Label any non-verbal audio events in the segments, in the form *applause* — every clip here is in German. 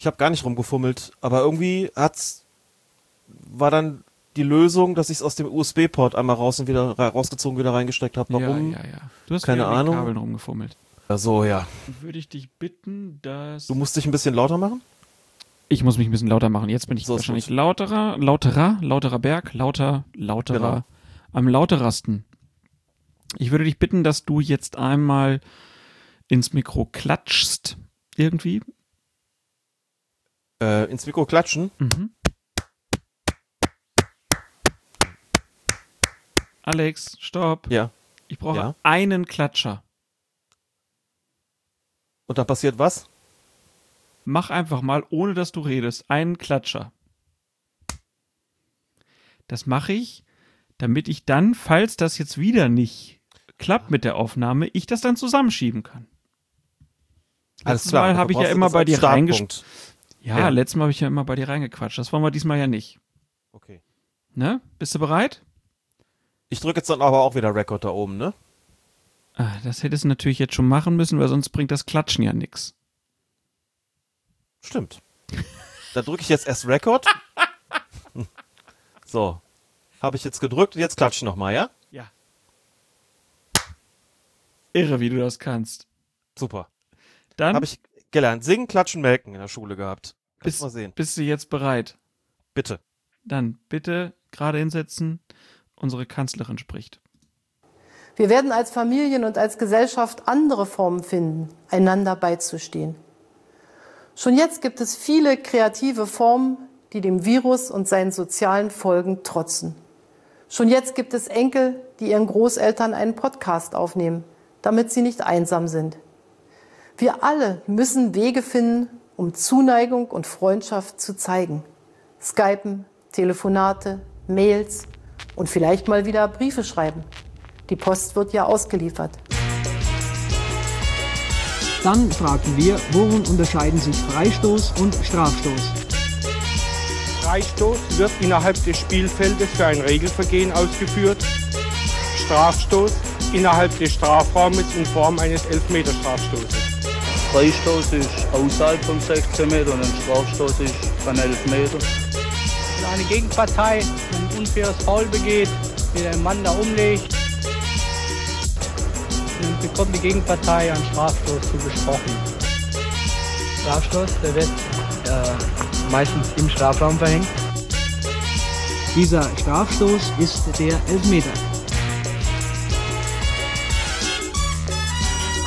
Ich habe gar nicht rumgefummelt, aber irgendwie hat's war dann die Lösung, dass ich es aus dem USB-Port einmal raus und wieder rausgezogen wieder reingesteckt habe. Warum? Ja, ja, ja. Du hast Keine Ahnung. Kabeln rumgefummelt. Ach so, ja. Würde ich dich bitten, dass Du musst dich ein bisschen lauter machen? ich muss mich ein bisschen lauter machen. Jetzt bin ich So wahrscheinlich gut. lauterer, lauterer, lauterer Berg, lauter, lauterer, Genau. am lauterasten. Ich würde dich bitten, dass du jetzt einmal ins Mikro klatschst. Irgendwie. Äh, ins Mikro klatschen. Mhm. Alex, stopp. Ja. Ich brauche Ja. einen Klatscher. Und dann passiert was? Mach einfach mal, ohne dass du redest, einen Klatscher. Das mache ich, damit ich dann, falls das jetzt wieder nicht klappt mit der Aufnahme, ich das dann zusammenschieben kann. Alles Letztes klar. Mal habe ich ja immer bei dir reingesch- Startpunkt. Ja, Ja. letztes Mal habe ich ja immer bei dir reingequatscht. Das wollen wir diesmal ja nicht. Okay. Ne? Bist du bereit? Ich drücke jetzt dann aber auch wieder Record da oben, ne? Ah, das hättest du natürlich jetzt schon machen müssen, weil sonst bringt das Klatschen ja nix. Stimmt. *laughs* Da drücke ich jetzt erst Record. So. Habe ich jetzt gedrückt und jetzt klatsche ich nochmal, ja? Ja. Irre, wie du das kannst. Super. Dann Habe ich gelernt. Singen, klatschen, melken in der Schule gehabt. Kannst bist, mal sehen. bist du jetzt bereit. Bitte. Dann bitte gerade hinsetzen. Unsere Kanzlerin spricht. Wir werden als Familien und als Gesellschaft andere Formen finden, einander beizustehen. Schon jetzt gibt es viele kreative Formen, die dem Virus und seinen sozialen Folgen trotzen. Schon jetzt gibt es Enkel, die ihren Großeltern einen Podcast aufnehmen, damit sie nicht einsam sind. Wir alle müssen Wege finden, um Zuneigung und Freundschaft zu zeigen. Skypen, Telefonate, Mails und vielleicht mal wieder Briefe schreiben. Die Post wird ja ausgeliefert. Dann fragten wir, worin unterscheiden sich Freistoß und Strafstoß? Freistoß wird innerhalb des Spielfeldes für ein Regelvergehen ausgeführt. Strafstoß innerhalb des Strafraumes in Form eines Elfmeterstrafstoßes. Freistoß ist außerhalb von 16 Meter und ein Strafstoß ist von 11 Meter. Wenn eine Gegenpartei ein unfaires Foul begeht, wie der Mann da umlegt, dann bekommt die Gegenpartei einen Strafstoß zugesprochen. Strafstoß, der wird äh, meistens im Strafraum verhängt. Dieser Strafstoß ist der Elfmeter.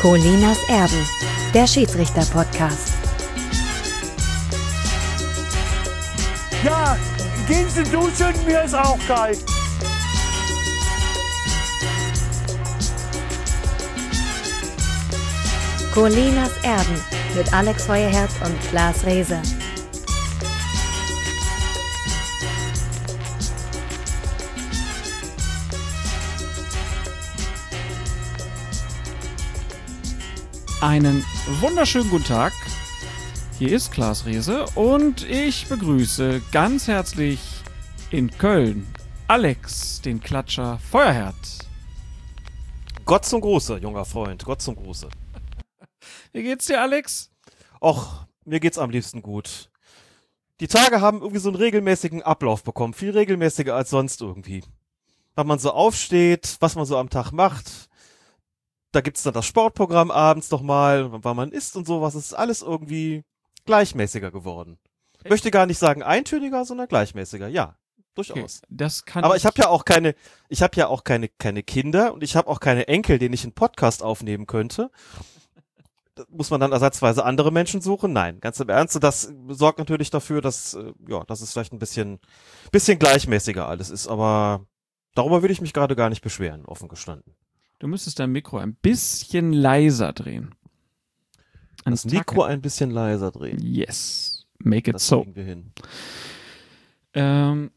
Colinas Erben, der Schiedsrichter-Podcast. Ja, gehen Sie duschen, mir ist auch kalt. Colinas Erben mit Alex Feuerherz und Klaas Rehse. Einen wunderschönen guten Tag. Hier ist Klaas Rehse und ich begrüße ganz herzlich in Köln Alex, den Klatscher Feuerherz. Gott zum Gruße, junger Freund. Gott zum Gruße. Wie geht's dir, Alex? Och, mir geht's am liebsten gut. Die Tage haben irgendwie so einen regelmäßigen Ablauf bekommen. Viel regelmäßiger als sonst irgendwie. Wann man so aufsteht, was man so am Tag macht. Da gibt's dann das Sportprogramm abends nochmal, wann man isst und sowas. Es ist alles irgendwie gleichmäßiger geworden. Ich möchte gar nicht sagen eintöniger, sondern gleichmäßiger. Ja, Okay, durchaus. das kann Aber ich habe ja auch keine, ich habe ja auch keine, keine Kinder und ich habe auch keine Enkel, denen ich einen Podcast aufnehmen könnte. Muss man dann ersatzweise andere Menschen suchen? Nein, ganz im Ernst. Das sorgt natürlich dafür, dass, äh, ja, dass es vielleicht ein bisschen, bisschen gleichmäßiger alles ist. Aber darüber würde ich mich gerade gar nicht beschweren, offen gestanden. Du müsstest dein Mikro ein bisschen leiser drehen. Ein Das Mikro ein bisschen leiser drehen. Yes. Make it Das so. wir hin. Ähm,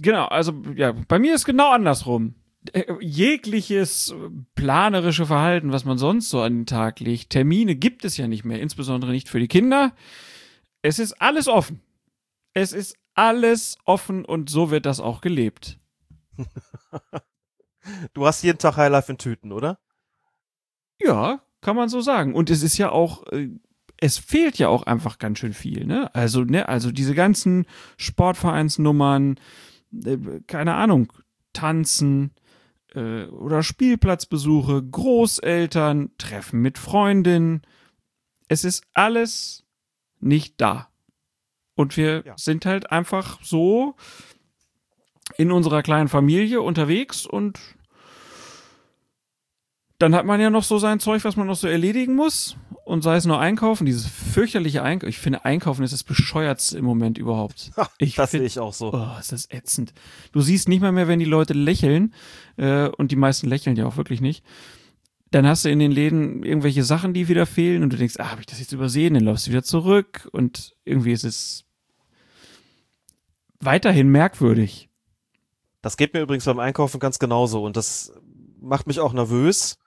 genau, also ja, bei mir ist genau andersrum. Äh, Jegliches planerische Verhalten, was man sonst so an den Tag legt, Termine gibt es ja nicht mehr, insbesondere nicht für die Kinder. Es ist alles offen. Es ist alles offen und so wird das auch gelebt. *laughs* Du hast jeden Tag Highlife in Tüten, oder? Ja, kann man so sagen. Und es ist ja auch äh, es fehlt ja auch einfach ganz schön viel, ne? Also, ne, also diese ganzen Sportvereinsnummern, äh, keine Ahnung, Tanzen äh, oder Spielplatzbesuche, Großeltern, Treffen mit Freundinnen. Es ist alles nicht da. Und wir Ja. sind halt einfach so in unserer kleinen Familie unterwegs und dann hat man ja noch so sein Zeug, was man noch so erledigen muss. Und sei es nur einkaufen, dieses fürchterliche Einkaufen. Ich finde, einkaufen ist das bescheuertste im Moment überhaupt. Ich das find- sehe ich auch so. Oh, ist das ätzend. Du siehst nicht mal mehr, wenn die Leute lächeln, äh, und die meisten lächeln ja auch wirklich nicht. Dann hast du in den Läden irgendwelche Sachen, die wieder fehlen, und du denkst, ah, habe ich das jetzt übersehen? Dann läufst du wieder zurück, und irgendwie ist es weiterhin merkwürdig. Das geht mir übrigens beim Einkaufen ganz genauso und das macht mich auch nervös,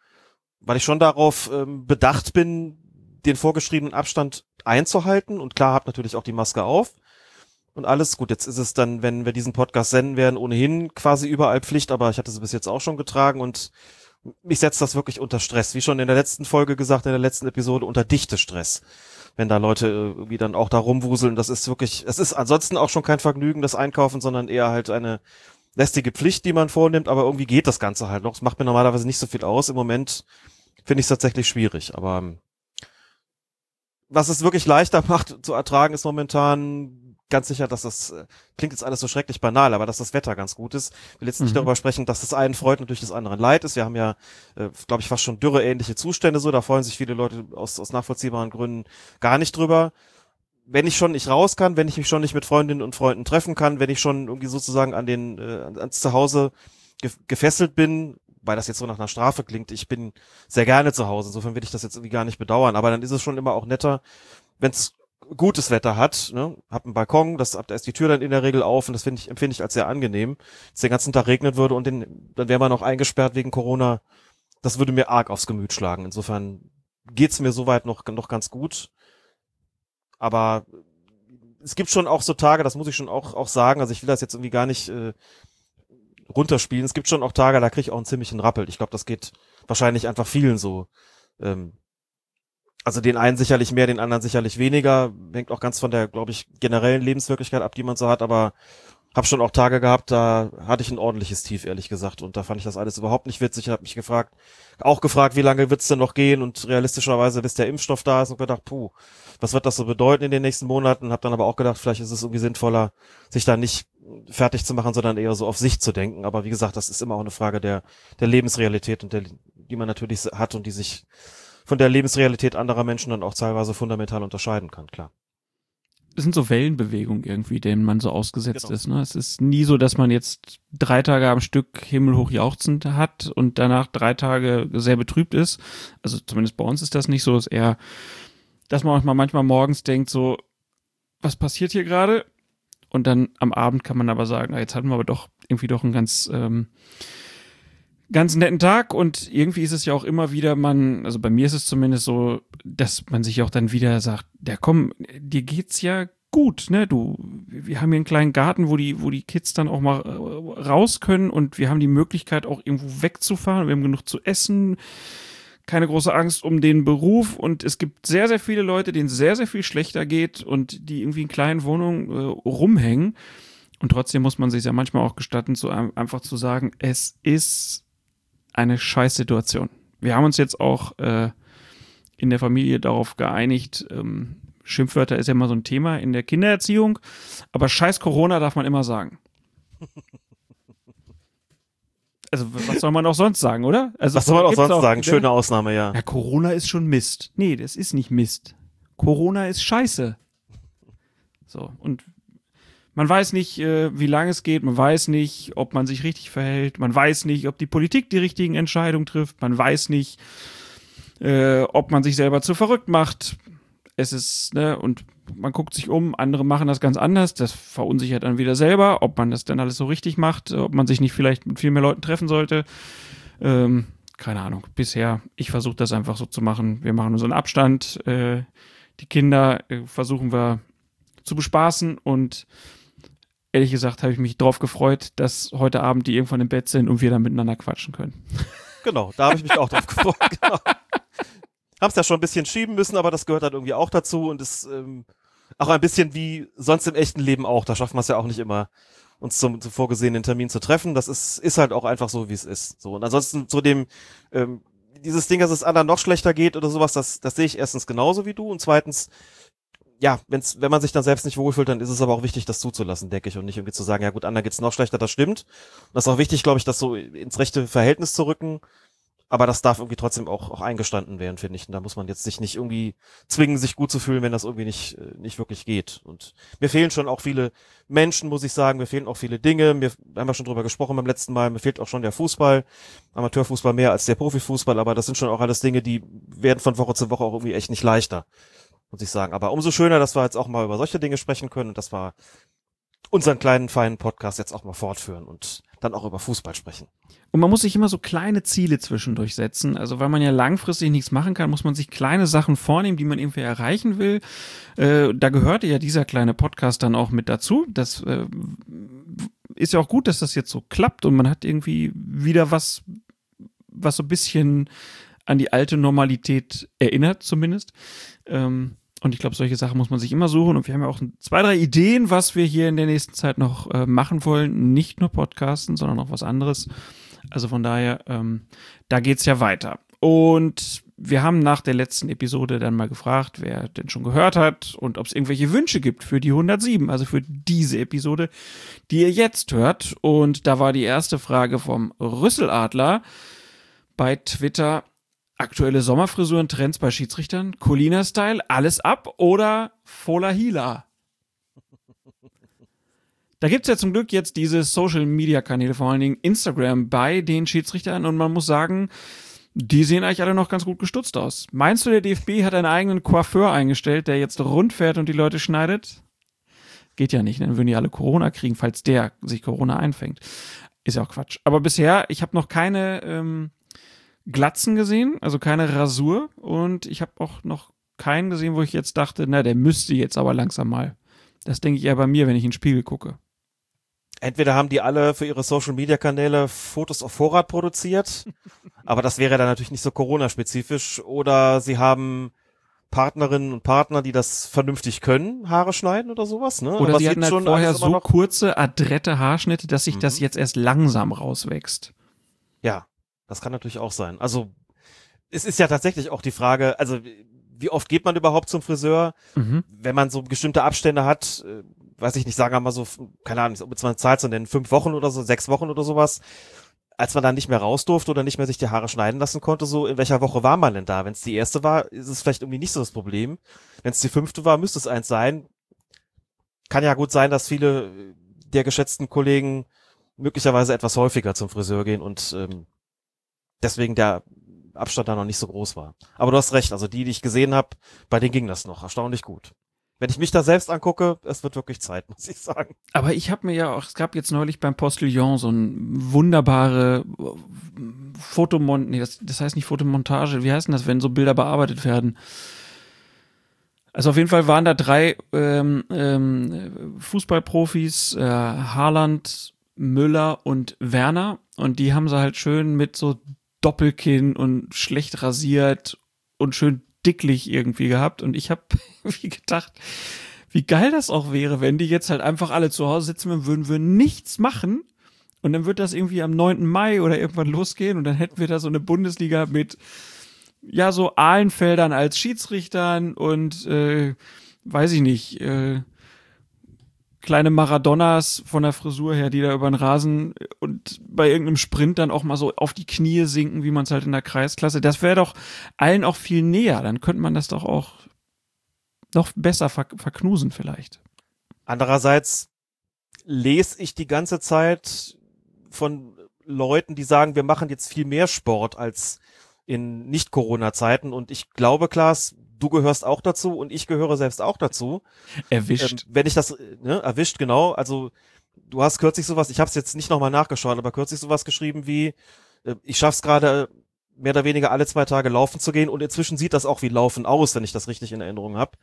weil ich schon darauf ähm, bedacht bin, den vorgeschriebenen Abstand einzuhalten und klar habe natürlich auch die Maske auf und alles. Gut, jetzt ist es dann, wenn wir diesen Podcast senden werden, ohnehin quasi überall Pflicht, aber ich hatte sie bis jetzt auch schon getragen und mich setzt das wirklich unter Stress. Wie schon in der letzten Folge gesagt, in der letzten Episode, unter dichte Stress. Wenn da Leute äh, irgendwie dann auch da rumwuseln, das ist wirklich, es ist ansonsten auch schon kein Vergnügen, das Einkaufen, sondern eher halt eine lästige Pflicht, die man vornimmt, aber irgendwie geht das Ganze halt noch. Es macht mir normalerweise nicht so viel aus. Im Moment finde ich es tatsächlich schwierig, aber ähm, was es wirklich leichter *laughs* macht zu ertragen, ist momentan ganz sicher, dass das äh, klingt jetzt alles so schrecklich banal, aber dass das Wetter ganz gut ist. Ich will jetzt nicht Mhm. darüber sprechen, dass das einen freut und durch das anderen leid ist. Wir haben ja, äh, glaube ich, fast schon dürreähnliche Zustände so. Da freuen sich viele Leute aus, aus nachvollziehbaren Gründen gar nicht drüber. Wenn ich schon nicht raus kann, wenn ich mich schon nicht mit Freundinnen und Freunden treffen kann, wenn ich schon irgendwie sozusagen an den äh, ans Zuhause ge gefesselt bin, weil das jetzt so nach einer Strafe klingt, ich bin sehr gerne zu Hause. Insofern will ich das jetzt irgendwie gar nicht bedauern. Aber dann ist es schon immer auch netter, wenn es gutes Wetter hat, ne, hab einen Balkon, das, da ist die Tür dann in der Regel auf und das finde ich, empfinde ich als sehr angenehm. Wenn es den ganzen Tag regnet würde und den, dann wäre man auch eingesperrt wegen Corona, das würde mir arg aufs Gemüt schlagen. Insofern geht's mir soweit noch, noch ganz gut. Aber es gibt schon auch so Tage, das muss ich schon auch, auch sagen, also ich will das jetzt irgendwie gar nicht äh, runterspielen. Es gibt schon auch Tage, da kriege ich auch einen ziemlichen Rappel. Ich glaube, das geht wahrscheinlich einfach vielen so. Ähm, also den einen sicherlich mehr, den anderen sicherlich weniger. Hängt auch ganz von der, glaube ich, generellen Lebenswirklichkeit ab, die man so hat. Aber habe schon auch Tage gehabt, da hatte ich ein ordentliches Tief, ehrlich gesagt. Und da fand ich das alles überhaupt nicht witzig. Ich habe mich gefragt, auch gefragt, wie lange wird's denn noch gehen? Und realistischerweise, bis der Impfstoff da ist, und gedacht, puh, was wird das so bedeuten in den nächsten Monaten? Habe dann aber auch gedacht, vielleicht ist es irgendwie sinnvoller, sich da nicht fertig zu machen, sondern eher so auf sich zu denken. Aber wie gesagt, das ist immer auch eine Frage der, der Lebensrealität und der, die man natürlich hat und die sich von der Lebensrealität anderer Menschen dann auch teilweise fundamental unterscheiden kann, klar. Es sind so Wellenbewegungen irgendwie, denen man so ausgesetzt Genau. ist. Ne? Es ist nie so, dass man jetzt drei Tage am Stück himmelhoch jauchzend hat und danach drei Tage sehr betrübt ist. Also zumindest bei uns ist das nicht so. Es ist eher, dass man manchmal, manchmal morgens denkt so, was passiert hier gerade? Und dann am Abend kann man aber sagen, ah, jetzt hatten wir aber doch irgendwie doch einen ganz ähm, ganz netten Tag und irgendwie ist es ja auch immer wieder, man, also bei mir ist es zumindest so, dass man sich auch dann wieder sagt, ja komm, dir geht's ja gut, ne? Du, wir haben hier einen kleinen Garten, wo die, wo die Kids dann auch mal äh, raus können und wir haben die Möglichkeit auch irgendwo wegzufahren, wir haben genug zu essen, keine große Angst um den Beruf und es gibt sehr, sehr viele Leute, denen sehr, sehr viel schlechter geht und die irgendwie in kleinen Wohnungen äh, rumhängen. Und trotzdem muss man sich ja manchmal auch gestatten, so ein- einfach zu sagen, es ist eine Scheißsituation. Wir haben uns jetzt auch äh, in der Familie darauf geeinigt, ähm, Schimpfwörter ist ja immer so ein Thema in der Kindererziehung, aber scheiß Corona darf man immer sagen. *laughs* Also was soll man auch sonst sagen, oder? Also Was soll man auch sonst sagen? ne? Schöne Ausnahme, ja. Ja, Corona ist schon Mist. Nee, das ist nicht Mist. Corona ist Scheiße. So, und man weiß nicht, äh, wie lange es geht, man weiß nicht, ob man sich richtig verhält, man weiß nicht, ob die Politik die richtigen Entscheidungen trifft, man weiß nicht, äh, ob man sich selber zu verrückt macht. Es ist, ne, und man guckt sich um, andere machen das ganz anders, das verunsichert dann wieder selber, ob man das dann alles so richtig macht, ob man sich nicht vielleicht mit viel mehr Leuten treffen sollte. Ähm, keine Ahnung. Bisher, ich versuche das einfach so zu machen. Wir machen unseren Abstand. Äh, die Kinder äh, versuchen wir zu bespaßen und ehrlich gesagt habe ich mich drauf gefreut, dass heute Abend die irgendwann im Bett sind und wir dann miteinander quatschen können. Genau, da habe ich mich auch drauf gefreut. *laughs* Genau. haben es ja schon ein bisschen schieben müssen, aber das gehört dann irgendwie auch dazu und ist ähm, auch ein bisschen wie sonst im echten Leben auch. Da schaffen wir es ja auch nicht immer, uns zum, zum vorgesehenen Termin zu treffen. Das ist, ist halt auch einfach so, wie es ist. So. Und ansonsten zu dem, ähm, dieses Ding, dass es anderen noch schlechter geht oder sowas, das, das sehe ich erstens genauso wie du und zweitens, ja, wenn's, wenn man sich dann selbst nicht wohlfühlt, dann ist es aber auch wichtig, das zuzulassen, denke ich, und nicht irgendwie zu sagen, ja gut, anderen geht's noch schlechter, das stimmt. Und das ist auch wichtig, glaube ich, das so ins rechte Verhältnis zu rücken. Aber das darf irgendwie trotzdem auch, auch eingestanden werden, finde ich. Und da muss man jetzt sich nicht irgendwie zwingen, sich gut zu fühlen, wenn das irgendwie nicht, äh, nicht wirklich geht. Und mir fehlen schon auch viele Menschen, muss ich sagen. Mir fehlen auch viele Dinge. Mir haben wir schon drüber gesprochen beim letzten Mal. Mir fehlt auch schon der Fußball. Amateurfußball mehr als der Profifußball. Aber das sind schon auch alles Dinge, die werden von Woche zu Woche auch irgendwie echt nicht leichter. Muss ich sagen. Aber umso schöner, dass wir jetzt auch mal über solche Dinge sprechen können und dass wir unseren kleinen, feinen Podcast jetzt auch mal fortführen und dann auch über Fußball sprechen. Und man muss sich immer so kleine Ziele zwischendurch setzen. Also weil man ja langfristig nichts machen kann, muss man sich kleine Sachen vornehmen, die man irgendwie erreichen will. Äh, da gehörte ja dieser kleine Podcast dann auch mit dazu. Das äh, ist ja auch gut, dass das jetzt so klappt und man hat irgendwie wieder was, was so ein bisschen an die alte Normalität erinnert, zumindest. Ähm, und ich glaube, solche Sachen muss man sich immer suchen. Und wir haben ja auch zwei, drei Ideen, was wir hier in der nächsten Zeit noch äh, machen wollen. Nicht nur Podcasten, sondern auch was anderes. Also von daher, ähm, da geht's ja weiter. Und wir haben nach der letzten Episode dann mal gefragt, wer denn schon gehört hat und ob es irgendwelche Wünsche gibt für die 107, also für diese Episode, die ihr jetzt hört. Und da war die erste Frage vom Rüsseladler bei Twitter aktuelle Sommerfrisuren, Trends bei Schiedsrichtern, Colina-Style, alles ab oder Fola Hila? Da gibt's ja zum Glück jetzt diese Social-Media-Kanäle, vor allen Dingen Instagram, bei den Schiedsrichtern und man muss sagen, die sehen eigentlich alle noch ganz gut gestutzt aus. Meinst du, der DFB hat einen eigenen Coiffeur eingestellt, der jetzt rund fährt und die Leute schneidet? Geht ja nicht, dann würden die alle Corona kriegen, falls der sich Corona einfängt. Ist ja auch Quatsch. Aber bisher, ich habe noch keine ähm, Glatzen gesehen, also keine Rasur. Und ich habe auch noch keinen gesehen, wo ich jetzt dachte, na, der müsste jetzt aber langsam mal. Das denke ich eher bei mir, wenn ich in den Spiegel gucke. Entweder haben die alle für ihre Social Media Kanäle Fotos auf Vorrat produziert, *laughs* aber das wäre dann natürlich nicht so Corona-spezifisch, oder sie haben Partnerinnen und Partner, die das vernünftig können, Haare schneiden oder sowas, ne? Oder aber sie hatten halt schon vorher so kurze, adrette Haarschnitte, dass sich das Mhm. jetzt erst langsam rauswächst. Ja, das kann natürlich auch sein. Also es ist ja tatsächlich auch die Frage, also wie oft geht man überhaupt zum Friseur, Mhm. wenn man so bestimmte Abstände hat, äh, weiß ich nicht, sagen wir mal so, keine Ahnung, ob jetzt mal eine Zahl zu nennen, fünf Wochen oder so, sechs Wochen oder sowas, als man dann nicht mehr raus durfte oder nicht mehr sich die Haare schneiden lassen konnte, so in welcher Woche war man denn da? Wenn es die erste war, ist es vielleicht irgendwie nicht so das Problem. Wenn es die fünfte war, müsste es eins sein. Kann ja gut sein, dass viele äh, der geschätzten Kollegen möglicherweise etwas häufiger zum Friseur gehen und ähm, deswegen der Abstand da noch nicht so groß war. Aber du hast recht, also die, die ich gesehen habe, bei denen ging das noch erstaunlich gut. Wenn ich mich da selbst angucke, es wird wirklich Zeit, *laughs* muss ich sagen. Aber ich habe mir ja auch, es gab jetzt neulich beim Postillon so ein wunderbare Fotomont, nee, das, das heißt nicht Fotomontage, wie heißt denn das, wenn so Bilder bearbeitet werden? Also auf jeden Fall waren da drei ähm, ähm, Fußballprofis, äh, Haaland, Müller und Werner und die haben sie halt schön mit so Doppelkinn und schlecht rasiert und schön dicklich irgendwie gehabt und ich habe *laughs* wie gedacht, wie geil das auch wäre, wenn die jetzt halt einfach alle zu Hause sitzen würden, würden wir nichts machen und dann wird das irgendwie am 9. Mai oder irgendwann losgehen und dann hätten wir da so eine Bundesliga mit ja so Ahlenfeldern als Schiedsrichtern und äh, weiß ich nicht, äh, kleine Maradonas von der Frisur her, die da über den Rasen und bei irgendeinem Sprint dann auch mal so auf die Knie sinken, wie man es halt in der Kreisklasse. Das wäre doch allen auch viel näher. Dann könnte man das doch auch noch besser ver verknusen vielleicht. Andererseits lese ich die ganze Zeit von Leuten, die sagen, wir machen jetzt viel mehr Sport als in Nicht-Corona-Zeiten. Und ich glaube, Klaas, du gehörst auch dazu und ich gehöre selbst auch dazu. Erwischt. Ähm, wenn ich das, äh, ne, erwischt, genau. Also du hast kürzlich sowas, ich habe es jetzt nicht nochmal nachgeschaut, aber kürzlich sowas geschrieben wie, äh, ich schaff's gerade mehr oder weniger alle zwei Tage laufen zu gehen und inzwischen sieht das auch wie Laufen aus, wenn ich das richtig in Erinnerung habe.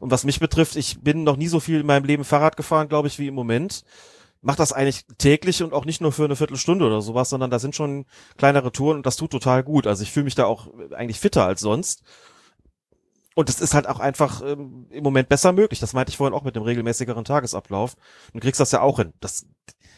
Und was mich betrifft, ich bin noch nie so viel in meinem Leben Fahrrad gefahren, glaube ich, wie im Moment. Mach das eigentlich täglich und auch nicht nur für eine Viertelstunde oder sowas, sondern da sind schon kleinere Touren und das tut total gut. Also ich fühle mich da auch eigentlich fitter als sonst. Und es ist halt auch einfach ähm, im Moment besser möglich. Das meinte ich vorhin auch mit dem regelmäßigeren Tagesablauf. Du kriegst das ja auch hin. Das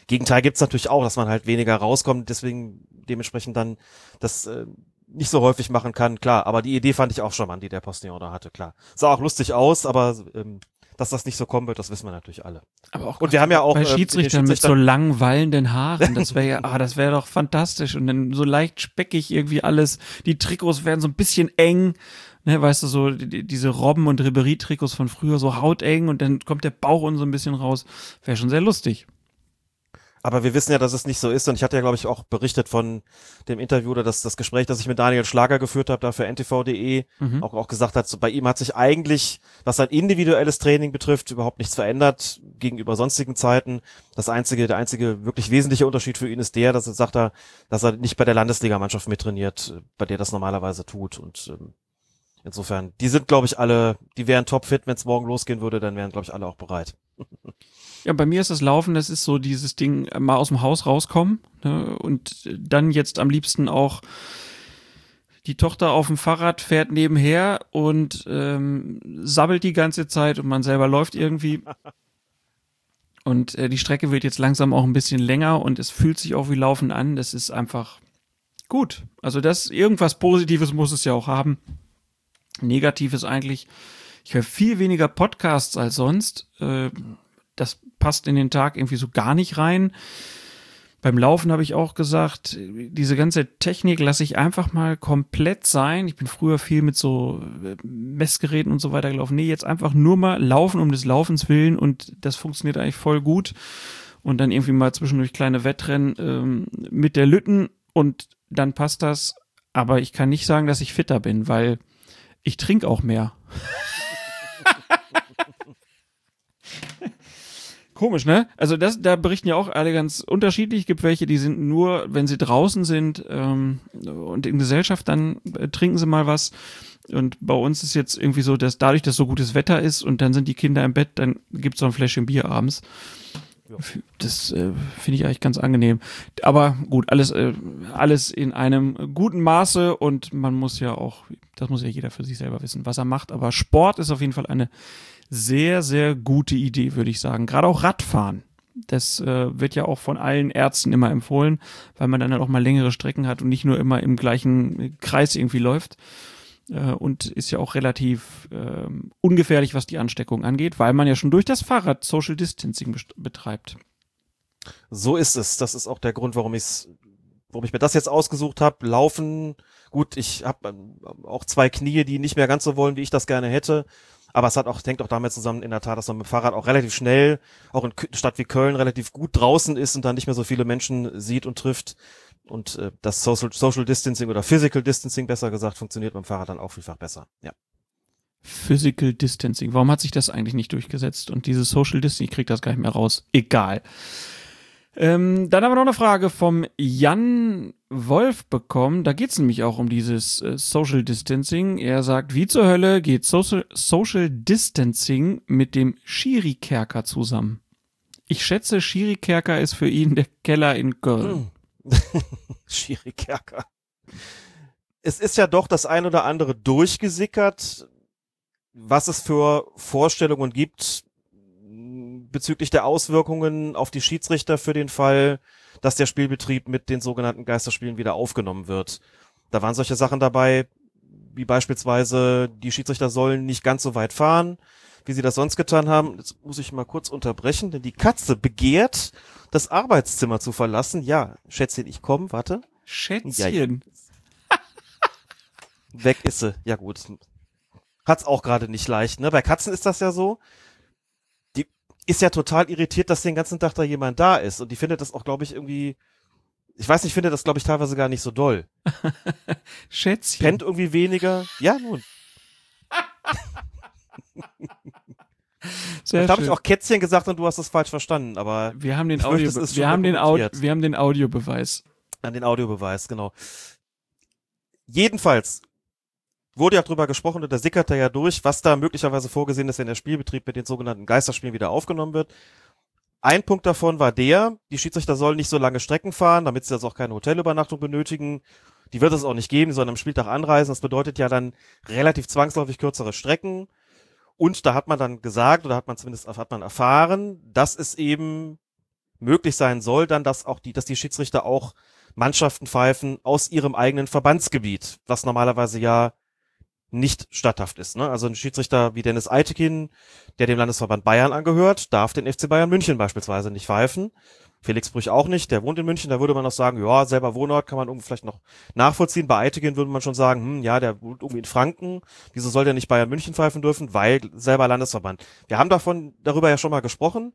Gegenteil gibt's natürlich auch, dass man halt weniger rauskommt, deswegen dementsprechend dann das äh, nicht so häufig machen kann, klar. Aber die Idee fand ich auch schon an, die der Postillon da hatte, klar. Sah auch lustig aus, aber ähm, dass das nicht so kommen wird, das wissen wir natürlich alle. Aber auch Und wir haben ja auch bei äh, den Schiedsrichtern mit so Schiedsrichtern- lang wallenden Haaren, das wäre ja, *laughs* ah, das wäre doch fantastisch und dann so leicht speckig irgendwie alles. Die Trikots werden so ein bisschen eng, ne, weißt du, so die, die- diese Robben und Ribery-Trikots von früher so hauteng und dann kommt der Bauch unten so ein bisschen raus. Wäre schon sehr lustig. Aber wir wissen ja, dass es nicht so ist. Und ich hatte ja, glaube ich, auch berichtet von dem Interview oder das, das Gespräch, das ich mit Daniel Schlager geführt habe, da für ntv.de, Mhm. auch, auch gesagt hat, so, bei ihm hat sich eigentlich, was sein individuelles Training betrifft, überhaupt nichts verändert gegenüber sonstigen Zeiten. Das einzige, der einzige wirklich wesentliche Unterschied für ihn ist der, dass er sagt, er, dass er nicht bei der Landesligamannschaft mittrainiert, bei der das normalerweise tut. Und ähm, insofern, die sind, glaube ich, alle, die wären topfit, wenn es morgen losgehen würde, dann wären, glaube ich, alle auch bereit. Ja, bei mir ist das Laufen, das ist so dieses Ding, äh, mal aus dem Haus rauskommen ne, und dann jetzt am liebsten auch die Tochter auf dem Fahrrad fährt nebenher und ähm, sabbelt die ganze Zeit und man selber läuft irgendwie. *laughs* Und äh, die Strecke wird jetzt langsam auch ein bisschen länger und es fühlt sich auch wie Laufen an. Das ist einfach gut. Also das irgendwas Positives muss es ja auch haben. Negatives eigentlich. Ich höre viel weniger Podcasts als sonst. Äh, das passt in den Tag irgendwie so gar nicht rein. Beim Laufen habe ich auch gesagt, diese ganze Technik lasse ich einfach mal komplett sein. Ich bin früher viel mit so äh, Messgeräten und so weiter gelaufen. Nee, jetzt einfach nur mal laufen um des Laufens willen und das funktioniert eigentlich voll gut. Und dann irgendwie mal zwischendurch kleine Wettrennen ähm, mit der Lütten und dann passt das. Aber ich kann nicht sagen, dass ich fitter bin, weil ich trinke auch mehr. Komisch, ne? Also das, da berichten ja auch alle ganz unterschiedlich. Es gibt welche, die sind nur, wenn sie draußen sind ähm, und in Gesellschaft, dann äh, trinken sie mal was. Und bei uns ist jetzt irgendwie so, dass dadurch, dass so gutes Wetter ist und dann sind die Kinder im Bett, dann gibt's so ein Fläschchen Bier abends. Das äh, finde ich eigentlich ganz angenehm. Aber gut, alles, äh, alles in einem guten Maße und man muss ja auch, das muss ja jeder für sich selber wissen, was er macht. Aber Sport ist auf jeden Fall eine sehr, sehr gute Idee, würde ich sagen. Gerade auch Radfahren. Das äh, wird ja auch von allen Ärzten immer empfohlen, weil man dann halt auch mal längere Strecken hat und nicht nur immer im gleichen Kreis irgendwie läuft. Äh, und ist ja auch relativ ähm, ungefährlich, was die Ansteckung angeht, weil man ja schon durch das Fahrrad Social Distancing betreibt. So ist es. Das ist auch der Grund, warum ich's, warum ich mir das jetzt ausgesucht habe. Laufen, gut, ich habe auch zwei Knie, die nicht mehr ganz so wollen, wie ich das gerne hätte. Aber es hat auch, hängt auch damit zusammen, in der Tat, dass man mit dem Fahrrad auch relativ schnell, auch in Stadt wie Köln, relativ gut draußen ist und dann nicht mehr so viele Menschen sieht und trifft. Und äh, das Social, Social Distancing oder Physical Distancing besser gesagt funktioniert beim Fahrrad dann auch vielfach besser. Ja. Physical Distancing. Warum hat sich das eigentlich nicht durchgesetzt? Und dieses Social Distancing, ich krieg das gar nicht mehr raus. Egal. Ähm, dann haben wir noch eine Frage vom Jan Wolf bekommen. Da geht es nämlich auch um dieses äh, Social Distancing. Er sagt, wie zur Hölle geht Social, Social Distancing mit dem Schiri-Kerker zusammen? Ich schätze, Schiri-Kerker ist für ihn der Keller in Köln. *laughs* Schwierig, Kerker. Es ist ja doch das ein oder andere durchgesickert, was es für Vorstellungen gibt bezüglich der Auswirkungen auf die Schiedsrichter für den Fall, dass der Spielbetrieb mit den sogenannten Geisterspielen wieder aufgenommen wird. Da waren solche Sachen dabei, wie beispielsweise die Schiedsrichter sollen nicht ganz so weit fahren, wie sie das sonst getan haben. Jetzt muss ich mal kurz unterbrechen, denn die Katze begehrt, das Arbeitszimmer zu verlassen. Ja, Schätzchen, ich komme, warte. Schätzchen. Weg ist sie. Ja gut. Hat's auch gerade nicht leicht, ne? Bei Katzen ist das ja so. Ist ja total irritiert, dass den ganzen Tag da jemand da ist. Und die findet das auch, glaube ich, irgendwie. Ich weiß nicht, findet das, glaube ich, teilweise gar nicht so doll. *laughs* Schätzchen. Pennt irgendwie weniger. Ja, nun. Sehr da habe ich auch Kätzchen gesagt und du hast das falsch verstanden, aber Wir haben den, Audio, ist wir, haben den Audio, wir haben den Audiobeweis. an den Audiobeweis, genau. Jedenfalls wurde ja drüber gesprochen und da sickerte ja durch, was da möglicherweise vorgesehen ist, wenn der Spielbetrieb mit den sogenannten Geisterspielen wieder aufgenommen wird. Ein Punkt davon war der, die Schiedsrichter sollen nicht so lange Strecken fahren, damit sie also auch keine Hotelübernachtung benötigen. Die wird es auch nicht geben, sondern am Spieltag anreisen. Das bedeutet ja dann relativ zwangsläufig kürzere Strecken. Und da hat man dann gesagt, oder hat man zumindest hat man erfahren, dass es eben möglich sein soll, dann, dass auch die, dass die Schiedsrichter auch Mannschaften pfeifen aus ihrem eigenen Verbandsgebiet, was normalerweise ja nicht statthaft ist. Ne? Also ein Schiedsrichter wie Dennis Eitekin, der dem Landesverband Bayern angehört, darf den FC Bayern München beispielsweise nicht pfeifen. Felix Brüch auch nicht, der wohnt in München, da würde man noch sagen, ja, selber Wohnort kann man irgendwie vielleicht noch nachvollziehen. Bei Eitekin würde man schon sagen, hm, ja, der wohnt irgendwie in Franken, wieso soll der nicht Bayern München pfeifen dürfen? Weil selber Landesverband. Wir haben davon, darüber ja schon mal gesprochen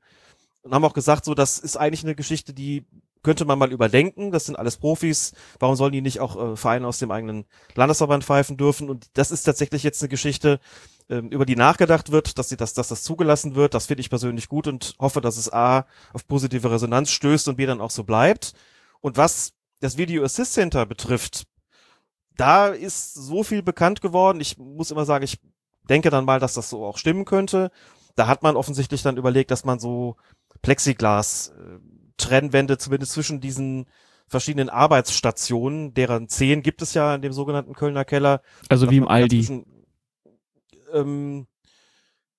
und haben auch gesagt, so, das ist eigentlich eine Geschichte, die könnte man mal überdenken. Das sind alles Profis. Warum sollen die nicht auch äh, Vereine aus dem eigenen Landesverband pfeifen dürfen? Und das ist tatsächlich jetzt eine Geschichte, ähm, über die nachgedacht wird, dass sie das, dass das zugelassen wird. Das finde ich persönlich gut und hoffe, dass es A auf positive Resonanz stößt und B dann auch so bleibt. Und was das Video Assist Center betrifft, da ist so viel bekannt geworden. Ich muss immer sagen, ich denke dann mal, dass das so auch stimmen könnte. Da hat man offensichtlich dann überlegt, dass man so Plexiglas äh, Trennwände zumindest zwischen diesen verschiedenen Arbeitsstationen, deren zehn gibt es ja in dem sogenannten Kölner Keller. Also wie im Aldi. Zwischen, ähm,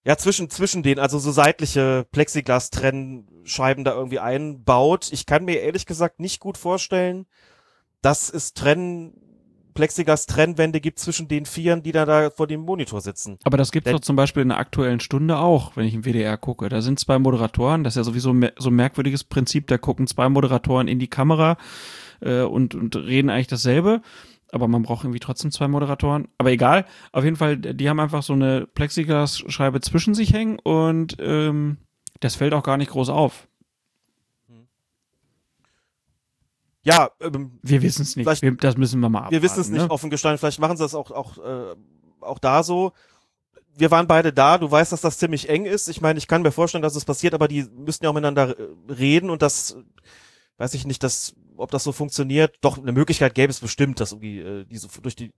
ja, zwischen, zwischen den, also so seitliche Plexiglas-Trennscheiben da irgendwie einbaut. Ich kann mir ehrlich gesagt nicht gut vorstellen, dass es Trenn, Plexiglas-Trennwände gibt zwischen den Vieren, die da, da vor dem Monitor sitzen. Aber das gibt's doch zum Beispiel in der aktuellen Stunde auch, wenn ich im WDR gucke. Da sind zwei Moderatoren, das ist ja sowieso so ein merkwürdiges Prinzip, da gucken zwei Moderatoren in die Kamera äh, und, und reden eigentlich dasselbe. Aber man braucht irgendwie trotzdem zwei Moderatoren. Aber egal, auf jeden Fall, die haben einfach so eine Plexiglas-Scheibe zwischen sich hängen und ähm, das fällt auch gar nicht groß auf. Ja, ähm, Wir wissen es nicht. Wir, das müssen wir mal abwarten. wir wissen es nicht ne? offen gestanden. Vielleicht machen sie das auch, auch, äh, auch da so. Wir waren beide da. Du weißt, dass das ziemlich eng ist. Ich meine, ich kann mir vorstellen, dass es passiert, aber die müssen ja auch miteinander äh, reden und das, weiß ich nicht, dass, ob das so funktioniert. Doch, eine Möglichkeit gäbe es bestimmt, dass irgendwie, äh, diese, durch die,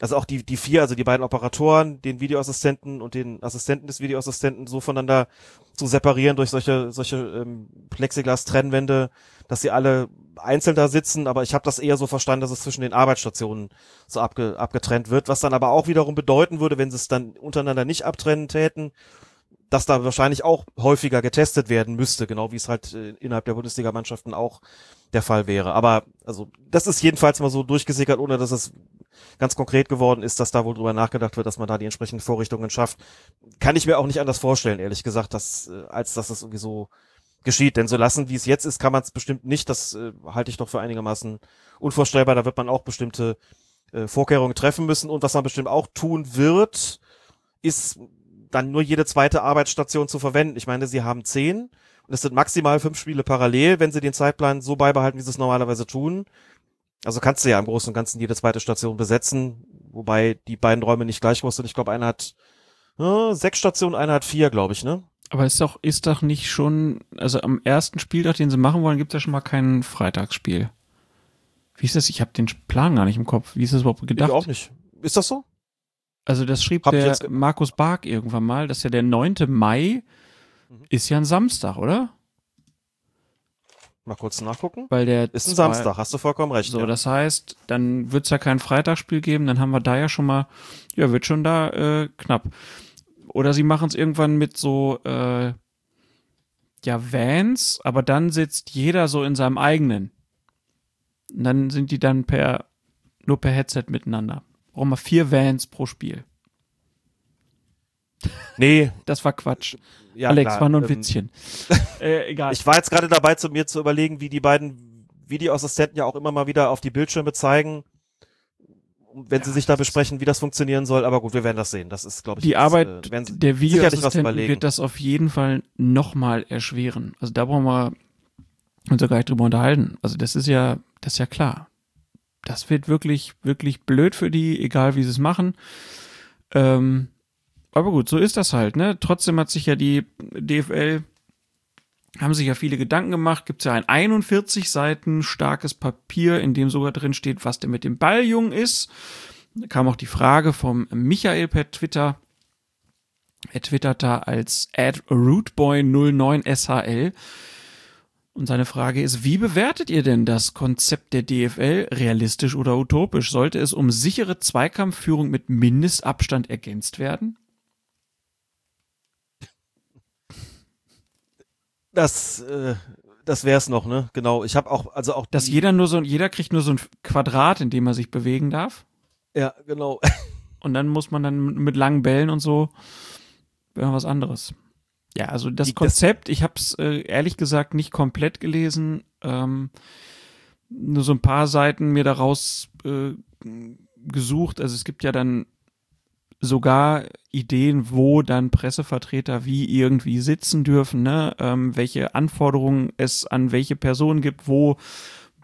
also auch die, die vier, also die beiden Operatoren, den Videoassistenten und den Assistenten des Videoassistenten so voneinander zu separieren durch solche, solche ähm, Plexiglas-Trennwände, dass sie alle einzeln da sitzen, aber ich habe das eher so verstanden, dass es zwischen den Arbeitsstationen so abge, abgetrennt wird, was dann aber auch wiederum bedeuten würde, wenn sie es dann untereinander nicht abtrennen täten, dass da wahrscheinlich auch häufiger getestet werden müsste, genau wie es halt äh, innerhalb der Bundesligamannschaften auch der Fall wäre. Aber also das ist jedenfalls mal so durchgesickert, ohne dass es ganz konkret geworden ist, dass da wohl drüber nachgedacht wird, dass man da die entsprechenden Vorrichtungen schafft. Kann ich mir auch nicht anders vorstellen, ehrlich gesagt, dass, äh, als dass das irgendwie so geschieht. Denn so lassen, wie es jetzt ist, kann man es bestimmt nicht. Das äh, halte ich doch für einigermaßen unvorstellbar. Da wird man auch bestimmte äh, Vorkehrungen treffen müssen. Und was man bestimmt auch tun wird, ist dann nur jede zweite Arbeitsstation zu verwenden. Ich meine, sie haben zehn und es sind maximal fünf Spiele parallel, wenn sie den Zeitplan so beibehalten, wie sie es normalerweise tun. Also kannst du ja im Großen und Ganzen jede zweite Station besetzen, wobei die beiden Räume nicht gleich groß sind. Ich glaube, einer hat äh, sechs Stationen, einer hat vier, glaube ich, ne? Aber ist doch, ist doch nicht schon, also am ersten Spieltag, den sie machen wollen, gibt es ja schon mal kein Freitagsspiel. Wie ist das? Ich habe den Plan gar nicht im Kopf. Wie ist das überhaupt gedacht? Ich auch nicht. Ist das so? Also das schrieb Hab der Markus Bark irgendwann mal, dass ja der 9. Mai Mhm. ist ja ein Samstag, oder? Mal kurz nachgucken. Weil der Ist ein zwei- Samstag, hast du vollkommen recht. So, ja. das heißt, dann wird's ja kein Freitagsspiel geben, dann haben wir da ja schon mal, ja, wird schon da äh, knapp. Oder sie machen es irgendwann mit so, äh, ja, Vans, aber dann sitzt jeder so in seinem eigenen. Und dann sind die dann per, nur per Headset miteinander. Brauchen wir vier Vans pro Spiel. nee, Das war Quatsch. Ja, Alex, klar, war nur ein ähm, Witzchen. *laughs* äh, egal. Ich war jetzt gerade dabei, zu mir zu überlegen, wie die beiden Videoassistenten ja auch immer mal wieder auf die Bildschirme zeigen, wenn sie sich da besprechen, wie das funktionieren soll. Aber gut, wir werden das sehen. Das ist, glaube ich, die jetzt, Arbeit äh, der Videoassistenten überlegen. wird das auf jeden Fall nochmal erschweren. Also da brauchen wir uns ja gar nicht drüber unterhalten. Also das ist ja, das ist ja klar. Das wird wirklich, wirklich blöd für die, egal wie sie es machen. Ähm, aber gut, so ist das halt, ne? Trotzdem hat sich ja die DFL, haben sich ja viele Gedanken gemacht. Gibt es ja ein 41 Seiten starkes Papier, in dem sogar drin steht, was denn mit dem Balljungen ist. Da kam auch die Frage vom Michael per Twitter. Er twitterte als at rootboy09shl Und seine Frage ist, wie bewertet ihr denn das Konzept der DFL, realistisch oder utopisch? Sollte es um sichere Zweikampfführung mit Mindestabstand ergänzt werden? Das, äh, das wär's noch, ne? Genau. Ich habe auch, also auch. Dass jeder nur so, jeder kriegt nur so ein Quadrat, in dem er sich bewegen darf. Ja, genau. *laughs* Und dann muss man dann mit langen Bällen und so wäre was anderes. Ja, also das- Konzept, ich habe es äh, ehrlich gesagt nicht komplett gelesen, ähm, nur so ein paar Seiten mir daraus äh, gesucht. Also es gibt ja dann sogar Ideen, wo dann Pressevertreter wie irgendwie sitzen dürfen, ne? ähm, welche Anforderungen es an welche Personen gibt, wo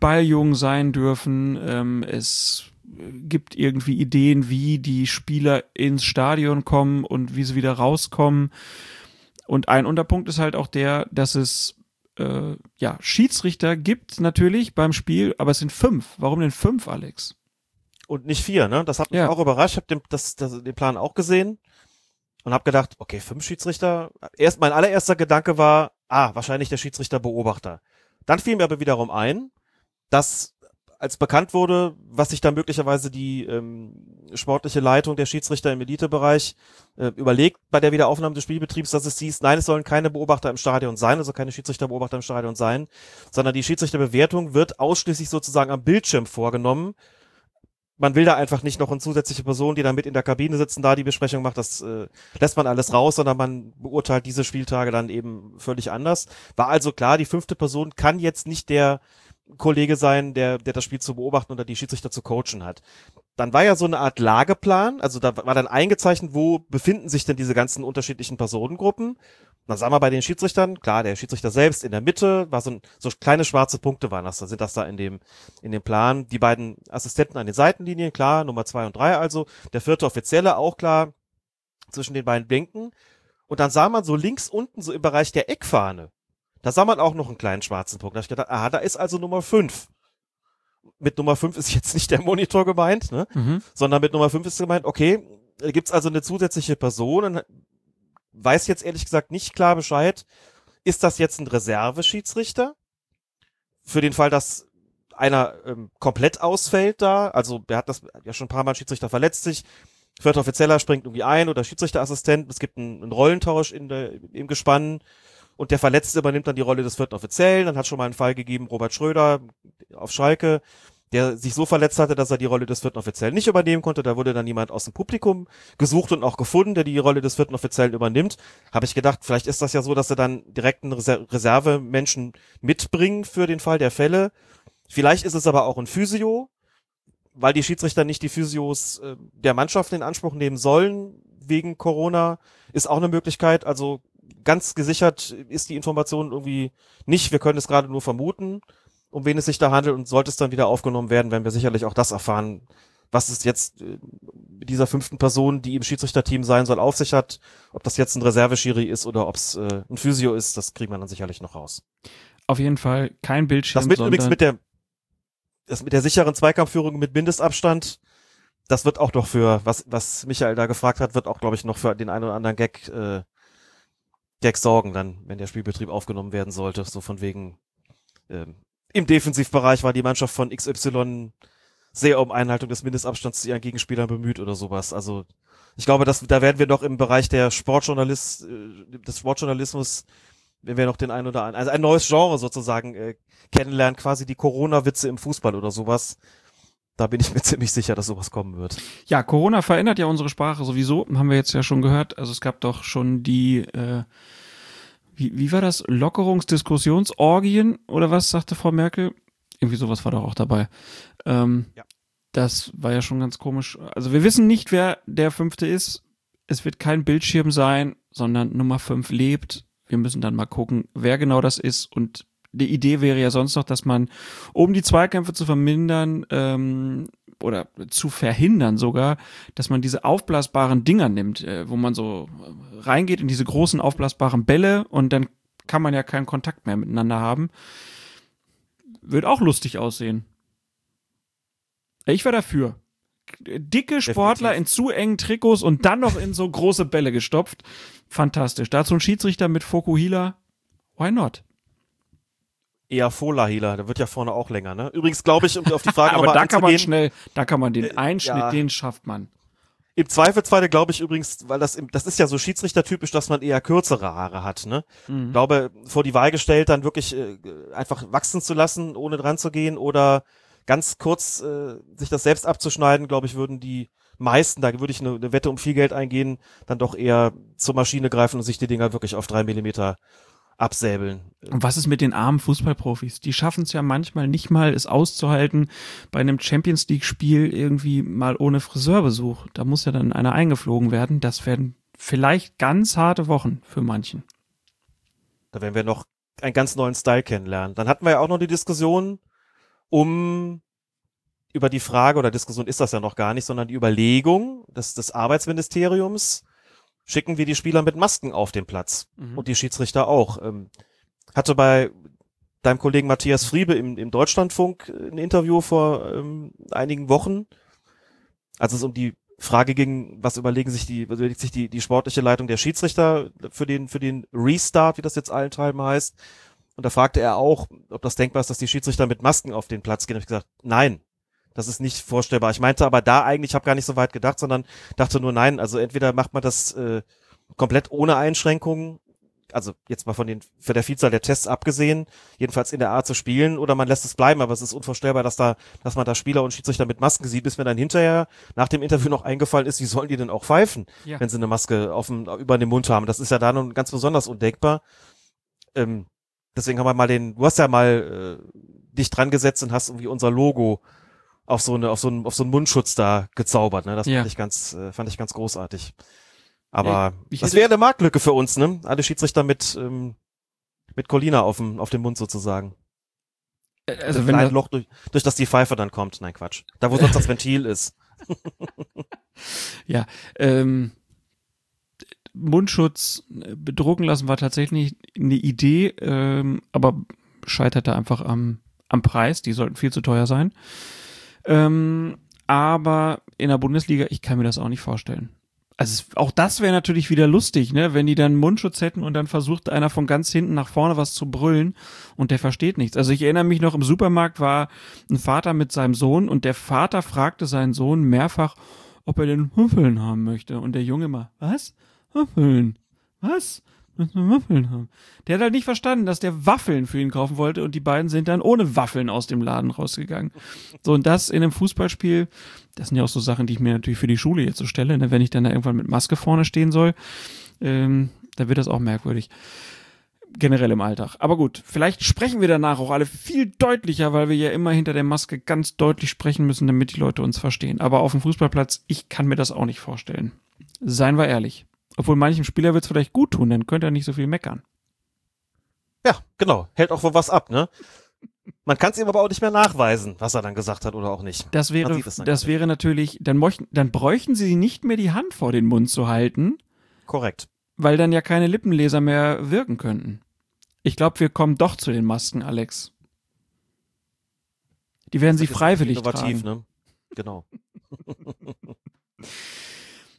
Balljungen sein dürfen. Ähm, es gibt irgendwie Ideen, wie die Spieler ins Stadion kommen und wie sie wieder rauskommen. Und ein Unterpunkt ist halt auch der, dass es äh, ja Schiedsrichter gibt natürlich beim Spiel, aber es sind fünf. Warum denn fünf, Alex? Und nicht vier, ne? Das hat mich Ja. auch überrascht. Ich habe den, das, das, den Plan auch gesehen und habe gedacht, okay, fünf Schiedsrichter. Erst mein allererster Gedanke war, ah, wahrscheinlich der Schiedsrichter-Beobachter. Dann fiel mir aber wiederum ein, dass als bekannt wurde, was sich da möglicherweise die ähm, sportliche Leitung der Schiedsrichter im Elitebereich äh, überlegt bei der Wiederaufnahme des Spielbetriebs, dass es hieß, nein, es sollen keine Beobachter im Stadion sein, also keine Schiedsrichterbeobachter im Stadion sein, sondern die Schiedsrichterbewertung wird ausschließlich sozusagen am Bildschirm vorgenommen. Man will da einfach nicht noch eine zusätzliche Person, die da mit in der Kabine sitzen, da die Besprechung macht, das äh, lässt man alles raus, sondern man beurteilt diese Spieltage dann eben völlig anders. War also klar, die fünfte Person kann jetzt nicht der Kollege sein, der, der das Spiel zu beobachten oder die Schiedsrichter zu coachen hat. Dann war ja so eine Art Lageplan, also da war dann eingezeichnet, wo befinden sich denn diese ganzen unterschiedlichen Personengruppen. Dann sagen wir bei den Schiedsrichtern, klar, der Schiedsrichter selbst in der Mitte, war so, ein, so kleine schwarze Punkte waren das, da sind das da in dem, in dem Plan. Die beiden Assistenten an den Seitenlinien, klar, Nummer zwei und drei also, der vierte Offizielle auch klar, zwischen den beiden Blinken. Und dann sah man so links unten, so im Bereich der Eckfahne, da sah man auch noch einen kleinen schwarzen Punkt. Da hab ich gedacht, aha, da ist also Nummer fünf. Mit Nummer fünf ist jetzt nicht der Monitor gemeint, ne? Mhm. sondern mit Nummer 5 ist gemeint, okay, gibt's also eine zusätzliche Person und weiß jetzt ehrlich gesagt nicht klar Bescheid, ist das jetzt ein Reserveschiedsrichter? Für den Fall, dass einer ähm, komplett ausfällt da, also der hat das ja schon ein paar Mal Schiedsrichter verletzt sich, vierter Offizieller springt irgendwie ein oder Schiedsrichterassistent, es gibt einen, einen Rollentausch in der, im Gespann und der Verletzte übernimmt dann die Rolle des vierten Offiziellen, dann hat schon mal einen Fall gegeben, Robert Schröder auf Schalke, der sich so verletzt hatte, dass er die Rolle des vierten Offiziellen nicht übernehmen konnte. Da wurde dann jemand aus dem Publikum gesucht und auch gefunden, der die Rolle des vierten Offiziellen übernimmt. Habe ich gedacht, vielleicht ist das ja so, dass sie dann direkt einen Reser Reservemenschen mitbringen für den Fall der Fälle. Vielleicht ist es aber auch ein Physio, weil die Schiedsrichter nicht die Physios äh, der Mannschaft in Anspruch nehmen sollen wegen Corona, ist auch eine Möglichkeit. Also ganz gesichert ist die Information irgendwie nicht. Wir können es gerade nur vermuten um wen es sich da handelt und sollte es dann wieder aufgenommen werden, werden wir sicherlich auch das erfahren, was es jetzt äh, mit dieser fünften Person, die im Schiedsrichterteam sein soll, auf sich hat. Ob das jetzt ein Reserveschiri ist oder ob es äh, ein Physio ist, das kriegen wir dann sicherlich noch raus. Auf jeden Fall kein Bildschirm, Das mit übrigens mit der das mit der sicheren Zweikampfführung mit Mindestabstand, das wird auch noch für, was, was Michael da gefragt hat, wird auch, glaube ich, noch für den einen oder anderen Gag, äh, Gag sorgen, dann, wenn der Spielbetrieb aufgenommen werden sollte. So von wegen, ähm, im Defensivbereich war die Mannschaft von XY sehr um Einhaltung des Mindestabstands zu ihren Gegenspielern bemüht oder sowas. Also ich glaube, dass da werden wir noch im Bereich der Sportjournalist, äh, des Sportjournalismus, wenn wir noch den einen oder anderen, also ein neues Genre sozusagen äh, kennenlernen, quasi die Corona-Witze im Fußball oder sowas. Da bin ich mir *laughs* ziemlich sicher, dass sowas kommen wird. Ja, Corona verändert ja unsere Sprache sowieso, haben wir jetzt ja schon gehört. Also es gab doch schon die, äh, wie, wie war das? Lockerungsdiskussionsorgien oder was, sagte Frau Merkel? Irgendwie sowas war doch auch dabei. Ähm, Ja. Das war ja schon ganz komisch. Also wir wissen nicht, wer der fünfte ist. Es wird kein Bildschirm sein, sondern Nummer fünf lebt. Wir müssen dann mal gucken, wer genau das ist. Und die Idee wäre ja sonst noch, dass man, um die Zweikämpfe zu vermindern, ähm, oder zu verhindern sogar, dass man diese aufblasbaren Dinger nimmt, äh, wo man so äh, reingeht in diese großen aufblasbaren Bälle und dann kann man ja keinen Kontakt mehr miteinander haben. Wird auch lustig aussehen. Ich wäre dafür. Dicke Sportler Definitiv. in zu engen Trikots und dann noch in so große Bälle gestopft. Fantastisch. Dazu ein Schiedsrichter mit Fokuhila. Why not? Eher Fohler-Healer. Der wird ja vorne auch länger, ne? Übrigens glaube ich, um auf die Frage *laughs* Aber da kann man schnell, da kann man den Äh, Einschnitt, ja. den schafft man. Im Zweifelsfall glaube ich übrigens, weil das im, das ist ja so Schiedsrichtertypisch, dass man eher kürzere Haare hat, ne? Mhm. Ich glaube, vor die Wahl gestellt, dann wirklich äh, einfach wachsen zu lassen, ohne dran zu gehen oder ganz kurz äh, sich das selbst abzuschneiden, glaube ich, würden die meisten, da würde ich eine, eine Wette um viel Geld eingehen, dann doch eher zur Maschine greifen und sich die Dinger wirklich auf drei Millimeter absäbeln. Und was ist mit den armen Fußballprofis? Die schaffen es ja manchmal nicht mal, es auszuhalten, bei einem Champions League-Spiel irgendwie mal ohne Friseurbesuch. Da muss ja dann einer eingeflogen werden. Das werden vielleicht ganz harte Wochen für manchen. Da werden wir noch einen ganz neuen Style kennenlernen. Dann hatten wir ja auch noch die Diskussion um über die Frage, oder Diskussion ist das ja noch gar nicht, sondern die Überlegung des, des Arbeitsministeriums, schicken wir die Spieler mit Masken auf den Platz Mhm. und die Schiedsrichter auch. Ähm, hatte bei deinem Kollegen Matthias Friebe im, im Deutschlandfunk ein Interview vor ähm, einigen Wochen, als es um die Frage ging, was überlegen sich die, was überlegt sich die, die sportliche Leitung der Schiedsrichter für den, für den Restart, wie das jetzt allenthalben heißt. Und da fragte er auch, ob das denkbar ist, dass die Schiedsrichter mit Masken auf den Platz gehen. Da hab ich gesagt, nein, das ist nicht vorstellbar. Ich meinte aber da eigentlich, ich habe gar nicht so weit gedacht, sondern dachte nur, nein, also entweder macht man das äh, komplett ohne Einschränkungen, also jetzt mal von den, für der Vielzahl der Tests abgesehen, jedenfalls in der Art zu spielen, oder man lässt es bleiben, aber es ist unvorstellbar, dass da, dass man da Spieler und Schiedsrichter mit Masken sieht, bis mir dann hinterher nach dem Interview noch eingefallen ist, wie sollen die denn auch pfeifen, Ja. wenn sie eine Maske auf dem, über dem Mund haben. Das ist ja da nun ganz besonders undenkbar. Ähm, deswegen haben wir mal den, du hast ja mal äh, dich dran gesetzt und hast irgendwie unser Logo auf so eine, auf so einen, auf so einen Mundschutz da gezaubert, ne? Das Ja. fand ich ganz, äh, fand ich ganz großartig. Aber Ja, ich das wäre eine Marktlücke für uns, ne? Alle Schiedsrichter mit, ähm, mit Colina auf dem, auf dem Mund sozusagen. Also Ein wenn das, Loch, durch, durch das die Pfeife dann kommt. Nein, Quatsch. Da, wo sonst das Ventil ist. *laughs* ja, ähm, Mundschutz äh, bedrucken lassen war tatsächlich eine Idee, ähm, aber scheiterte einfach am, am Preis. Die sollten viel zu teuer sein. Ähm, aber in der Bundesliga, ich kann mir das auch nicht vorstellen. Also auch das wäre natürlich wieder lustig, ne, wenn die dann Mundschutz hätten und dann versucht einer von ganz hinten nach vorne was zu brüllen und der versteht nichts. Also ich erinnere mich noch im Supermarkt war ein Vater mit seinem Sohn und der Vater fragte seinen Sohn mehrfach, ob er denn Waffeln haben möchte und der Junge immer, was? Waffeln? Was? Müssen wir Waffeln haben? Der hat halt nicht verstanden, dass der Waffeln für ihn kaufen wollte und die beiden sind dann ohne Waffeln aus dem Laden rausgegangen. So, und das in einem Fußballspiel, das sind ja auch so Sachen, die ich mir natürlich für die Schule jetzt so stelle, ne? wenn ich dann da irgendwann mit Maske vorne stehen soll, ähm, dann wird das auch merkwürdig. Generell im Alltag. Aber gut, vielleicht sprechen wir danach auch alle viel deutlicher, weil wir ja immer hinter der Maske ganz deutlich sprechen müssen, damit die Leute uns verstehen. Aber auf dem Fußballplatz, ich kann mir das auch nicht vorstellen. Seien wir ehrlich. Obwohl manchem Spieler wird es vielleicht gut tun, dann könnte er nicht so viel meckern. Ja, genau. Hält auch wohl was ab, ne? Man kann es ihm aber auch nicht mehr nachweisen, was er dann gesagt hat oder auch nicht. Das wäre, das wäre natürlich, dann, mochten, dann bräuchten sie nicht mehr die Hand vor den Mund zu halten, Korrekt. weil dann ja keine Lippenleser mehr wirken könnten. Ich glaube, wir kommen doch zu den Masken, Alex. Die werden sie Das freiwillig innovativ, tragen. ne? Genau. *laughs*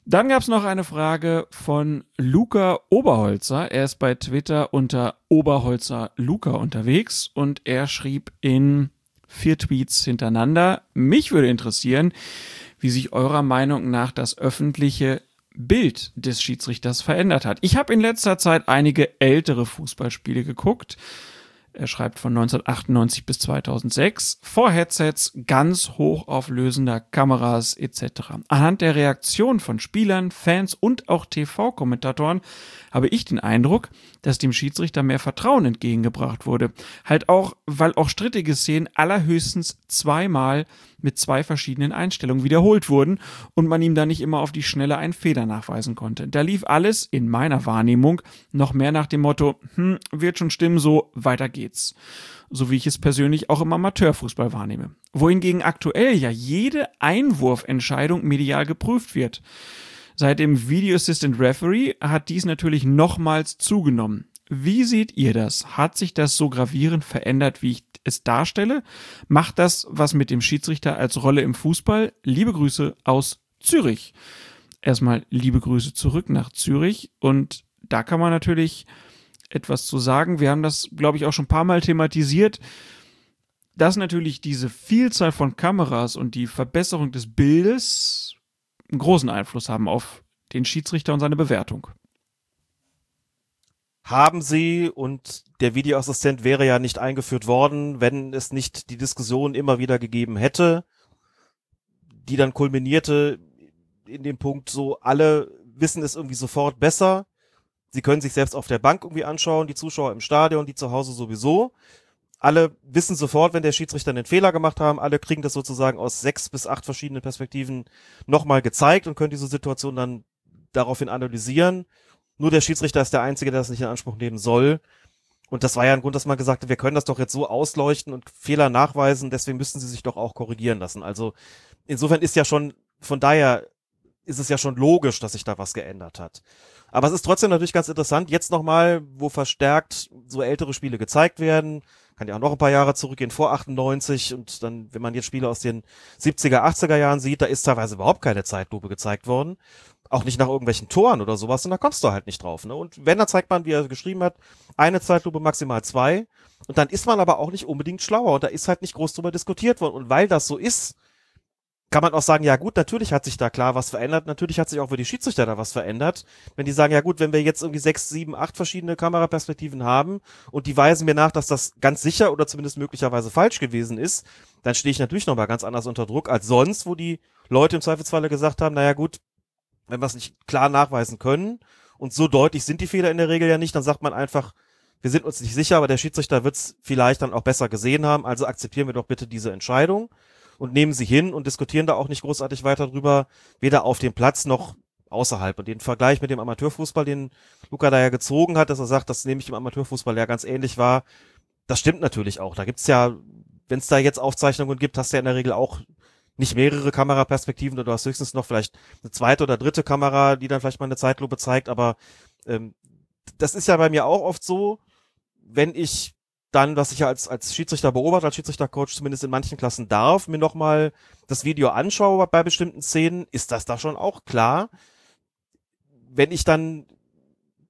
Dann gab es noch eine Frage von Luca Oberholzer. Er ist bei Twitter unter Oberholzer Luca unterwegs und er schrieb in vier Tweets hintereinander. Mich würde interessieren, wie sich eurer Meinung nach das öffentliche Bild des Schiedsrichters verändert hat. Ich habe in letzter Zeit einige ältere Fußballspiele geguckt. Er schreibt von 1998 bis 2006 vor Headsets, ganz hochauflösender Kameras etc. Anhand der Reaktion von Spielern, Fans und auch TV-Kommentatoren habe ich den Eindruck, dass dem Schiedsrichter mehr Vertrauen entgegengebracht wurde. Halt auch, weil auch strittige Szenen allerhöchstens zweimal mit zwei verschiedenen Einstellungen wiederholt wurden und man ihm da nicht immer auf die Schnelle einen Fehler nachweisen konnte. Da lief alles in meiner Wahrnehmung noch mehr nach dem Motto, hm, wird schon stimmen, so weiter geht's. So wie ich es persönlich auch im Amateurfußball wahrnehme. Wohingegen aktuell ja jede Einwurfentscheidung medial geprüft wird. Seit dem Video Assistant Referee hat dies natürlich nochmals zugenommen. Wie seht ihr das? Hat sich das so gravierend verändert, wie ich es darstelle? Macht das was mit dem Schiedsrichter als Rolle im Fußball? Liebe Grüße aus Zürich. Erstmal liebe Grüße zurück nach Zürich und da kann man natürlich etwas zu sagen. Wir haben das, glaube ich, auch schon ein paar Mal thematisiert, dass natürlich diese Vielzahl von Kameras und die Verbesserung des Bildes einen großen Einfluss haben auf den Schiedsrichter und seine Bewertung. Haben sie und der Videoassistent wäre ja nicht eingeführt worden, wenn es nicht die Diskussion immer wieder gegeben hätte, die dann kulminierte in dem Punkt so, alle wissen es irgendwie sofort besser. Sie können sich selbst auf der Bank irgendwie anschauen, die Zuschauer im Stadion, die zu Hause sowieso. Alle wissen sofort, wenn der Schiedsrichter einen Fehler gemacht haben, alle kriegen das sozusagen aus sechs bis acht verschiedenen Perspektiven nochmal gezeigt und können diese Situation dann daraufhin analysieren. Nur der Schiedsrichter ist der Einzige, der das nicht in Anspruch nehmen soll. Und das war ja ein Grund, dass man gesagt hat, wir können das doch jetzt so ausleuchten und Fehler nachweisen, deswegen müssten sie sich doch auch korrigieren lassen. Also insofern ist ja schon, von daher ist es ja schon logisch, dass sich da was geändert hat. Aber es ist trotzdem natürlich ganz interessant, jetzt nochmal, wo verstärkt so ältere Spiele gezeigt werden, kann ja auch noch ein paar Jahre zurückgehen, vor 98 und dann, wenn man jetzt Spiele aus den 70er, 80er Jahren sieht, da ist teilweise überhaupt keine Zeitlupe gezeigt worden. Auch nicht nach irgendwelchen Toren oder sowas und da kommst du halt nicht drauf. Ne? Und wenn, dann zeigt man, wie er geschrieben hat, eine Zeitlupe, maximal zwei. Und dann ist man aber auch nicht unbedingt schlauer und da ist halt nicht groß drüber diskutiert worden. Und weil das so ist, kann man auch sagen, ja gut, natürlich hat sich da klar was verändert, natürlich hat sich auch für die Schiedsrichter da was verändert. Wenn die sagen, ja gut, wenn wir jetzt irgendwie sechs, sieben, acht verschiedene Kameraperspektiven haben und die weisen mir nach, dass das ganz sicher oder zumindest möglicherweise falsch gewesen ist, dann stehe ich natürlich nochmal ganz anders unter Druck als sonst, wo die Leute im Zweifelsfalle gesagt haben, naja gut, wenn wir es nicht klar nachweisen können und so deutlich sind die Fehler in der Regel ja nicht, dann sagt man einfach, wir sind uns nicht sicher, aber der Schiedsrichter wird es vielleicht dann auch besser gesehen haben, also akzeptieren wir doch bitte diese Entscheidung und nehmen sie hin und diskutieren da auch nicht großartig weiter drüber, weder auf dem Platz noch außerhalb. Und den Vergleich mit dem Amateurfußball, den Luca da ja gezogen hat, dass er sagt, dass nämlich im Amateurfußball ja ganz ähnlich war, das stimmt natürlich auch. Da gibt's ja, wenn es da jetzt Aufzeichnungen gibt, hast du ja in der Regel auch nicht mehrere Kameraperspektiven, du hast höchstens noch vielleicht eine zweite oder dritte Kamera, die dann vielleicht mal eine Zeitlupe zeigt, aber ähm, das ist ja bei mir auch oft so, wenn ich dann, was ich ja als, als Schiedsrichter beobachte, als Schiedsrichtercoach zumindest in manchen Klassen darf, mir nochmal das Video anschaue bei bestimmten Szenen, ist das da schon auch klar. Wenn ich dann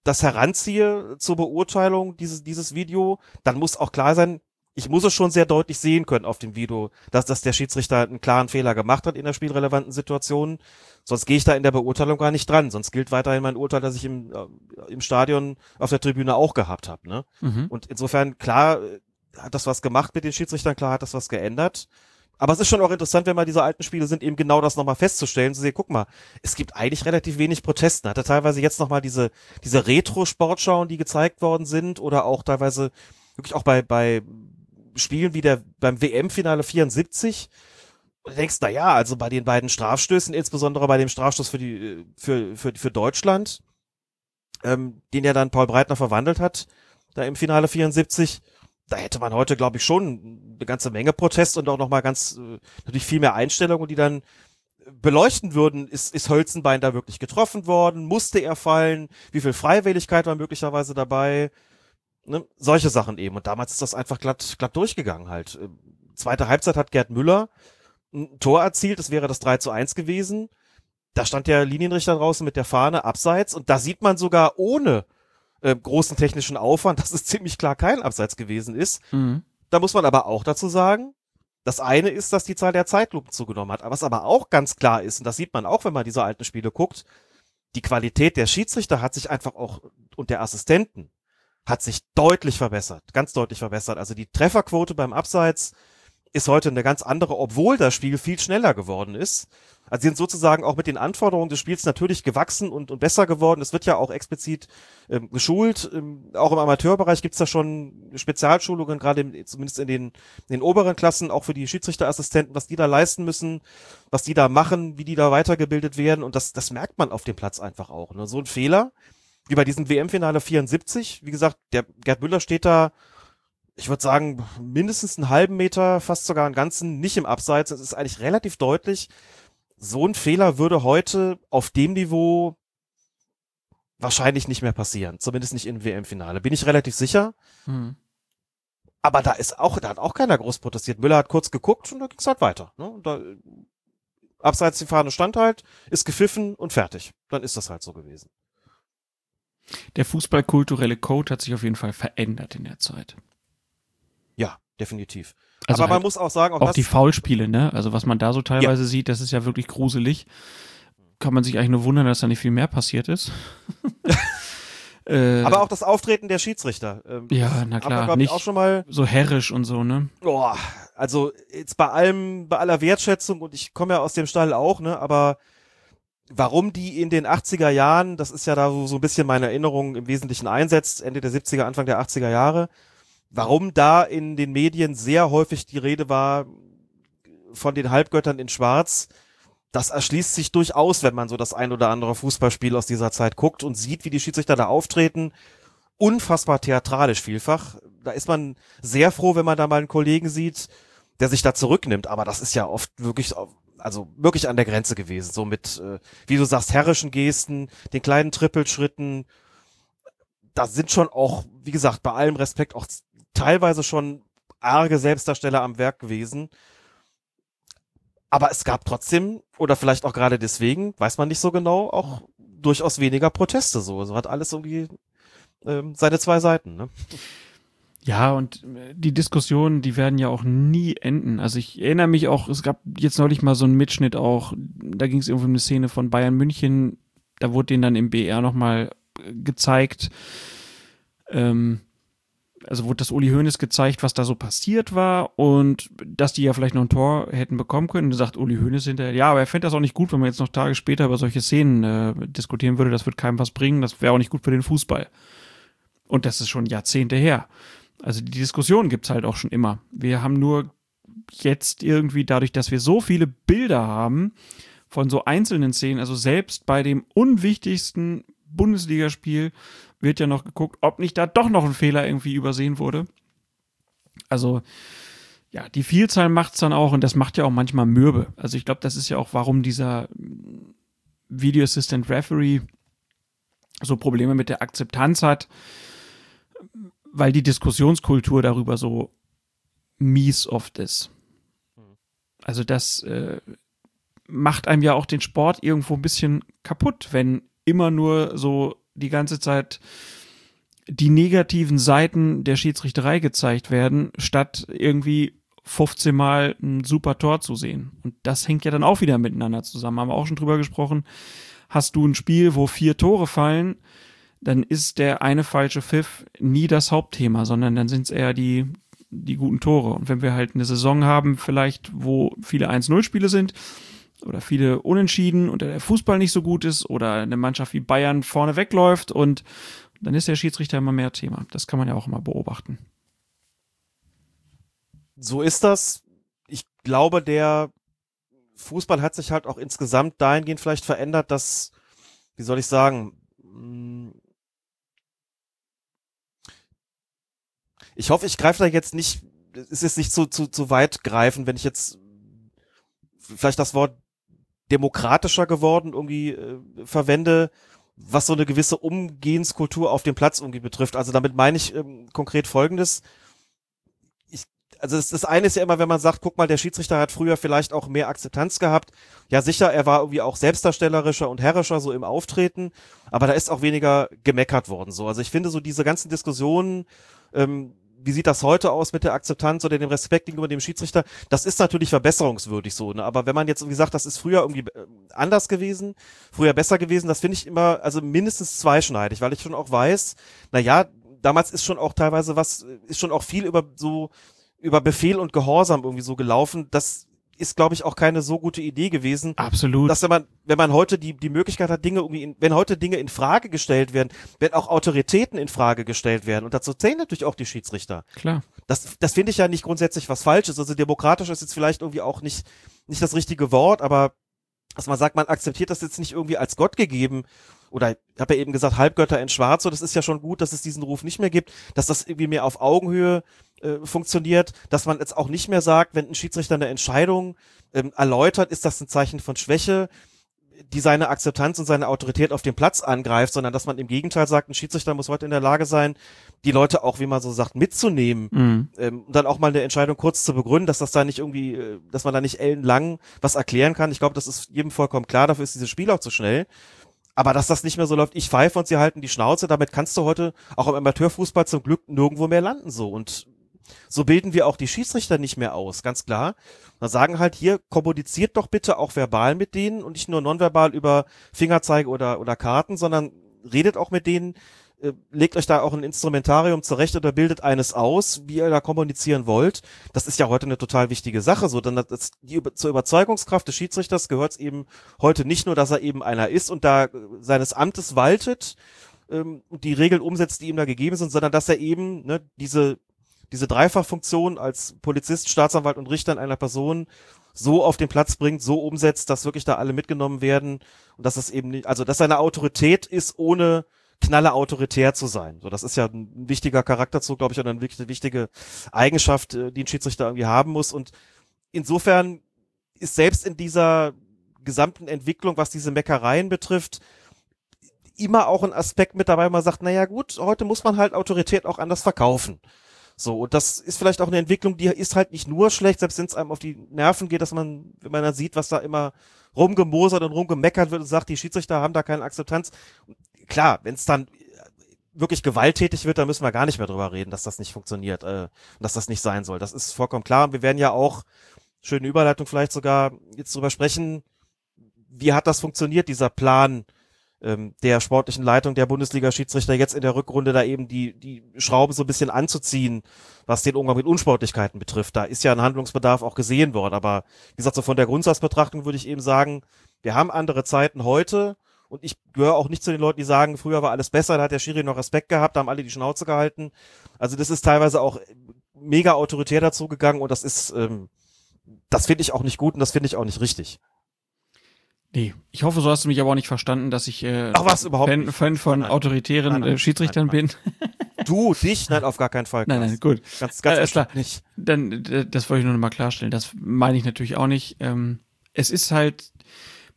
das heranziehe zur Beurteilung dieses, dieses Video, dann muss auch klar sein, ich muss es schon sehr deutlich sehen können auf dem Video, dass, dass der Schiedsrichter einen klaren Fehler gemacht hat in der spielrelevanten Situation. Sonst gehe ich da in der Beurteilung gar nicht dran. Sonst gilt weiterhin mein Urteil, das ich im, äh, im Stadion auf der Tribüne auch gehabt habe. Ne? Mhm. Und insofern, klar, äh, hat das was gemacht mit den Schiedsrichtern, klar hat das was geändert. Aber es ist schon auch interessant, wenn mal diese alten Spiele sind, eben genau das nochmal festzustellen, zu sehen, guck mal, es gibt eigentlich relativ wenig Protesten. Hat er teilweise jetzt nochmal diese, diese Retro-Sportschauen, die gezeigt worden sind, oder auch teilweise wirklich auch bei, bei Spielen wie der beim WM-Finale 74. Und denkst, na ja, also bei den beiden Strafstößen, insbesondere bei dem Strafstoß für die, für, für, für Deutschland, ähm, den ja dann Paul Breitner verwandelt hat, da im Finale 74, da hätte man heute, glaube ich, schon eine ganze Menge Protest und auch nochmal ganz, äh, natürlich viel mehr Einstellungen, die dann beleuchten würden, ist, ist Hölzenbein da wirklich getroffen worden? Musste er fallen? Wie viel Freiwilligkeit war möglicherweise dabei? Ne? Solche Sachen eben. Und damals ist das einfach glatt, glatt durchgegangen halt. Äh, zweite Halbzeit hat Gerd Müller ein Tor erzielt, das wäre das 3 zu 1 gewesen. Da stand der Linienrichter draußen mit der Fahne abseits und da sieht man sogar ohne äh, großen technischen Aufwand, *laughs* dass es ziemlich klar kein Abseits gewesen ist. Mhm. Da muss man aber auch dazu sagen, das eine ist, dass die Zahl der Zeitlupen zugenommen hat. Was aber auch ganz klar ist, und das sieht man auch, wenn man diese alten Spiele guckt, die Qualität der Schiedsrichter hat sich einfach auch und der Assistenten hat sich deutlich verbessert, ganz deutlich verbessert. Also die Trefferquote beim Abseits ist heute eine ganz andere, obwohl das Spiel viel schneller geworden ist. Also sie sind sozusagen auch mit den Anforderungen des Spiels natürlich gewachsen und, und besser geworden. Es wird ja auch explizit ähm, geschult. Ähm, auch im Amateurbereich gibt's da schon Spezialschulungen, gerade zumindest in den, in den oberen Klassen, auch für die Schiedsrichterassistenten, was die da leisten müssen, was die da machen, wie die da weitergebildet werden. Und das, das merkt man auf dem Platz einfach auch. Ne? So ein Fehler, wie bei diesem WM-Finale 74. Wie gesagt, der Gerd Müller steht da, ich würde sagen, mindestens einen halben Meter, fast sogar einen ganzen, nicht im Abseits. Es ist eigentlich relativ deutlich. So ein Fehler würde heute auf dem Niveau wahrscheinlich nicht mehr passieren. Zumindest nicht im WM-Finale. Bin ich relativ sicher. Hm. Aber da ist auch, da hat auch keiner groß protestiert. Müller hat kurz geguckt und da ging es halt weiter. Ne? Da, abseits die Fahne stand halt, ist gepfiffen und fertig. Dann ist das halt so gewesen. Der fußballkulturelle Code hat sich auf jeden Fall verändert in der Zeit. Ja, definitiv. Also Aber man halt muss auch sagen, auch, Auch die Foulspiele, ne? Also was man da so teilweise sieht, das ist ja wirklich gruselig. Kann man sich eigentlich nur wundern, dass da nicht viel mehr passiert ist. *laughs* äh, aber auch das Auftreten der Schiedsrichter. Ähm, Ja, na klar, ich, nicht- auch schon mal so herrisch und so, ne? Boah, also jetzt bei allem, bei aller Wertschätzung und ich komme ja aus dem Stall auch, ne, aber warum die in den 80er Jahren, das ist ja da so, so ein bisschen meine Erinnerung im Wesentlichen einsetzt, Ende der 70er, Anfang der 80er Jahre, warum da in den Medien sehr häufig die Rede war von den Halbgöttern in Schwarz, das erschließt sich durchaus, wenn man so das ein oder andere Fußballspiel aus dieser Zeit guckt und sieht, wie die Schiedsrichter da auftreten. Unfassbar theatralisch vielfach. Da ist man sehr froh, wenn man da mal einen Kollegen sieht, der sich da zurücknimmt. Aber das ist ja oft wirklich, also wirklich an der Grenze gewesen. So mit, äh, wie du sagst, herrischen Gesten, den kleinen Trippelschritten. Da sind schon auch, wie gesagt, bei allem Respekt auch teilweise schon arge Selbstdarsteller am Werk gewesen. Aber es gab trotzdem, oder vielleicht auch gerade deswegen, weiß man nicht so genau, auch durchaus weniger Proteste so. So hat alles irgendwie ähm, seine zwei Seiten. Ne? Ja, und äh, die Diskussionen, die werden ja auch nie enden. Also ich erinnere mich auch, es gab jetzt neulich mal so einen Mitschnitt auch, da ging es irgendwie um eine Szene von Bayern München, da wurde denen dann im BR nochmal gezeigt, ähm, also wurde das Uli Hoeneß gezeigt, was da so passiert war und dass die ja vielleicht noch ein Tor hätten bekommen können. Da sagt Uli Hoeneß hinterher, ja, aber er fände das auch nicht gut, wenn man jetzt noch Tage später über solche Szenen äh, diskutieren würde. Das wird keinem was bringen, das wäre auch nicht gut für den Fußball. Und das ist schon Jahrzehnte her. Also die Diskussion gibt's halt auch schon immer. Wir haben nur jetzt irgendwie dadurch, dass wir so viele Bilder haben von so einzelnen Szenen, also selbst bei dem unwichtigsten Bundesligaspiel wird ja noch geguckt, ob nicht da doch noch ein Fehler irgendwie übersehen wurde. Also ja, die Vielzahl macht's dann auch und das macht ja auch manchmal mürbe. Also ich glaube, das ist ja auch, warum dieser Video Assistant Referee so Probleme mit der Akzeptanz hat, weil die Diskussionskultur darüber so mies oft ist. Also das äh, macht einem ja auch den Sport irgendwo ein bisschen kaputt, wenn immer nur so die ganze Zeit die negativen Seiten der Schiedsrichterei gezeigt werden, statt irgendwie 15 Mal ein super Tor zu sehen. Und das hängt ja dann auch wieder miteinander zusammen. Haben wir auch schon drüber gesprochen. Hast du ein Spiel, wo vier Tore fallen, dann ist der eine falsche Pfiff nie das Hauptthema, sondern dann sind es eher die, die guten Tore. Und wenn wir halt eine Saison haben, vielleicht, wo viele 1-0-Spiele sind oder viele Unentschieden und der Fußball nicht so gut ist oder eine Mannschaft wie Bayern vorne wegläuft und dann ist der Schiedsrichter immer mehr Thema. Das kann man ja auch immer beobachten. So ist das. Ich glaube, der Fußball hat sich halt auch insgesamt dahingehend vielleicht verändert, dass, wie soll ich sagen, ich hoffe, ich greife da jetzt nicht, es ist nicht zu, zu, zu weit greifen, wenn ich jetzt vielleicht das Wort demokratischer geworden irgendwie äh, verwende, was so eine gewisse Umgehenskultur auf dem Platz irgendwie betrifft. Also damit meine ich ähm, konkret Folgendes. Ich, also das, das eine ist ja immer, wenn man sagt, guck mal, der Schiedsrichter hat früher vielleicht auch mehr Akzeptanz gehabt. Ja, sicher, er war irgendwie auch selbstdarstellerischer und herrischer so im Auftreten, aber da ist auch weniger gemeckert worden. So, also ich finde so diese ganzen Diskussionen, ähm, wie sieht das heute aus mit der Akzeptanz oder dem Respekt gegenüber dem Schiedsrichter? Das ist natürlich verbesserungswürdig so, ne? Aber wenn man jetzt irgendwie sagt, das ist früher irgendwie äh, anders gewesen, früher besser gewesen, das finde ich immer, also mindestens zweischneidig, weil ich schon auch weiß, na ja, damals ist schon auch teilweise was, ist schon auch viel über so, über Befehl und Gehorsam irgendwie so gelaufen. Das ist, glaube ich, auch keine so gute Idee gewesen. Absolut. Dass wenn man, wenn man heute die, die Möglichkeit hat, Dinge irgendwie, in, wenn heute Dinge in Frage gestellt werden, wenn auch Autoritäten in Frage gestellt werden, und dazu zählen natürlich auch die Schiedsrichter. Klar. Das, das finde ich ja nicht grundsätzlich was Falsches. Also demokratisch ist jetzt vielleicht irgendwie auch nicht, nicht das richtige Wort, aber dass man sagt, man akzeptiert das jetzt nicht irgendwie als Gott gegeben, oder ich habe ja eben gesagt, Halbgötter in Schwarz, so das ist ja schon gut, dass es diesen Ruf nicht mehr gibt, dass das irgendwie mehr auf Augenhöhe äh, funktioniert, dass man jetzt auch nicht mehr sagt, wenn ein Schiedsrichter eine Entscheidung ähm, erläutert, ist das ein Zeichen von Schwäche, die seine Akzeptanz und seine Autorität auf dem Platz angreift, sondern dass man im Gegenteil sagt, ein Schiedsrichter muss heute in der Lage sein, die Leute auch, wie man so sagt, mitzunehmen Mhm. ähm, und dann auch mal eine Entscheidung kurz zu begründen, dass das da nicht irgendwie, äh, dass man da nicht ellenlang was erklären kann. Ich glaube, das ist jedem vollkommen klar, dafür ist dieses Spiel auch zu schnell. Aber dass das nicht mehr so läuft, ich pfeife und sie halten die Schnauze, damit kannst du heute auch im Amateurfußball zum Glück nirgendwo mehr landen so. Und so bilden wir auch die Schiedsrichter nicht mehr aus, ganz klar. Da sagen halt hier, kommuniziert doch bitte auch verbal mit denen und nicht nur nonverbal über Fingerzeige oder, oder Karten, sondern redet auch mit denen, legt euch da auch ein Instrumentarium zurecht oder bildet eines aus, wie ihr da kommunizieren wollt. Das ist ja heute eine total wichtige Sache. So, dann das, die, zur Überzeugungskraft des Schiedsrichters gehört es eben heute nicht nur, dass er eben einer ist und da äh, seines Amtes waltet ähm, und die Regeln umsetzt, die ihm da gegeben sind, sondern dass er eben ne, diese diese Dreifachfunktion als Polizist, Staatsanwalt und Richter in einer Person so auf den Platz bringt, so umsetzt, dass wirklich da alle mitgenommen werden und dass es eben nicht, also dass seine Autorität ist, ohne knalle autoritär zu sein. So, das ist ja ein wichtiger Charakterzug, glaube ich, und eine wichtige Eigenschaft, äh, die ein Schiedsrichter irgendwie haben muss. Und insofern ist selbst in dieser gesamten Entwicklung, was diese Meckereien betrifft, immer auch ein Aspekt mit dabei, man sagt, naja gut, heute muss man halt Autorität auch anders verkaufen. So, und das ist vielleicht auch eine Entwicklung, die ist halt nicht nur schlecht, selbst wenn es einem auf die Nerven geht, dass man, wenn man dann sieht, was da immer rumgemosert und rumgemeckert wird und sagt, die Schiedsrichter haben da keine Akzeptanz. Klar, wenn es dann wirklich gewalttätig wird, dann müssen wir gar nicht mehr drüber reden, dass das nicht funktioniert, äh, dass das nicht sein soll. Das ist vollkommen klar. Und wir werden ja auch, schöne Überleitung vielleicht sogar, jetzt drüber sprechen, wie hat das funktioniert, dieser Plan, ähm, der sportlichen Leitung der Bundesliga-Schiedsrichter jetzt in der Rückrunde da eben die, die Schrauben so ein bisschen anzuziehen, was den Umgang mit Unsportlichkeiten betrifft. Da ist ja ein Handlungsbedarf auch gesehen worden. Aber wie gesagt, so von der Grundsatzbetrachtung würde ich eben sagen, wir haben andere Zeiten heute und ich gehöre auch nicht zu den Leuten, die sagen, früher war alles besser, da hat der Schiri noch Respekt gehabt, da haben alle die Schnauze gehalten. Also das ist teilweise auch mega autoritär dazu gegangen und das ist, ähm, das finde ich auch nicht gut und das finde ich auch nicht richtig. Nee, ich hoffe, so hast du mich aber auch nicht verstanden, dass ich äh, Ach, was, überhaupt Fan, Fan von nein. autoritären Nein, nein, äh, Schiedsrichtern bin. Du, dich? Nein, auf gar keinen Fall. *laughs* Nein, nein, gut. Ganz, ganz Äh, klar. nicht. Dann, äh, das wollte ich nur noch mal klarstellen. Das meine ich natürlich auch nicht. Ähm, es ist halt,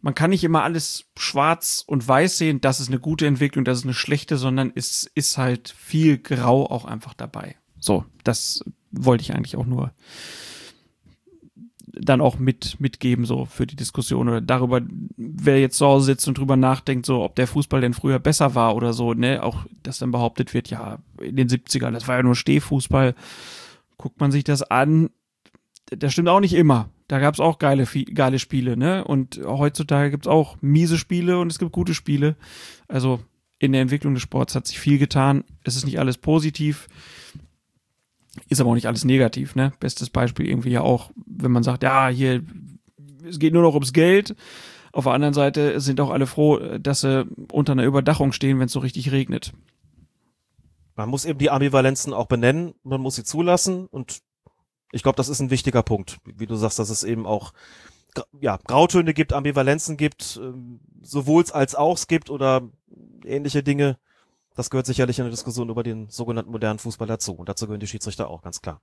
man kann nicht immer alles schwarz und weiß sehen, das ist eine gute Entwicklung, das ist eine schlechte, sondern es ist halt viel Grau auch einfach dabei. So, das wollte ich eigentlich auch nur dann auch mit mitgeben so für die Diskussion oder darüber, wer jetzt zu Hause sitzt und drüber nachdenkt, so ob der Fußball denn früher besser war oder so, ne, auch dass dann behauptet wird, ja, in den 70ern, das war ja nur Stehfußball. Guckt man sich das an, das stimmt auch nicht immer. Da gab es auch geile, geile Spiele, ne? Und heutzutage gibt es auch miese Spiele und es gibt gute Spiele. Also in der Entwicklung des Sports hat sich viel getan. Es ist nicht alles positiv. Ist aber auch nicht alles negativ, ne? Bestes Beispiel irgendwie ja auch, wenn man sagt, ja, hier, es geht nur noch ums Geld. Auf der anderen Seite sind auch alle froh, dass sie unter einer Überdachung stehen, wenn es so richtig regnet. Man muss eben die Ambivalenzen auch benennen, man muss sie zulassen und ich glaube, das ist ein wichtiger Punkt, wie du sagst, dass es eben auch ja, Grautöne gibt, Ambivalenzen gibt, ähm, sowohl als auch es gibt oder ähnliche Dinge. Das gehört sicherlich in der Diskussion über den sogenannten modernen Fußball dazu. Und dazu gehören die Schiedsrichter auch, ganz klar.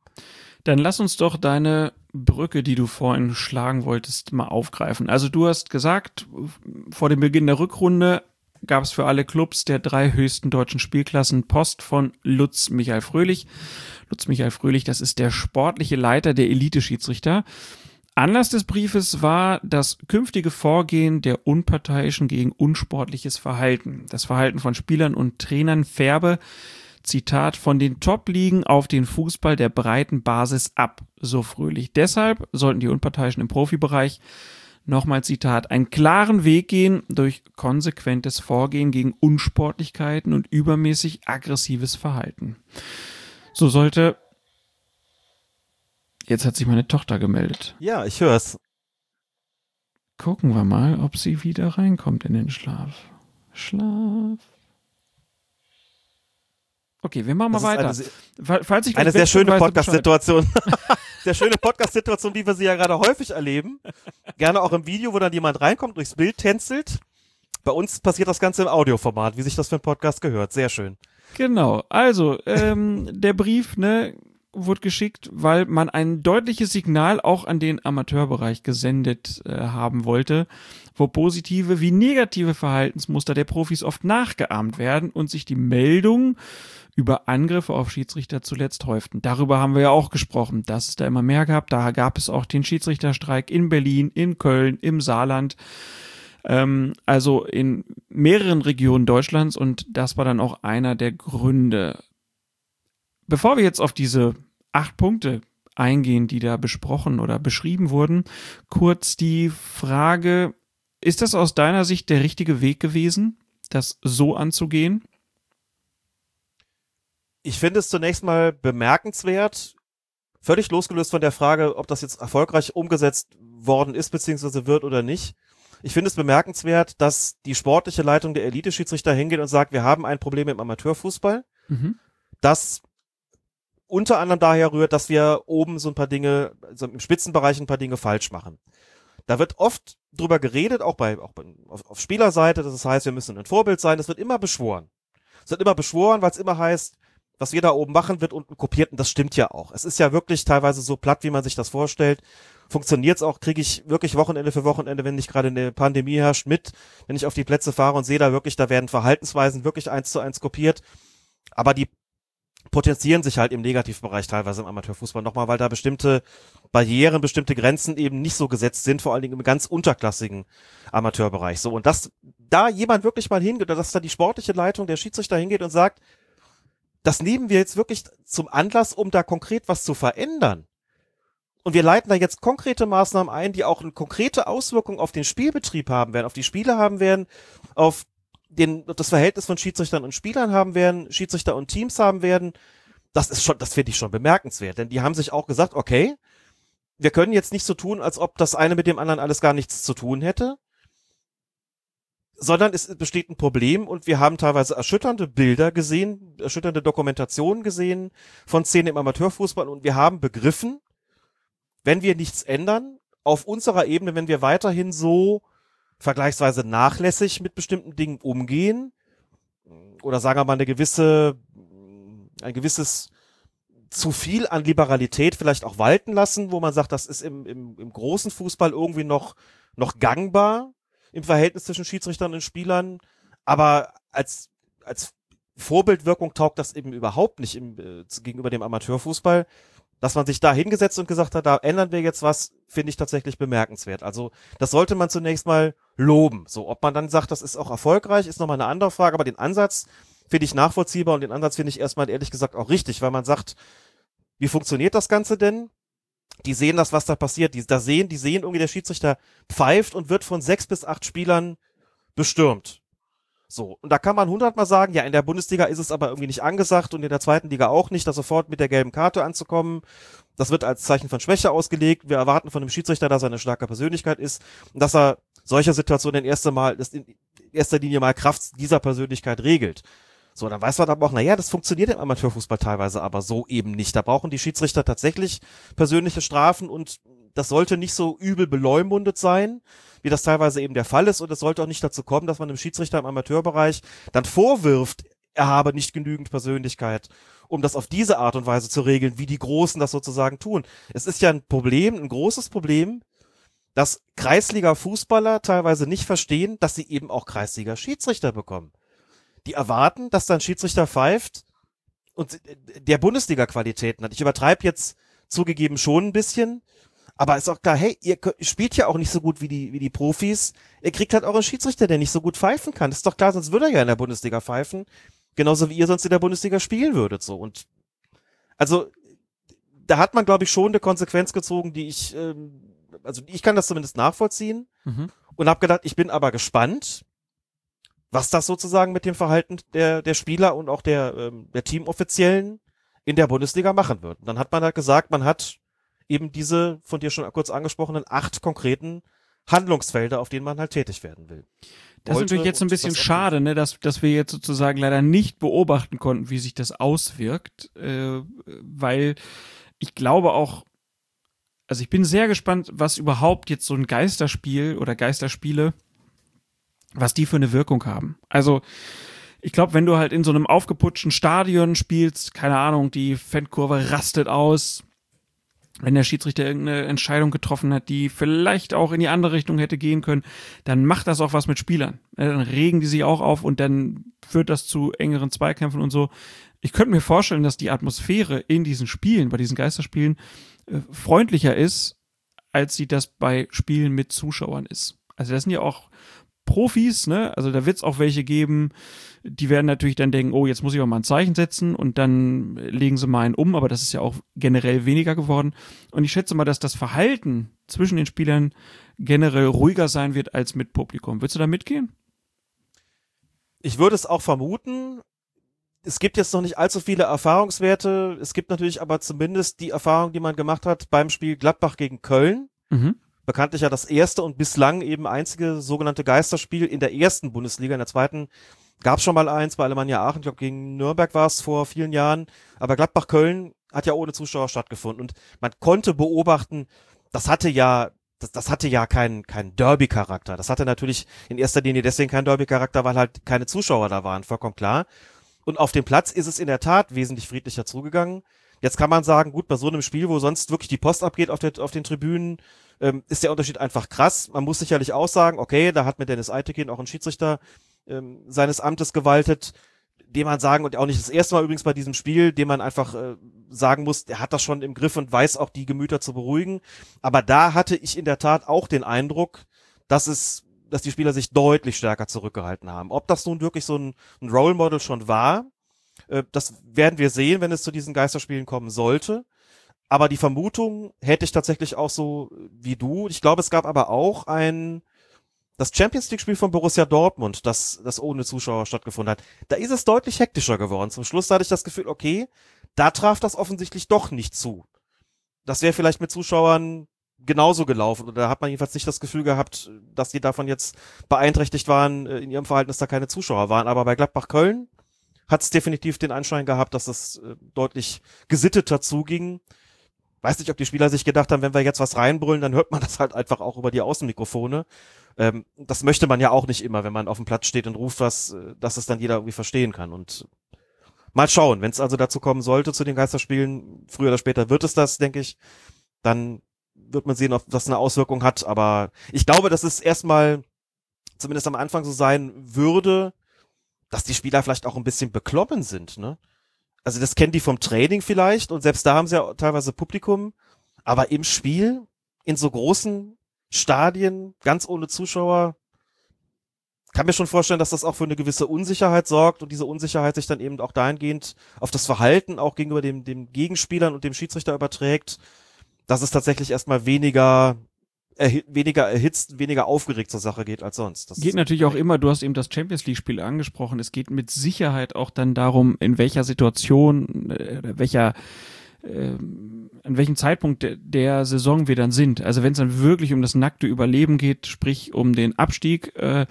Dann lass uns doch deine Brücke, die du vorhin schlagen wolltest, mal aufgreifen. Also du hast gesagt, vor dem Beginn der Rückrunde gab es für alle Clubs der drei höchsten deutschen Spielklassen Post von Lutz Michael Fröhlich. Lutz Michael Fröhlich, das ist der sportliche Leiter der Elite-Schiedsrichter. Anlass des Briefes war das künftige Vorgehen der Unparteiischen gegen unsportliches Verhalten. Das Verhalten von Spielern und Trainern färbe, Zitat, von den Top-Ligen auf den Fußball der breiten Basis ab, so fröhlich. Deshalb sollten die Unparteiischen im Profibereich nochmal Zitat, einen klaren Weg gehen durch konsequentes Vorgehen gegen Unsportlichkeiten und übermäßig aggressives Verhalten. So sollte Jetzt hat sich meine Tochter gemeldet. Ja, ich hör's. Gucken wir mal, ob sie wieder reinkommt in den Schlaf. Schlaf. Okay, wir machen mal weiter. Fall- Falls ich Eine *laughs* *laughs* sehr schöne. Podcast-Situation. sehr schöne Podcast-Situation, wie wir sie ja gerade häufig erleben. Gerne auch im Video, wo dann jemand reinkommt, durchs Bild tänzelt. Bei uns passiert das Ganze im Audioformat, wie sich das für einen Podcast gehört. Sehr schön. Genau. Also, ähm, der Brief, ne, wurde geschickt, weil man ein deutliches Signal auch an den Amateurbereich gesendet äh, haben wollte, wo positive wie negative Verhaltensmuster der Profis oft nachgeahmt werden und sich die Meldungen über Angriffe auf Schiedsrichter zuletzt häuften. Darüber haben wir ja auch gesprochen, dass es da immer mehr gab. Da gab es auch den Schiedsrichterstreik in Berlin, in Köln, im Saarland. Ähm, also in mehreren Regionen Deutschlands und das war dann auch einer der Gründe. Bevor wir jetzt auf diese acht Punkte eingehen, die da besprochen oder beschrieben wurden, kurz die Frage, ist das aus deiner Sicht der richtige Weg gewesen, das so anzugehen? Ich finde es zunächst mal bemerkenswert, völlig losgelöst von der Frage, ob das jetzt erfolgreich umgesetzt worden ist, beziehungsweise wird oder nicht. Ich finde es bemerkenswert, dass die sportliche Leitung der Elite-Schiedsrichter hingeht und sagt, wir haben ein Problem im Amateurfußball, Mhm. das unter anderem daher rührt, dass wir oben so ein paar Dinge, also im Spitzenbereich ein paar Dinge falsch machen. Da wird oft drüber geredet, auch bei, auch bei, auf, auf Spielerseite, das heißt, wir müssen ein Vorbild sein, das wird immer beschworen. Es wird immer beschworen, weil es immer heißt, was wir da oben machen, wird unten kopiert und das stimmt ja auch. Es ist ja wirklich teilweise so platt, wie man sich das vorstellt. Funktioniert's auch, kriege ich wirklich Wochenende für Wochenende, wenn nicht gerade eine Pandemie herrscht, mit, wenn ich auf die Plätze fahre und sehe da wirklich, da werden Verhaltensweisen wirklich eins zu eins kopiert. Aber die potenzieren sich halt im Negativbereich teilweise im Amateurfußball nochmal, weil da bestimmte Barrieren, bestimmte Grenzen eben nicht so gesetzt sind, vor allen Dingen im ganz unterklassigen Amateurbereich. So, und dass da jemand wirklich mal hingeht, oder dass da die sportliche Leitung der Schiedsrichter hingeht und sagt, das nehmen wir jetzt wirklich zum Anlass, um da konkret was zu verändern. Und wir leiten da jetzt konkrete Maßnahmen ein, die auch eine konkrete Auswirkung auf den Spielbetrieb haben werden, auf die Spiele haben werden, auf den, das Verhältnis von Schiedsrichtern und Spielern haben werden, Schiedsrichter und Teams haben werden. Das ist schon, das finde ich schon bemerkenswert, denn die haben sich auch gesagt, okay, wir können jetzt nicht so tun, als ob das eine mit dem anderen alles gar nichts zu tun hätte, sondern es besteht ein Problem und wir haben teilweise erschütternde Bilder gesehen, erschütternde Dokumentationen gesehen von Szenen im Amateurfußball und wir haben begriffen, wenn wir nichts ändern, auf unserer Ebene, wenn wir weiterhin so vergleichsweise nachlässig mit bestimmten Dingen umgehen oder sagen wir mal eine gewisse, ein gewisses zu viel an Liberalität vielleicht auch walten lassen, wo man sagt, das ist im, im, im großen Fußball irgendwie noch, noch gangbar im Verhältnis zwischen Schiedsrichtern und Spielern, aber als, als Vorbildwirkung taugt das eben überhaupt nicht im, äh, gegenüber dem Amateurfußball. Dass man sich da hingesetzt und gesagt hat, da ändern wir jetzt was, finde ich tatsächlich bemerkenswert. Also das sollte man zunächst mal loben. So, ob man dann sagt, das ist auch erfolgreich, ist nochmal eine andere Frage, aber den Ansatz finde ich nachvollziehbar und den Ansatz finde ich erstmal ehrlich gesagt auch richtig, weil man sagt, wie funktioniert das Ganze denn? Die sehen das, was da passiert. Die da sehen, die sehen irgendwie, der Schiedsrichter pfeift und wird von sechs bis acht Spielern bestürmt. So, und da kann man hundertmal sagen, ja, in der Bundesliga ist es aber irgendwie nicht angesagt und in der zweiten Liga auch nicht, da sofort mit der gelben Karte anzukommen. Das wird als Zeichen von Schwäche ausgelegt. Wir erwarten von dem Schiedsrichter, dass er eine starke Persönlichkeit ist und dass er solche Situationen in erster, Mal, in erster Linie mal Kraft dieser Persönlichkeit regelt. So, dann weiß man aber auch, naja, das funktioniert im Amateurfußball teilweise aber so eben nicht. Da brauchen die Schiedsrichter tatsächlich persönliche Strafen und das sollte nicht so übel beleumundet sein, wie das teilweise eben der Fall ist. Und es sollte auch nicht dazu kommen, dass man dem Schiedsrichter im Amateurbereich dann vorwirft, er habe nicht genügend Persönlichkeit, um das auf diese Art und Weise zu regeln, wie die Großen das sozusagen tun. Es ist ja ein Problem, ein großes Problem, dass Kreisliga-Fußballer teilweise nicht verstehen, dass sie eben auch Kreisliga-Schiedsrichter bekommen. Die erwarten, dass dann Schiedsrichter pfeift und der Bundesliga-Qualitäten hat. Ich übertreibe jetzt zugegeben schon ein bisschen, aber ist auch klar, hey, ihr spielt ja auch nicht so gut wie die, wie die Profis. Ihr kriegt halt auch einen Schiedsrichter, der nicht so gut pfeifen kann. Das ist doch klar, sonst würde er ja in der Bundesliga pfeifen. Genauso wie ihr sonst in der Bundesliga spielen würdet, so. Und, also, da hat man, glaube ich, schon eine Konsequenz gezogen, die ich, ähm, also ich kann das zumindest nachvollziehen Mhm. und habe gedacht, ich bin aber gespannt, was das sozusagen mit dem Verhalten der, der Spieler und auch der, ähm, der Teamoffiziellen in der Bundesliga machen wird. Und dann hat man halt gesagt, man hat eben diese von dir schon kurz angesprochenen acht konkreten Handlungsfelder, auf denen man halt tätig werden will. Das ist natürlich jetzt ein bisschen schade, ne, dass, dass wir jetzt sozusagen leider nicht beobachten konnten, wie sich das auswirkt, äh, weil ich glaube auch, also ich bin sehr gespannt, was überhaupt jetzt so ein Geisterspiel oder Geisterspiele, was die für eine Wirkung haben. Also ich glaube, wenn du halt in so einem aufgeputschten Stadion spielst, keine Ahnung, die Fankurve rastet aus, wenn der Schiedsrichter irgendeine Entscheidung getroffen hat, die vielleicht auch in die andere Richtung hätte gehen können, dann macht das auch was mit Spielern. Dann regen die sich auch auf und dann führt das zu engeren Zweikämpfen und so. Ich könnte mir vorstellen, dass die Atmosphäre in diesen Spielen, bei diesen Geisterspielen, äh, freundlicher ist, als sie das bei Spielen mit Zuschauern ist. Also das sind ja auch Profis, ne? Also da wird es auch welche geben, die werden natürlich dann denken, oh, jetzt muss ich auch mal ein Zeichen setzen und dann legen sie mal einen um, aber das ist ja auch generell weniger geworden. Und ich schätze mal, dass das Verhalten zwischen den Spielern generell ruhiger sein wird als mit Publikum. Würdest du da mitgehen? Ich würde es auch vermuten. Es gibt jetzt noch nicht allzu viele Erfahrungswerte. Es gibt natürlich aber zumindest die Erfahrung, die man gemacht hat beim Spiel Gladbach gegen Köln. Mhm. Bekanntlich ja das erste und bislang eben einzige sogenannte Geisterspiel in der ersten Bundesliga. In der zweiten gab es schon mal eins bei Alemannia Aachen. Ich glaube, gegen Nürnberg war es vor vielen Jahren. Aber Gladbach-Köln hat ja ohne Zuschauer stattgefunden. Und man konnte beobachten, das hatte ja das, das hatte ja keinen keinen Derby-Charakter. Das hatte natürlich in erster Linie deswegen keinen Derby-Charakter, weil halt keine Zuschauer da waren, vollkommen klar. Und auf dem Platz ist es in der Tat wesentlich friedlicher zugegangen. Jetzt kann man sagen, gut, bei so einem Spiel, wo sonst wirklich die Post abgeht auf, der, auf den Tribünen, ähm, ist der Unterschied einfach krass. Man muss sicherlich auch sagen, okay, da hat mit Dennis Eitekin auch ein Schiedsrichter ähm, seines Amtes gewaltet dem man sagen, und auch nicht das erste Mal übrigens bei diesem Spiel, dem man einfach äh, sagen muss, der hat das schon im Griff und weiß auch die Gemüter zu beruhigen. Aber da hatte ich in der Tat auch den Eindruck, dass es, dass die Spieler sich deutlich stärker zurückgehalten haben. Ob das nun wirklich so ein, ein Role Model schon war, äh, das werden wir sehen, wenn es zu diesen Geisterspielen kommen sollte. Aber die Vermutung hätte ich tatsächlich auch so wie du. Ich glaube, es gab aber auch ein, das Champions League Spiel von Borussia Dortmund, das, das ohne Zuschauer stattgefunden hat, da ist es deutlich hektischer geworden. Zum Schluss hatte ich das Gefühl, okay, da traf das offensichtlich doch nicht zu. Das wäre vielleicht mit Zuschauern genauso gelaufen. Oder da hat man jedenfalls nicht das Gefühl gehabt, dass die davon jetzt beeinträchtigt waren äh, in ihrem Verhalten, dass da keine Zuschauer waren. Aber bei Gladbach Köln hat es definitiv den Anschein gehabt, dass es äh, deutlich gesitteter zuging. Weiß nicht, ob die Spieler sich gedacht haben, wenn wir jetzt was reinbrüllen, dann hört man das halt einfach auch über die Außenmikrofone. Ähm, das möchte man ja auch nicht immer, wenn man auf dem Platz steht und ruft was, äh, dass es dann jeder irgendwie verstehen kann. Und mal schauen, wenn es also dazu kommen sollte zu den Geisterspielen, früher oder später wird es das, denke ich, dann wird man sehen, ob das eine Auswirkung hat. Aber ich glaube, dass es erstmal zumindest am Anfang so sein würde, dass die Spieler vielleicht auch ein bisschen beklommen sind, ne? Also das kennen die vom Training vielleicht und selbst da haben sie ja teilweise Publikum, aber im Spiel in so großen Stadien, ganz ohne Zuschauer. Kann mir schon vorstellen, dass das auch für eine gewisse Unsicherheit sorgt und diese Unsicherheit sich dann eben auch dahingehend auf das Verhalten auch gegenüber dem, dem Gegenspielern und dem Schiedsrichter überträgt, dass es tatsächlich erstmal weniger erhi weniger erhitzt, weniger aufgeregt zur Sache geht als sonst. Das geht natürlich auch immer, du hast eben das Champions League Spiel angesprochen, es geht mit Sicherheit auch dann darum, in welcher Situation, äh, welcher äh, an welchem Zeitpunkt der, der Saison wir dann sind. Also wenn es dann wirklich um das nackte Überleben geht, sprich um den Abstieg, äh,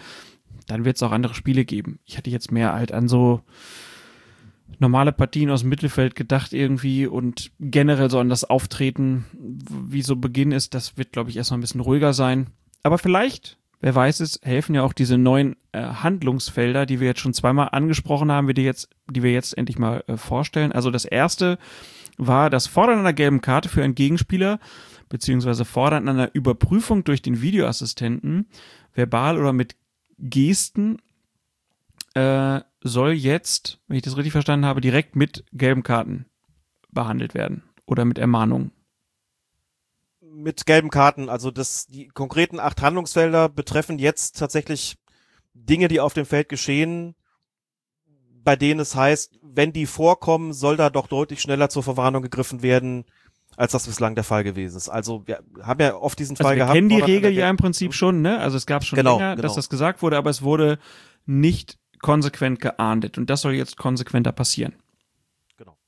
dann wird es auch andere Spiele geben. Ich hatte jetzt mehr halt an so normale Partien aus dem Mittelfeld gedacht irgendwie und generell so an das Auftreten, wie so Beginn ist, das wird, glaube ich, erstmal ein bisschen ruhiger sein. Aber vielleicht, wer weiß es, helfen ja auch diese neuen äh, Handlungsfelder, die wir jetzt schon zweimal angesprochen haben, die jetzt, die wir jetzt endlich mal äh, vorstellen. Also das erste war das Fordern einer gelben Karte für einen Gegenspieler beziehungsweise Fordern einer Überprüfung durch den Videoassistenten, verbal oder mit Gesten, äh, soll jetzt, wenn ich das richtig verstanden habe, direkt mit gelben Karten behandelt werden oder mit Ermahnungen. Mit gelben Karten, also das, die konkreten acht Handlungsfelder betreffen jetzt tatsächlich Dinge, die auf dem Feld geschehen, bei denen es heißt, wenn die vorkommen, soll da doch deutlich schneller zur Verwarnung gegriffen werden, als das bislang der Fall gewesen ist. Also wir haben ja oft diesen also Fall wir gehabt. kennen die Regel ja im Prinzip schon, ne? Also es gab schon Genau, länger, genau. dass das gesagt wurde, aber es wurde nicht konsequent geahndet und das soll jetzt konsequenter passieren. Genau.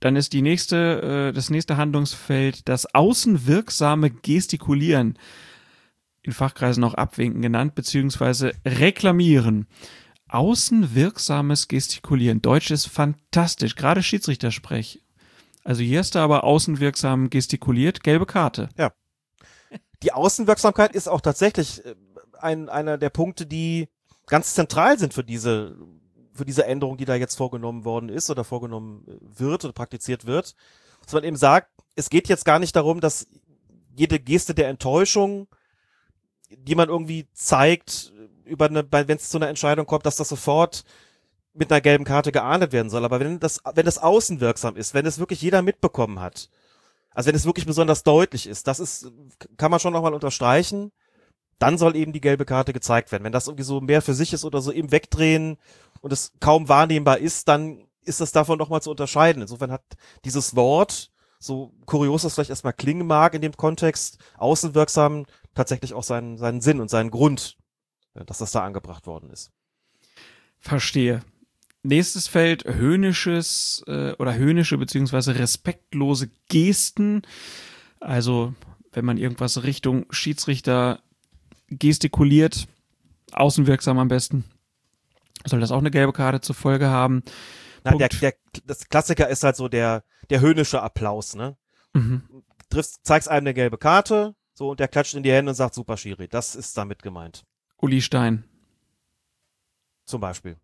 Dann ist die nächste, äh, das nächste Handlungsfeld das außenwirksame Gestikulieren, in Fachkreisen auch Abwinken genannt, beziehungsweise reklamieren. Außenwirksames Gestikulieren. Deutsch ist fantastisch, gerade Schiedsrichtersprech. Also hier hast du aber außenwirksam gestikuliert, gelbe Karte. Die Außenwirksamkeit ist auch tatsächlich äh, ein, einer der Punkte, die ganz zentral sind für diese, für diese Änderung, die da jetzt vorgenommen worden ist oder vorgenommen wird oder praktiziert wird. Dass man eben sagt, es geht jetzt gar nicht darum, dass jede Geste der Enttäuschung, die man irgendwie zeigt, über eine, wenn es zu einer Entscheidung kommt, dass das sofort mit einer gelben Karte geahndet werden soll. Aber wenn das, wenn das außenwirksam ist, wenn es wirklich jeder mitbekommen hat, also wenn es wirklich besonders deutlich ist, das ist, kann man schon nochmal unterstreichen, dann soll eben die gelbe Karte gezeigt werden. Wenn das irgendwie so mehr für sich ist oder so im Wegdrehen und es kaum wahrnehmbar ist, dann ist das davon nochmal zu unterscheiden. Insofern hat dieses Wort, so kurios das vielleicht erstmal klingen mag in dem Kontext, außenwirksam tatsächlich auch seinen, seinen Sinn und seinen Grund, äh, dass das da angebracht worden ist. Verstehe. Nächstes Feld höhnisches äh, oder höhnische beziehungsweise respektlose Gesten. Also wenn man irgendwas Richtung Schiedsrichter gestikuliert, außenwirksam am besten, soll das auch eine gelbe Karte zur Folge haben. Na, der, der, das Klassiker ist halt so der, der höhnische Applaus, ne? Mhm. Triffst, zeigst einem eine gelbe Karte, so, und der klatscht in die Hände und sagt, super Schiri. Das ist damit gemeint. Uli Stein. Zum Beispiel.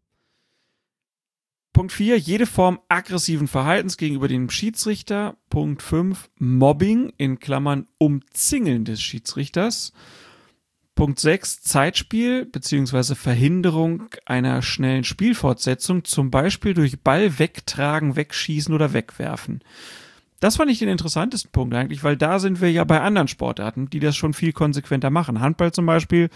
Punkt 4, jede Form aggressiven Verhaltens gegenüber dem Schiedsrichter. Punkt 5, Mobbing in Klammern Umzingeln des Schiedsrichters. Punkt 6, Zeitspiel bzw. Verhinderung einer schnellen Spielfortsetzung, zum Beispiel durch Ball wegtragen, wegschießen oder wegwerfen. Das fand ich den interessantesten Punkt eigentlich, weil da sind wir ja bei anderen Sportarten, die das schon viel konsequenter machen. Handball zum Beispiel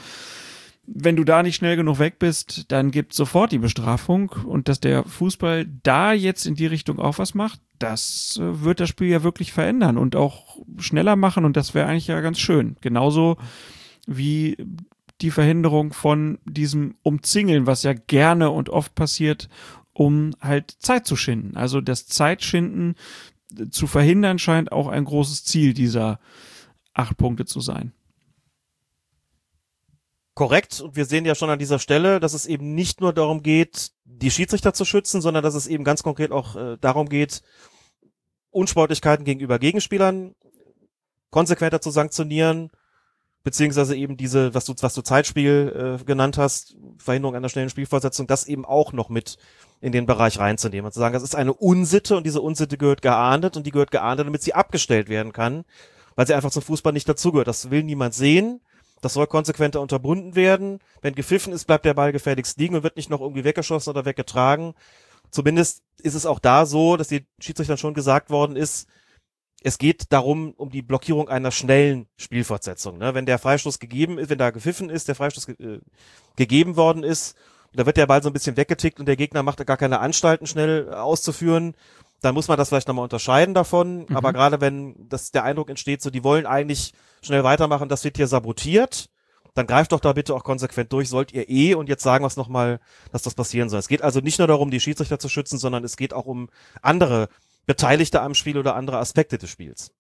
wenn du da nicht schnell genug weg bist, dann gibt sofort die Bestrafung. Und dass der Fußball da jetzt in die Richtung auch was macht, das äh, wird das Spiel ja wirklich verändern und auch schneller machen. Und das wäre eigentlich ja ganz schön. Genauso wie die Verhinderung von diesem Umzingeln, was ja gerne und oft passiert, um halt Zeit zu schinden. Also das Zeitschinden zu verhindern scheint auch ein großes Ziel dieser acht Punkte zu sein korrekt. Und wir sehen ja schon an dieser Stelle, dass es eben nicht nur darum geht, die Schiedsrichter zu schützen, sondern dass es eben ganz konkret auch äh, darum geht, Unsportlichkeiten gegenüber Gegenspielern konsequenter zu sanktionieren, beziehungsweise eben diese, was du, was du Zeitspiel äh, genannt hast, Verhinderung einer schnellen Spielfortsetzung, das eben auch noch mit in den Bereich reinzunehmen und zu sagen, das ist eine Unsitte und diese Unsitte gehört geahndet und die gehört geahndet, damit sie abgestellt werden kann, weil sie einfach zum Fußball nicht dazugehört. Das will niemand sehen. Das soll konsequenter unterbunden werden. Wenn gepfiffen ist, bleibt der Ball gefährlichst liegen und wird nicht noch irgendwie weggeschossen oder weggetragen. Zumindest ist es auch da so, dass die Schiedsrichtern schon gesagt worden ist, es geht darum, um die Blockierung einer schnellen Spielfortsetzung. Ne? Wenn der Freistoß gegeben ist, wenn da gepfiffen ist, der Freistoß ge äh, gegeben worden ist, da wird der Ball so ein bisschen weggetickt und der Gegner macht da gar keine Anstalten, schnell auszuführen, dann muss man das vielleicht nochmal unterscheiden davon. Mhm. Aber gerade wenn das der Eindruck entsteht, so die wollen eigentlich schnell weitermachen, das wird hier sabotiert, dann greift doch da bitte auch konsequent durch, sollt ihr eh und jetzt sagen wir es nochmal, dass das passieren soll. Es geht also nicht nur darum, die Schiedsrichter zu schützen, sondern es geht auch um andere Beteiligte am Spiel oder andere Aspekte des Spiels.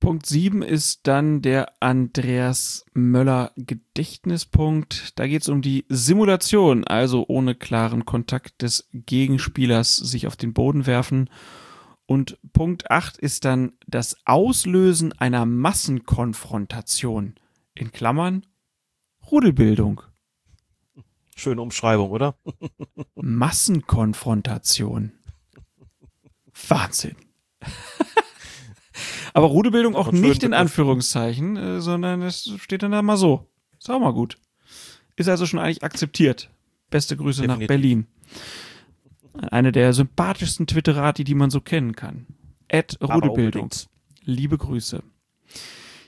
Punkt 7 ist dann der Andreas Möller Gedächtnispunkt. Da geht es um die Simulation, also ohne klaren Kontakt des Gegenspielers sich auf den Boden werfen und Punkt 8 ist dann das Auslösen einer Massenkonfrontation. In Klammern Rudelbildung. Schöne Umschreibung, oder? Massenkonfrontation. Wahnsinn. Aber Rudelbildung auch nicht in Anführungszeichen, äh, sondern es steht dann da mal so. Ist auch mal gut. Ist also schon eigentlich akzeptiert. Beste Grüße Definitiv. nach Berlin. Eine der sympathischsten Twitterati, die man so kennen kann. Ed Rudebildung. Liebe Grüße.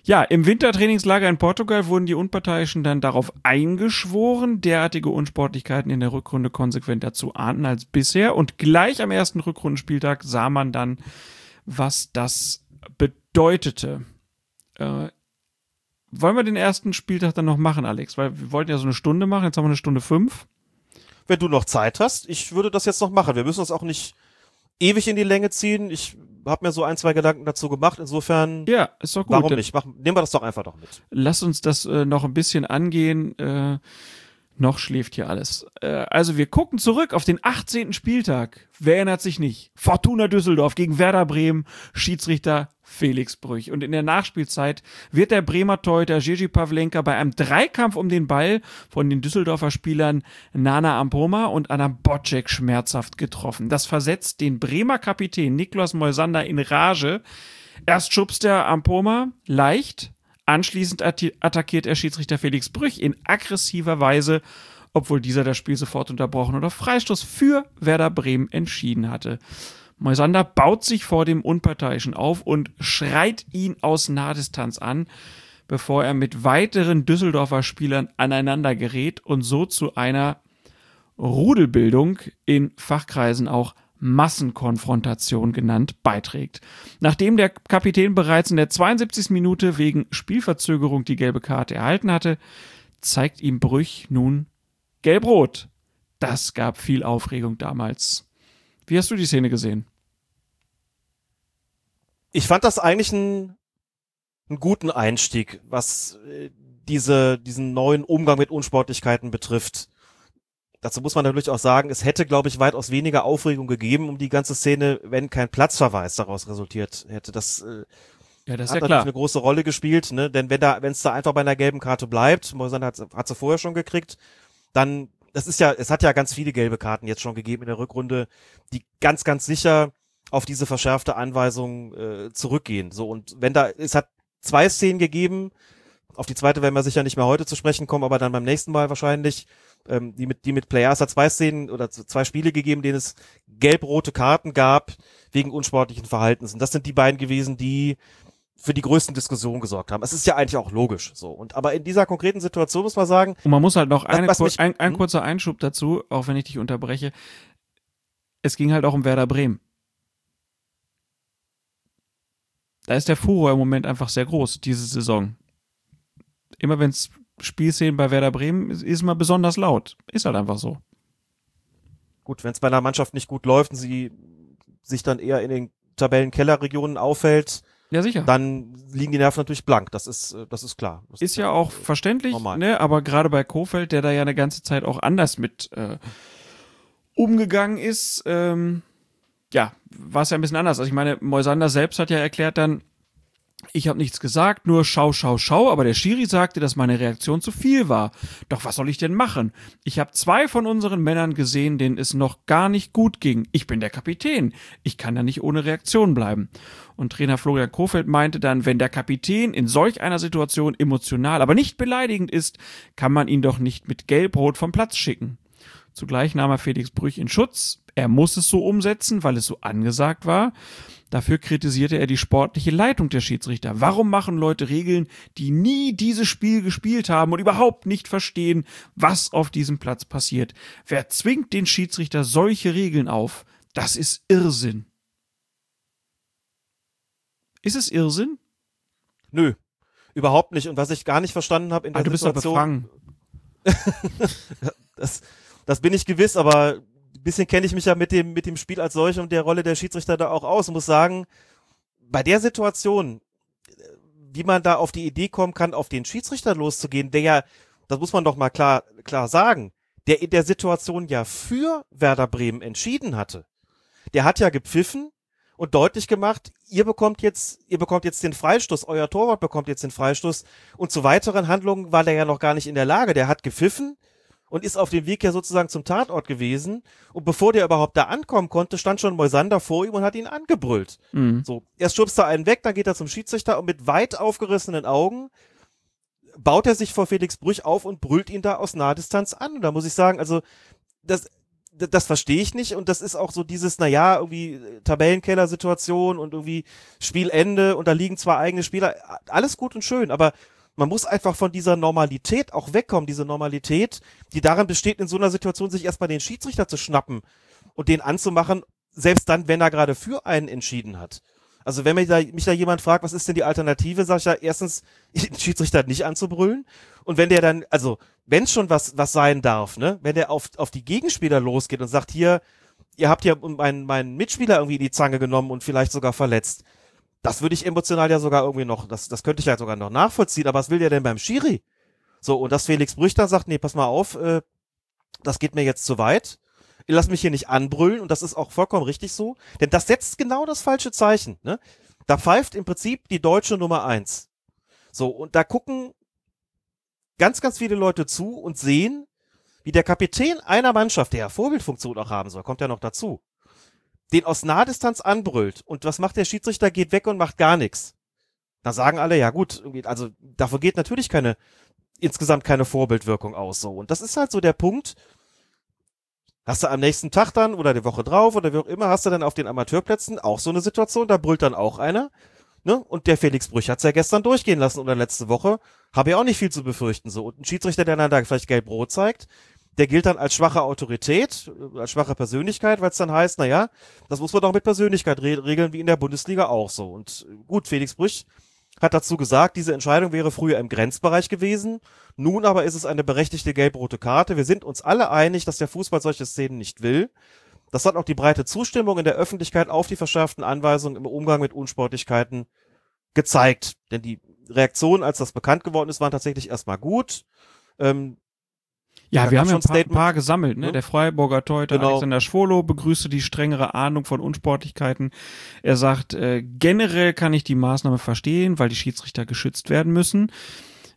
Ja, im Wintertrainingslager in Portugal wurden die Unparteiischen dann darauf eingeschworen, derartige Unsportlichkeiten in der Rückrunde konsequenter zu ahnden als bisher. Und gleich am ersten Rückrundenspieltag sah man dann, was das bedeutete. Äh, wollen wir den ersten Spieltag dann noch machen, Alex? Weil wir wollten ja so eine Stunde machen, jetzt haben wir eine Stunde fünf wenn du noch Zeit hast, ich würde das jetzt noch machen. Wir müssen uns auch nicht ewig in die Länge ziehen. Ich habe mir so ein, zwei Gedanken dazu gemacht. Insofern, ja, ist doch gut. Warum nicht? Mach, nehmen wir das doch einfach noch mit. Lass uns das äh, noch ein bisschen angehen. Äh, noch schläft hier alles. Äh, also wir gucken zurück auf den 18. Spieltag. Wer erinnert sich nicht? Fortuna Düsseldorf gegen Werder Bremen, Schiedsrichter Felix Brüch. Und in der Nachspielzeit wird der Bremer Torhüter Gigi Pavlenka bei einem Dreikampf um den Ball von den Düsseldorfer Spielern Nana Ampoma und Anna Bocek schmerzhaft getroffen. Das versetzt den Bremer Kapitän Niklas Moisander in Rage. Erst schubst er Ampoma leicht, Anschließend attackiert er Schiedsrichter Felix Brüch in aggressiver Weise, obwohl dieser das Spiel sofort unterbrochen oder Freistoß für Werder Bremen entschieden hatte. Moisander baut sich vor dem Unparteiischen auf und schreit ihn aus Nahdistanz an. bevor er mit weiteren Düsseldorfer Spielern aneinander gerät und so zu einer Rudelbildung in Fachkreisen auch Massenkonfrontation genannt, beiträgt. Nachdem der Kapitän bereits in der 72. Minute wegen Spielverzögerung die gelbe Karte erhalten hatte, zeigt ihm Brüch nun gelb-rot. Das gab viel Aufregung damals. Wie hast du die Szene gesehen? Ich fand das eigentlich einen, einen guten Einstieg, was äh, diese, diesen neuen Umgang mit Unsportlichkeiten betrifft. Dazu muss man natürlich auch sagen, es hätte, glaube ich, weitaus weniger Aufregung gegeben um die ganze Szene, wenn kein Platzverweis daraus resultiert hätte. Das, äh, ja, das hat ja natürlich klar. eine große Rolle gespielt, ne? Denn wenn da, wenn es da einfach bei einer gelben Karte bleibt, Moisander hat, hat sie vorher schon gekriegt, dann, das ist ja, es hat ja ganz viele gelbe Karten jetzt schon gegeben in der Rückrunde, die ganz, ganz sicher auf diese verschärfte Anweisung äh, zurückgehen. So und wenn da, es hat zwei Szenen gegeben, auf die zweite werden wir sicher nicht mehr heute zu sprechen kommen, aber dann beim nächsten Mal wahrscheinlich, ähm, die mit die mit Players hat zwei Szenen oder zwei Spiele gegeben, denen es gelb-rote Karten gab wegen unsportlichen Verhaltens. Und das sind die beiden gewesen, die für die größten Diskussionen gesorgt haben. Es ist ja eigentlich auch logisch so. Und aber in dieser konkreten Situation muss man sagen, Und man muss halt noch eine, kur ein, ein hm? kurzer Einschub dazu, auch wenn ich dich unterbreche. Es ging halt auch um Werder Bremen. Da ist der Furor im Moment einfach sehr groß, diese Saison. Immer wenn es Spielszenen bei Werder Bremen ist, ist immer besonders laut. Ist halt einfach so. gut, wenn es bei einer Mannschaft nicht gut läuft und sie sich dann eher in den Tabellenkellerregionen auffällt, Ja, sicher. dann liegen die Nerven natürlich blank. Das ist, äh, das ist klar. Das ist ja auch verständlich, normal. ne? aber gerade bei Kofeld, der da ja eine ganze Zeit auch anders mit äh, umgegangen ist, ähm, ja, war es ja ein bisschen anders. Also ich meine, Moisander selbst hat ja erklärt dann, ich habe nichts gesagt, nur schau, schau, schau, aber der Schiri sagte, dass meine Reaktion zu viel war. Doch was soll ich denn machen? Ich habe zwei von unseren Männern gesehen, denen es noch gar nicht gut ging. Ich bin der Kapitän. Ich kann da nicht ohne Reaktion bleiben. Und Trainer Florian Kofeld meinte dann, wenn der Kapitän in solch einer Situation emotional, aber nicht beleidigend ist, kann man ihn doch nicht mit Gelbrot vom Platz schicken. Zugleich nahm er Felix Brüch in Schutz. Er muss es so umsetzen, weil es so angesagt war. Dafür kritisierte er die sportliche Leitung der Schiedsrichter. Warum machen Leute Regeln, die nie dieses Spiel gespielt haben und überhaupt nicht verstehen, was auf diesem Platz passiert? Wer zwingt den Schiedsrichter solche Regeln auf? Das ist Irrsinn. Ist es Irrsinn? Nö, überhaupt nicht. Und was ich gar nicht verstanden habe in der Ah, du bist doch Situation, befangen. *laughs* das, das bin ich gewiss, aber bisschen kenne ich mich ja mit dem, mit dem Spiel als solchem und der Rolle der Schiedsrichter da auch aus und muss sagen, bei der Situation, äh, wie man da auf die Idee kommen kann, auf den Schiedsrichter loszugehen, der ja, das muss man doch mal klar, klar sagen, der in der Situation ja für Werder Bremen entschieden hatte. Der hat ja gepfiffen und deutlich gemacht, ihr bekommt jetzt, ihr bekommt jetzt den Freistoß, euer Torwart bekommt jetzt den Freistoß und zu weiteren Handlungen war der ja noch gar nicht in der Lage. Der hat gepfiffen und ist auf dem Weg ja sozusagen zum Tatort gewesen und bevor der überhaupt da ankommen konnte, stand schon Moisander vor ihm und hat ihn angebrüllt. Mhm. So, erst schubst er einen weg, dann geht er zum Schiedsrichter und mit weit aufgerissenen Augen baut er sich vor Felix Brüch auf und brüllt ihn da aus naher Distanz an. Und da muss ich sagen, also das, das, verstehe ich nicht und das ist auch so dieses, naja, irgendwie Tabellenkeller-Situation und irgendwie Spielende und da liegen zwei eigene Spieler, alles gut und schön, aber man muss einfach von dieser Normalität auch wegkommen, diese Normalität, die darin besteht, in so einer Situation sich erstmal den Schiedsrichter zu schnappen und den anzumachen, selbst dann, wenn er gerade für einen entschieden hat. Also wenn mich da, mich da jemand fragt, was ist denn die Alternative, sage ich ja erstens, *laughs* den Schiedsrichter nicht anzubrüllen. Und wenn der dann, also wenn schon was, was sein darf, ne, wenn der auf, auf die Gegenspieler losgeht und sagt, hier, ihr habt ja meinen, meinen Mitspieler irgendwie in die Zange genommen und vielleicht sogar verletzt. Das würde ich emotional ja sogar irgendwie noch, das, das könnte ich ja sogar noch nachvollziehen, aber was will der denn beim Schiri? So, und dass Felix Brüch dann sagt, nee, pass mal auf, äh, das geht mir jetzt zu weit. Ich lass mich hier nicht anbrüllen und das ist auch vollkommen richtig so, denn das setzt genau das falsche Zeichen. Ne? Da pfeift im Prinzip die deutsche Nummer eins. So, und da gucken ganz, ganz viele Leute zu und sehen, wie der Kapitän einer Mannschaft, der ja Vorbildfunktion auch haben soll, kommt ja noch dazu, den aus Nahdistanz anbrüllt. Und was macht der Schiedsrichter? Geht weg und macht gar nichts. Da sagen alle, ja gut, also davor geht natürlich keine, insgesamt keine Vorbildwirkung aus. So. Und das ist halt so der Punkt, Hast du am nächsten Tag dann oder die Woche drauf oder wie auch immer, hast du dann auf den Amateurplätzen auch so eine Situation, da brüllt dann auch einer. Ne? Und der Felix Brüch hat's ja gestern durchgehen lassen oder letzte Woche. Habe ja auch nicht viel zu befürchten. So. Und ein Schiedsrichter, der dann da vielleicht gelb-rot zeigt, der gilt dann als schwache Autorität, als schwache Persönlichkeit, weil es dann heißt, na ja, das muss man doch mit Persönlichkeit re regeln, wie in der Bundesliga auch so. Und äh, gut, Felix Brüch hat dazu gesagt, diese Entscheidung wäre früher im Grenzbereich gewesen. Nun aber ist es eine berechtigte gelb-rote Karte. Wir sind uns alle einig, dass der Fußball solche Szenen nicht will. Das hat auch die breite Zustimmung in der Öffentlichkeit auf die verschärften Anweisungen im Umgang mit Unsportlichkeiten gezeigt. Denn die Reaktionen, als das bekannt geworden ist, waren tatsächlich erstmal gut. Ähm, Ja, Da wir haben ja ein paar, paar gesammelt. Ne? Ne? Der Freiburger Torhüter Genau. Alexander Schwolo begrüßte die strengere Ahndung von Unsportlichkeiten. Er sagt, äh, generell kann ich die Maßnahme verstehen, weil die Schiedsrichter geschützt werden müssen.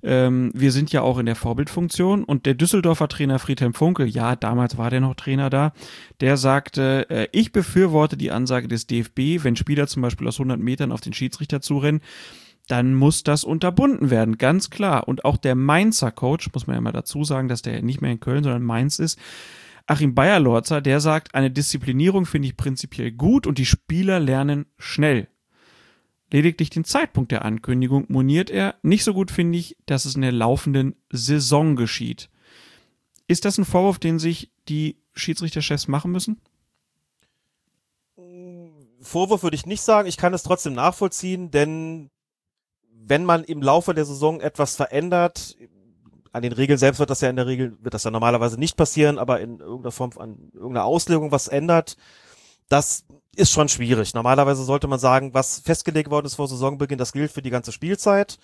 Ähm, wir sind ja auch in der Vorbildfunktion und der Düsseldorfer Trainer Friedhelm Funkel, ja, damals war der noch Trainer da, der sagte, äh, ich befürworte die Ansage des DFB, wenn Spieler zum Beispiel aus 100 Metern auf den Schiedsrichter zurennen, dann muss das unterbunden werden, ganz klar. Und auch der Mainzer Coach, muss man ja mal dazu sagen, dass der nicht mehr in Köln, sondern Mainz ist, Achim Bayerlorzer, der sagt, eine Disziplinierung finde ich prinzipiell gut und die Spieler lernen schnell. Lediglich den Zeitpunkt der Ankündigung moniert er. Nicht so gut finde ich, dass es in der laufenden Saison geschieht. Ist das ein Vorwurf, den sich die Schiedsrichterchefs machen müssen? Vorwurf würde ich nicht sagen. Ich kann es trotzdem nachvollziehen, denn wenn man im Laufe der Saison etwas verändert, an den Regeln selbst wird das ja in der Regel, wird das ja normalerweise nicht passieren, aber in irgendeiner Form, an irgendeiner Auslegung was ändert, das ist schon schwierig. Normalerweise sollte man sagen, was festgelegt worden ist vor Saisonbeginn, das gilt für die ganze Spielzeit.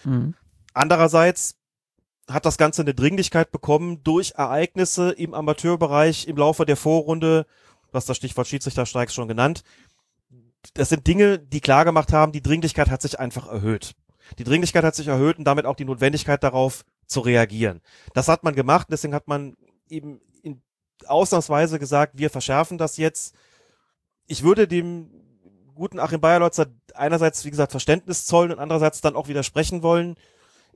Andererseits hat das Ganze eine Dringlichkeit bekommen durch Ereignisse im Amateurbereich im Laufe der Vorrunde, was das Stichwort Schiedsrichterstreiks schon genannt. Das sind Dinge, die klar gemacht haben, die Dringlichkeit hat sich einfach erhöht. Die Dringlichkeit hat sich erhöht und damit auch die Notwendigkeit darauf zu reagieren. Das hat man gemacht, deswegen hat man eben in ausnahmsweise gesagt, wir verschärfen das jetzt. Ich würde dem guten Achim Bayerlotzer einerseits, wie gesagt, Verständnis zollen und andererseits dann auch widersprechen wollen,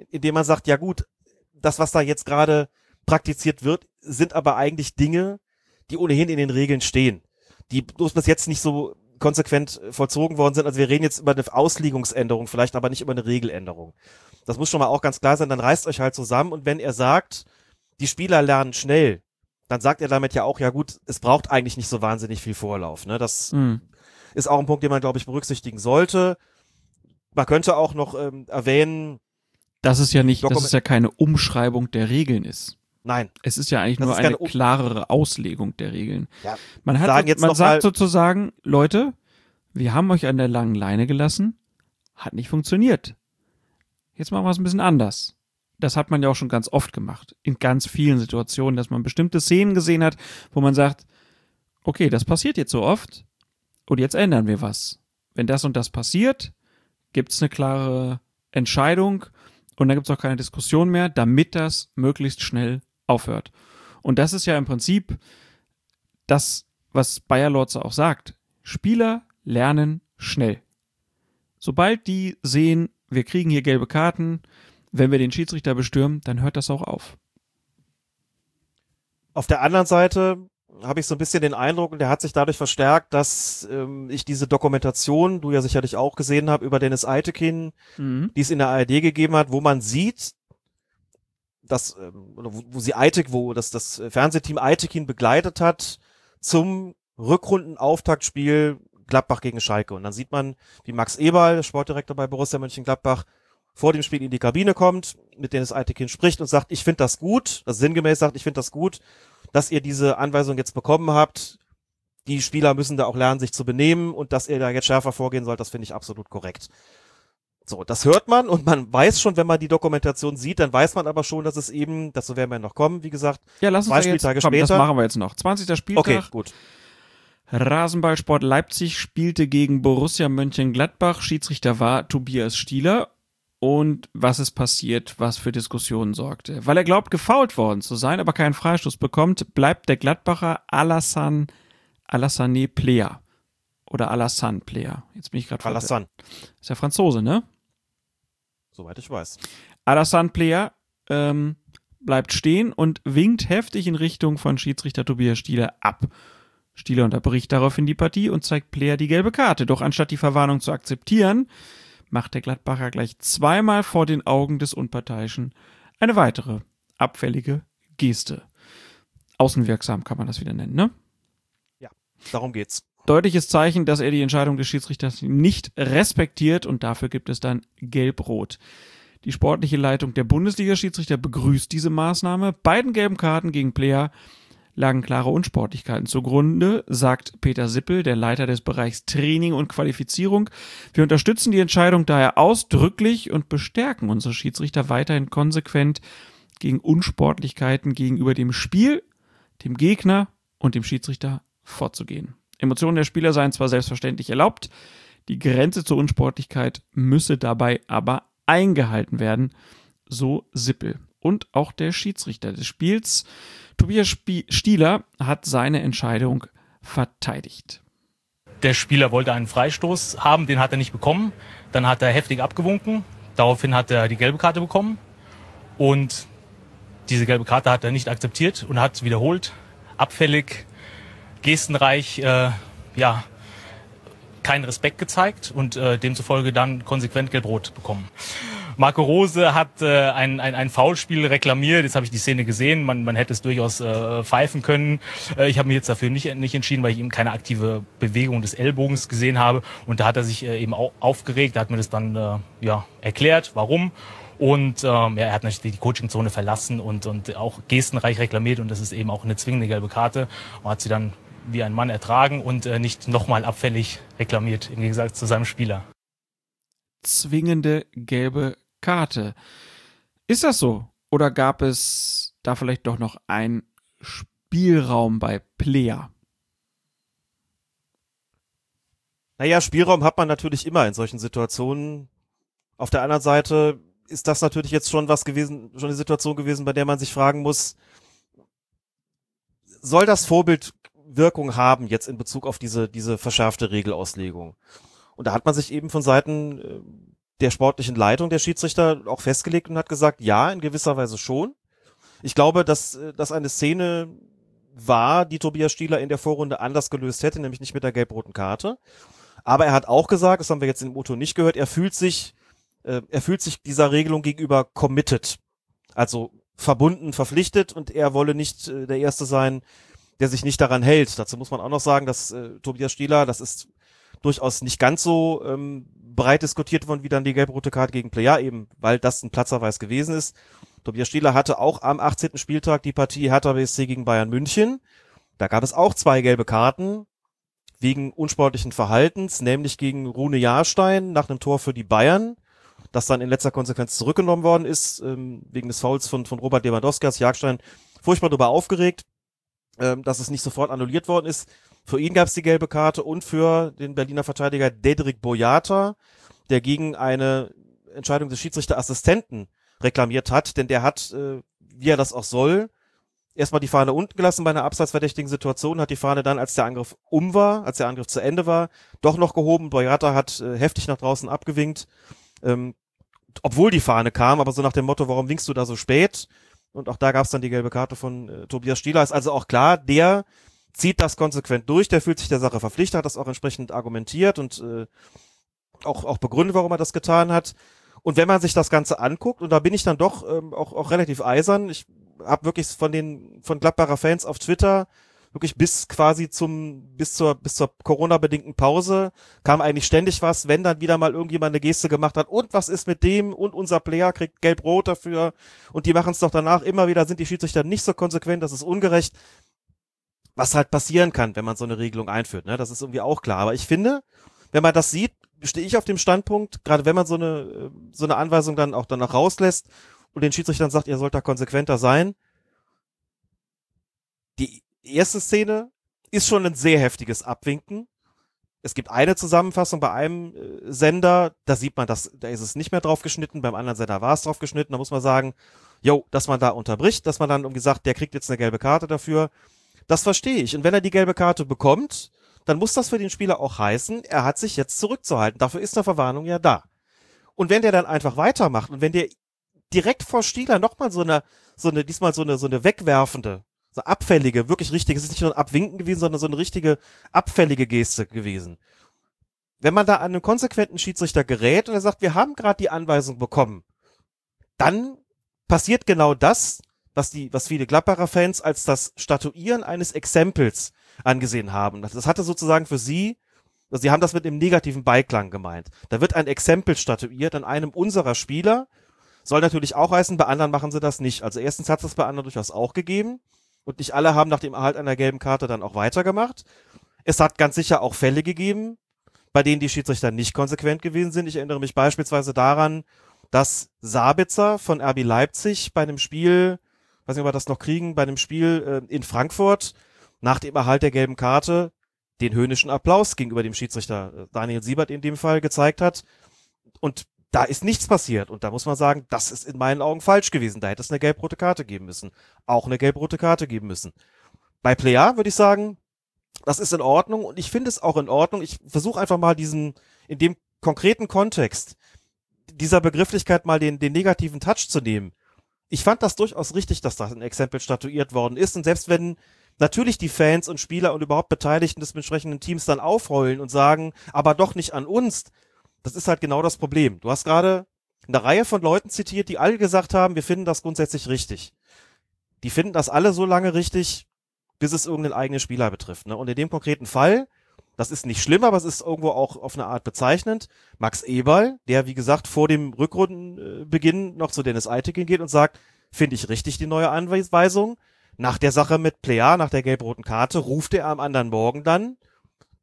indem man sagt, ja gut, das, was da jetzt gerade praktiziert wird, sind aber eigentlich Dinge, die ohnehin in den Regeln stehen, die bloß bis jetzt nicht so konsequent vollzogen worden sind. Also wir reden jetzt über eine Auslegungsänderung, vielleicht aber nicht über eine Regeländerung. Das muss schon mal auch ganz klar sein, dann reißt euch halt zusammen und wenn er sagt, die Spieler lernen schnell, dann sagt er damit ja auch, ja gut, es braucht eigentlich nicht so wahnsinnig viel Vorlauf. Ne? Das Mhm. ist auch ein Punkt, den man, glaube ich, berücksichtigen sollte. Man könnte auch noch ähm, erwähnen, Das ist ja nicht, dass es ja keine Umschreibung der Regeln ist. Nein, Es ist ja eigentlich Das nur eine klarere Auslegung der Regeln. Ja, Man, hat, jetzt man noch sagt sozusagen, Leute, wir haben euch an der langen Leine gelassen, hat nicht funktioniert. Jetzt machen wir es ein bisschen anders. Das hat man ja auch schon ganz oft gemacht. In ganz vielen Situationen, dass man bestimmte Szenen gesehen hat, wo man sagt, okay, das passiert jetzt so oft und jetzt ändern wir was. Wenn das und das passiert, gibt es eine klare Entscheidung und dann gibt es auch keine Diskussion mehr, damit das möglichst schnell aufhört. Und das ist ja im Prinzip das, was Bayer Lorze auch sagt. Spieler lernen schnell. Sobald die sehen, wir kriegen hier gelbe Karten, wenn wir den Schiedsrichter bestürmen, dann hört das auch auf. Auf der anderen Seite habe ich so ein bisschen den Eindruck, und der hat sich dadurch verstärkt, dass ähm, ich diese Dokumentation, du ja sicherlich auch gesehen habe, über Dennis Eitekin, Mhm. die es in der ARD gegeben hat, wo man sieht, dass, ähm, wo, wo sie Eitek, wo das, das Fernsehteam Eitekin begleitet hat zum Rückrundenauftaktspiel Gladbach gegen Schalke. Und dann sieht man, wie Max Eberl, der Sportdirektor bei Borussia Mönchengladbach, vor dem Spiel in die Kabine kommt, mit Dennis Eitekin spricht und sagt, ich finde das gut, das sinngemäß sagt, ich finde das gut, dass ihr diese Anweisung jetzt bekommen habt. Die Spieler müssen da auch lernen, sich zu benehmen und dass ihr da jetzt schärfer vorgehen sollt, das finde ich absolut korrekt. So, das hört man und man weiß schon, wenn man die Dokumentation sieht, dann weiß man aber schon, dass es eben, dazu werden wir noch kommen, wie gesagt. Ja, lass uns Zwei da jetzt, Spieltage komm, das später. machen wir jetzt noch. 20. Spieltag. Okay, gut. Rasenballsport Leipzig spielte gegen Borussia Mönchengladbach. Schiedsrichter war Tobias Stieler. Und was ist passiert, was für Diskussionen sorgte? Weil er glaubt, gefault worden zu sein, aber keinen Freistoß bekommt, bleibt der Gladbacher Alassane, Alassane Plea. Oder Alassane Plea. Jetzt bin ich gerade Alassane, Ist ja Franzose, ne? Soweit ich weiß. Alassane Plea ähm, bleibt stehen und winkt heftig in Richtung von Schiedsrichter Tobias Stieler ab. Stieler unterbricht daraufhin die Partie und zeigt Plea die gelbe Karte. Doch anstatt die Verwarnung zu akzeptieren, macht der Gladbacher gleich zweimal vor den Augen des Unparteiischen eine weitere abfällige Geste. Außenwirksam kann man das wieder nennen, ne? Ja, darum geht's. Deutliches Zeichen, dass er die Entscheidung des Schiedsrichters nicht respektiert und dafür gibt es dann Gelb-Rot. Die sportliche Leitung der Bundesliga-Schiedsrichter begrüßt diese Maßnahme. Beiden gelben Karten gegen Player lagen klare Unsportlichkeiten zugrunde, sagt Peter Sippel, der Leiter des Bereichs Training und Qualifizierung. Wir unterstützen die Entscheidung daher ausdrücklich und bestärken unsere Schiedsrichter weiterhin konsequent gegen Unsportlichkeiten gegenüber dem Spiel, dem Gegner und dem Schiedsrichter vorzugehen. Emotionen der Spieler seien zwar selbstverständlich erlaubt, die Grenze zur Unsportlichkeit müsse dabei aber eingehalten werden, so Sippel. Und auch der Schiedsrichter des Spiels, Tobias Stieler, hat seine Entscheidung verteidigt. Der Spieler wollte einen Freistoß haben, den hat er nicht bekommen. Dann hat er heftig abgewunken. Daraufhin hat er die gelbe Karte bekommen. Und diese gelbe Karte hat er nicht akzeptiert und hat wiederholt, abfällig, gestenreich, äh, ja, keinen Respekt gezeigt und äh, demzufolge dann konsequent gelb-rot bekommen. Marco Rose hat äh, ein, ein, ein Foulspiel reklamiert. Jetzt habe ich die Szene gesehen. Man, man hätte es durchaus äh, pfeifen können. Äh, ich habe mich jetzt dafür nicht, nicht entschieden, weil ich eben keine aktive Bewegung des Ellbogens gesehen habe. Und da hat er sich äh, eben auch aufgeregt. Da hat mir das dann äh, ja, erklärt, warum. Und ähm, ja, er hat natürlich die Coachingzone verlassen und, und auch gestenreich reklamiert. Und das ist eben auch eine zwingende gelbe Karte. Und hat sie dann wie ein Mann ertragen und äh, nicht nochmal abfällig reklamiert, im Gegensatz zu seinem Spieler. Zwingende gelbe Karte. Ist das so? Oder gab es da vielleicht doch noch einen Spielraum bei Player? Naja, Spielraum hat man natürlich immer in solchen Situationen. Auf der anderen Seite ist das natürlich jetzt schon was gewesen, schon eine Situation gewesen, bei der man sich fragen muss, soll das Vorbild Wirkung haben jetzt in Bezug auf diese, diese verschärfte Regelauslegung. Und da hat man sich eben von Seiten äh, der sportlichen Leitung der Schiedsrichter auch festgelegt und hat gesagt, ja, in gewisser Weise schon. Ich glaube, dass äh, dass eine Szene war, die Tobias Stieler in der Vorrunde anders gelöst hätte, nämlich nicht mit der gelb-roten Karte. Aber er hat auch gesagt, das haben wir jetzt im Auto nicht gehört, er fühlt sich, äh, er fühlt sich dieser Regelung gegenüber committed. Also verbunden, verpflichtet und er wolle nicht der Erste sein, der sich nicht daran hält. Dazu muss man auch noch sagen, dass äh, Tobias Stieler, das ist durchaus nicht ganz so ähm, breit diskutiert worden wie dann die gelb-rote Karte gegen Player, eben weil das ein Platzerweis gewesen ist. Tobias Stieler hatte auch am 18. Spieltag die Partie Hertha BSC gegen Bayern München. Da gab es auch zwei gelbe Karten wegen unsportlichen Verhaltens, nämlich gegen Rune Jahrstein nach einem Tor für die Bayern, das dann in letzter Konsequenz zurückgenommen worden ist, ähm, wegen des Fouls von, von Robert Lewandowski, als Jahrstein furchtbar darüber aufgeregt ähm, dass es nicht sofort annulliert worden ist. Für ihn gab es die gelbe Karte und für den Berliner Verteidiger Dedrick Boyata, der gegen eine Entscheidung des Schiedsrichterassistenten reklamiert hat, denn der hat, äh, wie er das auch soll, erstmal die Fahne unten gelassen bei einer abseitsverdächtigen Situation, hat die Fahne dann, als der Angriff um war, als der Angriff zu Ende war, doch noch gehoben. Boyata hat äh, heftig nach draußen abgewinkt, ähm, obwohl die Fahne kam, aber so nach dem Motto, warum winkst du da so spät? Und auch da gab es dann die gelbe Karte von äh, Tobias Stieler. Ist also auch klar, der zieht das konsequent durch, der fühlt sich der Sache verpflichtet, hat das auch entsprechend argumentiert und äh, auch, auch begründet, warum er das getan hat. Und wenn man sich das Ganze anguckt, und da bin ich dann doch ähm, auch, auch relativ eisern, ich habe wirklich von den von Gladbacher Fans auf Twitter wirklich bis quasi zum, bis zur, bis zur Corona-bedingten Pause kam eigentlich ständig was, wenn dann wieder mal irgendjemand eine Geste gemacht hat, und was ist mit dem, und unser Player kriegt gelb-rot dafür, und die machen es doch danach immer wieder, sind die Schiedsrichter nicht so konsequent, das ist ungerecht. Was halt passieren kann, wenn man so eine Regelung einführt, ne, das ist irgendwie auch klar. Aber ich finde, wenn man das sieht, stehe ich auf dem Standpunkt, gerade wenn man so eine, so eine Anweisung dann auch danach rauslässt und den Schiedsrichtern sagt, ihr sollt da konsequenter sein, die erste Szene ist schon ein sehr heftiges Abwinken. Es gibt eine Zusammenfassung bei einem äh, Sender, da sieht man, dass da ist es nicht mehr drauf geschnitten, beim anderen Sender war es drauf geschnitten, da muss man sagen, jo, dass man da unterbricht, dass man dann irgendwie sagt, der kriegt jetzt eine gelbe Karte dafür. Das verstehe ich. Und wenn er die gelbe Karte bekommt, dann muss das für den Spieler auch heißen, er hat sich jetzt zurückzuhalten. Dafür ist eine Verwarnung ja da. Und wenn der dann einfach weitermacht und wenn der direkt vor Stieler nochmal so eine, so eine, diesmal so eine, so eine wegwerfende so abfällige, wirklich richtig, es ist nicht nur ein Abwinken gewesen, sondern so eine richtige abfällige Geste gewesen. wenn man da an einen konsequenten Schiedsrichter gerät und er sagt, wir haben gerade die Anweisung bekommen, dann passiert genau das, was die, was viele Gladbacher Fans als das Statuieren eines Exempels angesehen haben. Das, hatte sozusagen für sie, also sie haben das mit dem negativen Beiklang gemeint. Da wird ein Exempel statuiert an einem unserer Spieler. Soll natürlich auch heißen, bei anderen machen sie das nicht. Also erstens hat es bei anderen durchaus auch gegeben. Und nicht alle haben nach dem Erhalt einer gelben Karte dann auch weitergemacht. Es hat ganz sicher auch Fälle gegeben, bei denen die Schiedsrichter nicht konsequent gewesen sind. Ich erinnere mich beispielsweise daran, dass Sabitzer von RB Leipzig bei einem Spiel, weiß nicht, ob wir das noch kriegen, bei einem Spiel äh, in Frankfurt nach dem Erhalt der gelben Karte den höhnischen Applaus gegenüber dem Schiedsrichter äh, Daniel Siebert in dem Fall gezeigt hat. Und da ist nichts passiert. Und da muss man sagen, das ist in meinen Augen falsch gewesen. Da hätte es eine gelb-rote Karte geben müssen. Auch eine gelb-rote Karte geben müssen. Bei Player würde ich sagen, das ist in Ordnung und ich finde es auch in Ordnung. Ich versuche einfach mal diesen, in dem konkreten Kontext, dieser Begrifflichkeit mal den, den negativen Touch zu nehmen. Ich fand das durchaus richtig, dass da ein Exempel statuiert worden ist. Und selbst wenn natürlich die Fans und Spieler und überhaupt Beteiligten des entsprechenden Teams dann aufheulen und sagen, aber doch nicht an uns, das ist halt genau das Problem. Du hast gerade eine Reihe von Leuten zitiert, die alle gesagt haben, wir finden das grundsätzlich richtig. Die finden das alle so lange richtig, bis es irgendeinen eigenen Spieler betrifft. Ne? Und in dem konkreten Fall das ist nicht schlimm, aber es ist irgendwo auch auf eine Art bezeichnend. Max Eberl, der wie gesagt vor dem Rückrundenbeginn noch zu Dennis Eitekin geht und sagt, finde ich richtig die neue Anweisung. Nach der Sache mit Plea, nach der gelb-roten Karte, ruft er am anderen Morgen dann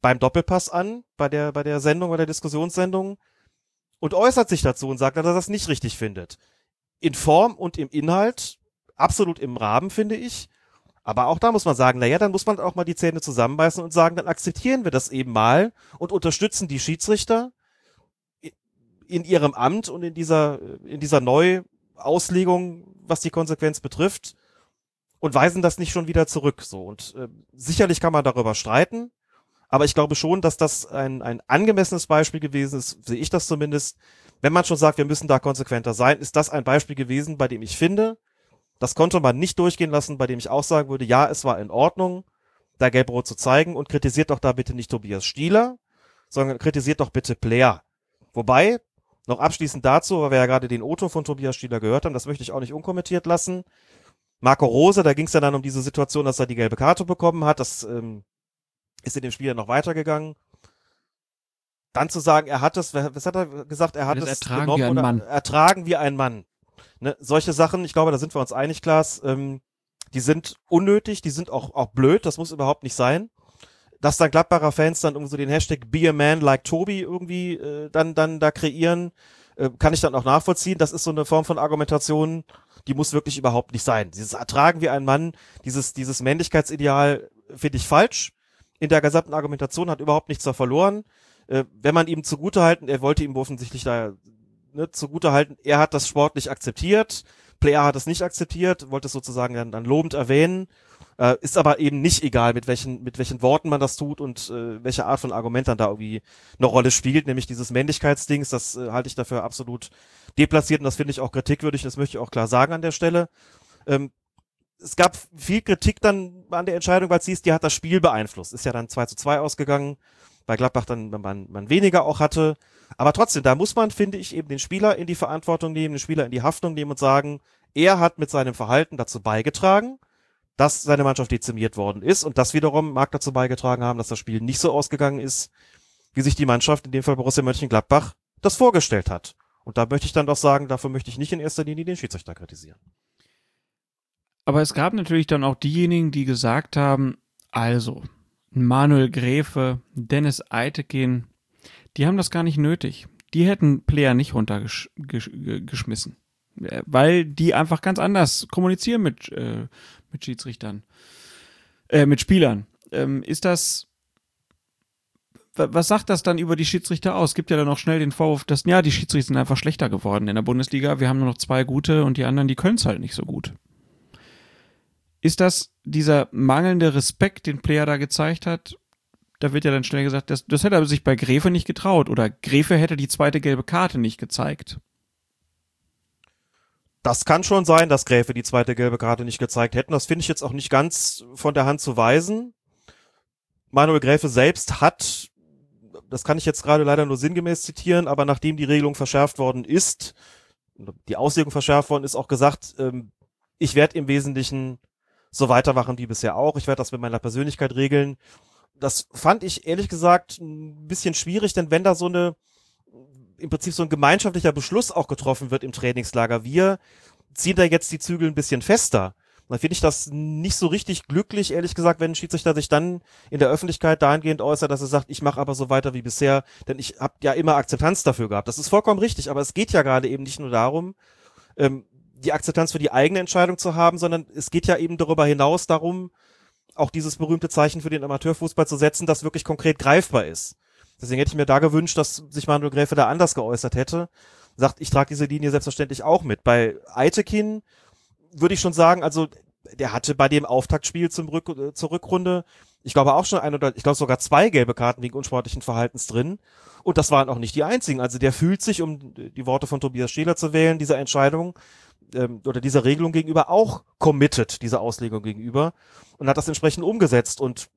beim Doppelpass an, bei der, bei der Sendung, bei der Diskussionssendung und äußert sich dazu und sagt, dass er das nicht richtig findet. In Form und im Inhalt absolut im Rahmen, finde ich. Aber auch da muss man sagen, naja, dann muss man auch mal die Zähne zusammenbeißen und sagen, dann akzeptieren wir das eben mal und unterstützen die Schiedsrichter in ihrem Amt und in dieser, in dieser Neuauslegung, was die Konsequenz betrifft und weisen das nicht schon wieder zurück, so. Und äh, sicherlich kann man darüber streiten, aber ich glaube schon, dass das ein, ein angemessenes Beispiel gewesen ist, sehe ich das zumindest. Wenn man schon sagt, wir müssen da konsequenter sein, ist das ein Beispiel gewesen, bei dem ich finde, das konnte man nicht durchgehen lassen, bei dem ich auch sagen würde, ja, es war in Ordnung, da Gelbrot zu zeigen und kritisiert doch da bitte nicht Tobias Stieler, sondern kritisiert doch bitte Player. Wobei, noch abschließend dazu, weil wir ja gerade den Otto von Tobias Stieler gehört haben, das möchte ich auch nicht unkommentiert lassen. Marco Rose, da ging es ja dann um diese Situation, dass er die gelbe Karte bekommen hat. Das ähm, ist in dem Spiel ja noch weitergegangen. Dann zu sagen, er hat es, was hat er gesagt, er hat Das es ertragen genommen wie ein oder Mann. ertragen wie ein Mann. Ne, solche Sachen, ich glaube, da sind wir uns einig, Klaas, ähm, die sind unnötig, die sind auch, auch blöd, das muss überhaupt nicht sein. Dass dann Gladbacher Fans dann irgendwie so den Hashtag Be a Man like Tobi irgendwie äh, dann, dann da kreieren, äh, kann ich dann auch nachvollziehen. Das ist so eine Form von Argumentation, die muss wirklich überhaupt nicht sein. Dieses Ertragen wie ein Mann, dieses, dieses Männlichkeitsideal finde ich falsch. In der gesamten Argumentation hat überhaupt nichts da verloren. Äh, wenn man ihm zugutehalten, er wollte ihm offensichtlich da ne, zugutehalten, er hat das sportlich akzeptiert, Player hat es nicht akzeptiert, wollte es sozusagen dann, dann lobend erwähnen, äh, ist aber eben nicht egal, mit welchen, mit welchen Worten man das tut und äh, welche Art von Argument dann da irgendwie eine Rolle spielt, nämlich dieses Männlichkeitsdings, das äh, halte ich dafür absolut deplatziert und das finde ich auch kritikwürdig, das möchte ich auch klar sagen an der Stelle. Ähm, es gab viel Kritik dann an der Entscheidung, weil es hieß, die hat das Spiel beeinflusst. Ist ja dann 2 zu 2 ausgegangen, bei Gladbach dann man, man weniger auch hatte. Aber trotzdem, da muss man, finde ich, eben den Spieler in die Verantwortung nehmen, den Spieler in die Haftung nehmen und sagen, er hat mit seinem Verhalten dazu beigetragen, dass seine Mannschaft dezimiert worden ist. Und das wiederum mag dazu beigetragen haben, dass das Spiel nicht so ausgegangen ist, wie sich die Mannschaft, in dem Fall Borussia Mönchengladbach, das vorgestellt hat. Und da möchte ich dann doch sagen, dafür möchte ich nicht in erster Linie den Schiedsrichter kritisieren. Aber es gab natürlich dann auch diejenigen, die gesagt haben, also, Manuel Gräfe, Dennis Eitekin, die haben das gar nicht nötig. Die hätten Player nicht runtergeschmissen. Äh, Weil die einfach ganz anders kommunizieren mit, äh, mit Schiedsrichtern, äh, mit Spielern. Ähm, ist das, wa- was sagt das dann über die Schiedsrichter aus? Gibt ja dann auch schnell den Vorwurf, dass, ja, die Schiedsrichter sind einfach schlechter geworden in der Bundesliga. Wir haben nur noch zwei gute und die anderen, die können es halt nicht so gut. Ist das dieser mangelnde Respekt, den Player da gezeigt hat? Da wird ja dann schnell gesagt, das, das hätte er sich bei Gräfe nicht getraut oder Gräfe hätte die zweite gelbe Karte nicht gezeigt. Das kann schon sein, dass Gräfe die zweite gelbe Karte nicht gezeigt hätten. Das finde ich jetzt auch nicht ganz von der Hand zu weisen. Manuel Gräfe selbst hat das kann ich jetzt gerade leider nur sinngemäß zitieren, aber nachdem die Regelung verschärft worden ist, die Auslegung verschärft worden ist, auch gesagt, ähm, ich werde im Wesentlichen so weitermachen wie bisher auch. Ich werde das mit meiner Persönlichkeit regeln. Das fand ich ehrlich gesagt ein bisschen schwierig, denn wenn da so eine, im Prinzip so ein gemeinschaftlicher Beschluss auch getroffen wird im Trainingslager, wir ziehen da jetzt die Zügel ein bisschen fester. dann finde ich das nicht so richtig glücklich, ehrlich gesagt, wenn ein Schiedsrichter sich dann in der Öffentlichkeit dahingehend äußert, dass er sagt, ich mache aber so weiter wie bisher, denn ich habe ja immer Akzeptanz dafür gehabt. Das ist vollkommen richtig, aber es geht ja gerade eben nicht nur darum, ähm, die Akzeptanz für die eigene Entscheidung zu haben, sondern es geht ja eben darüber hinaus darum, auch dieses berühmte Zeichen für den Amateurfußball zu setzen, das wirklich konkret greifbar ist. Deswegen hätte ich mir da gewünscht, dass sich Manuel Gräfe da anders geäußert hätte. Sagt, ich trage diese Linie selbstverständlich auch mit. Bei Eitekin würde ich schon sagen, also der hatte bei dem Auftaktspiel zum Rück, zur Rückrunde, ich glaube auch schon ein oder ich glaube sogar zwei gelbe Karten wegen unsportlichen Verhaltens drin. Und das waren auch nicht die einzigen. Also der fühlt sich, um die Worte von Tobias Scheler zu wählen, dieser Entscheidung ähm, oder dieser Regelung gegenüber auch committed, dieser Auslegung gegenüber und hat das entsprechend umgesetzt. Und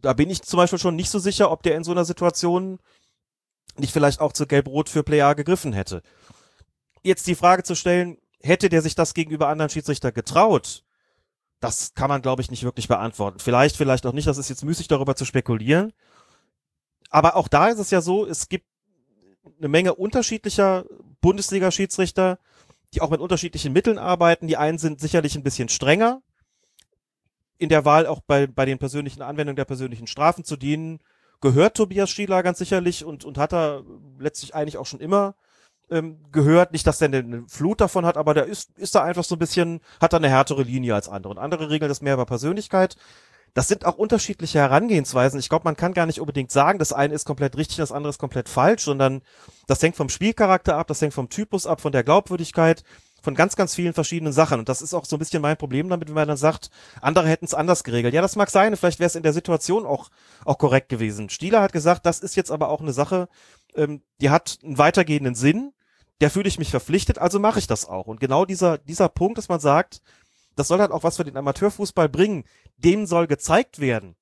da bin ich zum Beispiel schon nicht so sicher, ob der in so einer Situation nicht vielleicht auch zu Gelb-Rot für Player gegriffen hätte. Jetzt die Frage zu stellen, hätte der sich das gegenüber anderen Schiedsrichter getraut? Das kann man, glaube ich, nicht wirklich beantworten. Vielleicht, vielleicht auch nicht. Das ist jetzt müßig, darüber zu spekulieren. Aber auch da ist es ja so, es gibt eine Menge unterschiedlicher Bundesliga-Schiedsrichter, die auch mit unterschiedlichen Mitteln arbeiten. Die einen sind sicherlich ein bisschen strenger in der Wahl auch bei, bei den persönlichen Anwendungen der persönlichen Strafen zu dienen, gehört Tobias Schieler ganz sicherlich und, und hat er letztlich eigentlich auch schon immer ähm, gehört. Nicht, dass er eine, Flut davon hat, aber der ist, ist da einfach so ein bisschen, hat da eine härtere Linie als andere. Und andere regeln das mehr über Persönlichkeit. Das sind auch unterschiedliche Herangehensweisen. Ich glaube, man kann gar nicht unbedingt sagen, das eine ist komplett richtig, das andere ist komplett falsch, sondern das hängt vom Spielcharakter ab, das hängt vom Typus ab, von der Glaubwürdigkeit, von ganz, ganz vielen verschiedenen Sachen. Und das ist auch so ein bisschen mein Problem damit, wenn man dann sagt, andere hätten es anders geregelt. Ja, das mag sein, vielleicht wäre es in der Situation auch, auch korrekt gewesen. Stieler hat gesagt, das ist jetzt aber auch eine Sache, ähm, die hat einen weitergehenden Sinn, der fühle ich mich verpflichtet, also mache ich das auch. Und genau dieser, dieser Punkt, dass man sagt, das soll halt auch was für den Amateurfußball bringen, dem soll gezeigt werden.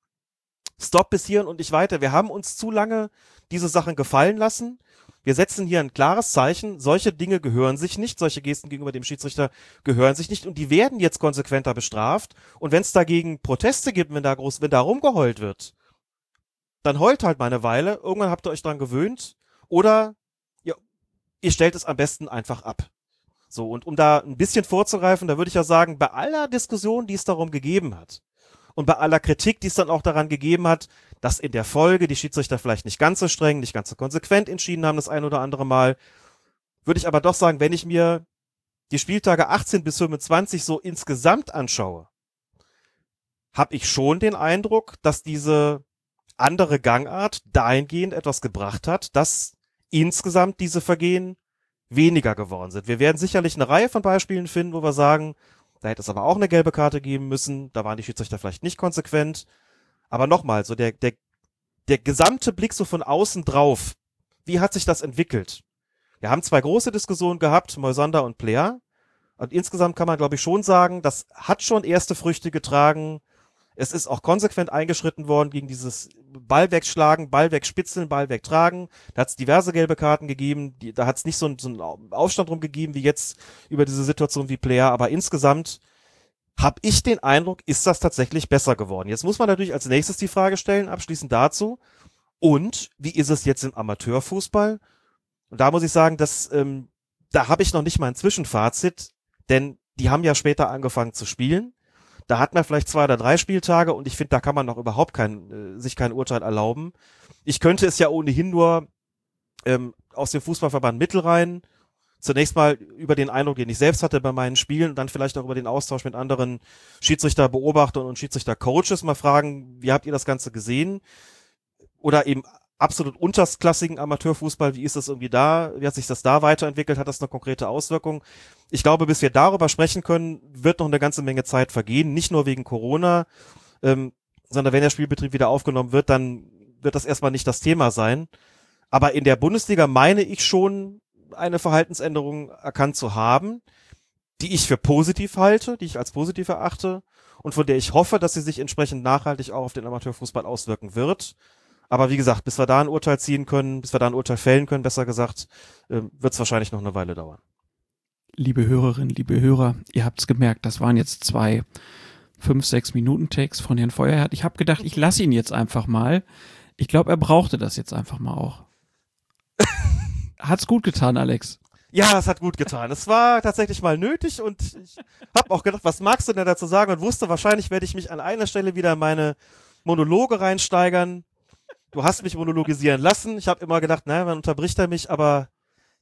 Stopp bis hierhin und nicht weiter. Wir haben uns zu lange diese Sachen gefallen lassen. Wir setzen hier ein klares Zeichen. Solche Dinge gehören sich nicht. Solche Gesten gegenüber dem Schiedsrichter gehören sich nicht. Und die werden jetzt konsequenter bestraft. Und wenn es dagegen Proteste gibt, wenn da groß, wenn da rumgeheult wird, dann heult halt mal eine Weile. Irgendwann habt ihr euch dran gewöhnt. Oder ihr, ihr stellt es am besten einfach ab. So, und um da ein bisschen vorzugreifen, da würde ich ja sagen, bei aller Diskussion, die es darum gegeben hat, und bei aller Kritik, die es dann auch daran gegeben hat, dass in der Folge die Schiedsrichter vielleicht nicht ganz so streng, nicht ganz so konsequent entschieden haben, das ein oder andere Mal, würde ich aber doch sagen, wenn ich mir die Spieltage 18 bis 25 so insgesamt anschaue, habe ich schon den Eindruck, dass diese andere Gangart dahingehend etwas gebracht hat, dass insgesamt diese Vergehen weniger geworden sind. Wir werden sicherlich eine Reihe von Beispielen finden, wo wir sagen, da hätte es aber auch eine gelbe Karte geben müssen. Da waren die Schiedsrichter vielleicht nicht konsequent. Aber nochmal, so der, der, der gesamte Blick so von außen drauf. Wie hat sich das entwickelt? Wir haben zwei große Diskussionen gehabt, Moisander und Player. Und insgesamt kann man, glaube ich, schon sagen, das hat schon erste Früchte getragen. Es ist auch konsequent eingeschritten worden gegen dieses Ball wegschlagen, Ball wegspitzeln, Ball wegtragen. Da hat es diverse gelbe Karten gegeben. Die, da hat es nicht so, so einen Aufstand drum gegeben wie jetzt über diese Situation wie Player. Aber insgesamt habe ich den Eindruck, ist das tatsächlich besser geworden. Jetzt muss man natürlich als nächstes die Frage stellen, abschließend dazu. Und wie ist es jetzt im Amateurfußball? Und da muss ich sagen, dass ähm, da habe ich noch nicht mal ein Zwischenfazit, denn die haben ja später angefangen zu spielen. Da hat man vielleicht zwei oder drei Spieltage und ich finde, da kann man noch überhaupt kein, äh, sich kein Urteil erlauben. Ich könnte es ja ohnehin nur ähm, aus dem Fußballverband Mittelrhein zunächst mal über den Eindruck, den ich selbst hatte bei meinen Spielen und dann vielleicht auch über den Austausch mit anderen Schiedsrichterbeobachtern und Schiedsrichtercoaches mal fragen, wie habt ihr das Ganze gesehen? Oder eben absolut untersklassigen Amateurfußball, wie ist das irgendwie da? Wie hat sich das da weiterentwickelt? Hat das eine konkrete Auswirkung? Ich glaube, bis wir darüber sprechen können, wird noch eine ganze Menge Zeit vergehen. Nicht nur wegen Corona, ähm, sondern wenn der Spielbetrieb wieder aufgenommen wird, dann wird das erstmal nicht das Thema sein. Aber in der Bundesliga meine ich schon, eine Verhaltensänderung erkannt zu haben, die ich für positiv halte, die ich als positiv erachte und von der ich hoffe, dass sie sich entsprechend nachhaltig auch auf den Amateurfußball auswirken wird. Aber wie gesagt, bis wir da ein Urteil ziehen können, bis wir da ein Urteil fällen können, besser gesagt, äh, wird es wahrscheinlich noch eine Weile dauern. Liebe Hörerinnen, liebe Hörer, ihr habt's gemerkt, das waren jetzt zwei fünf, sechs Minuten Takes von Herrn Feuerherd. Ich habe gedacht, ich lasse ihn jetzt einfach mal. Ich glaube, er brauchte das jetzt einfach mal auch. *laughs* Hat's gut getan, Alex? Ja, es hat gut getan. Es war tatsächlich mal nötig und ich habe auch gedacht, was magst du denn dazu sagen und wusste, wahrscheinlich werde ich mich an einer Stelle wieder in meine Monologe reinsteigern. Du hast mich monologisieren lassen. Ich habe immer gedacht, naja, man unterbricht er mich, aber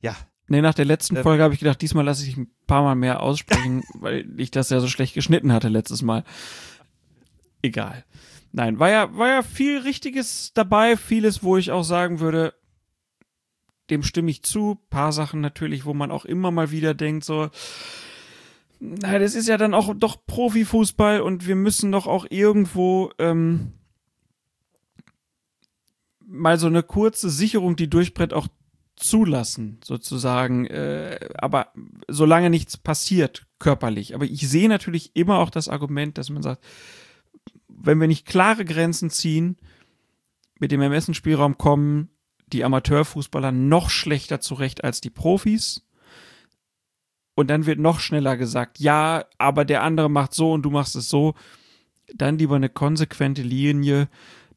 ja. Nee, nach der letzten Ähm. Folge habe ich gedacht, diesmal lasse ich ein paar Mal mehr aussprechen, *laughs* weil ich das ja so schlecht geschnitten hatte letztes Mal. Egal. Nein, war ja, war ja viel Richtiges dabei, vieles, wo ich auch sagen würde, dem stimme ich zu. Paar Sachen natürlich, wo man auch immer mal wieder denkt, so, na, das ist ja dann auch doch Profifußball und wir müssen doch auch irgendwo ähm, mal so eine kurze Sicherung, die durchbrennt, auch zulassen, sozusagen. Äh, aber solange nichts passiert, körperlich. Aber ich sehe natürlich immer auch das Argument, dass man sagt, wenn wir nicht klare Grenzen ziehen, mit dem Ermessensspielraum kommen die Amateurfußballer noch schlechter zurecht als die Profis. Und dann wird noch schneller gesagt, ja, aber der andere macht so und du machst es so. Dann lieber eine konsequente Linie,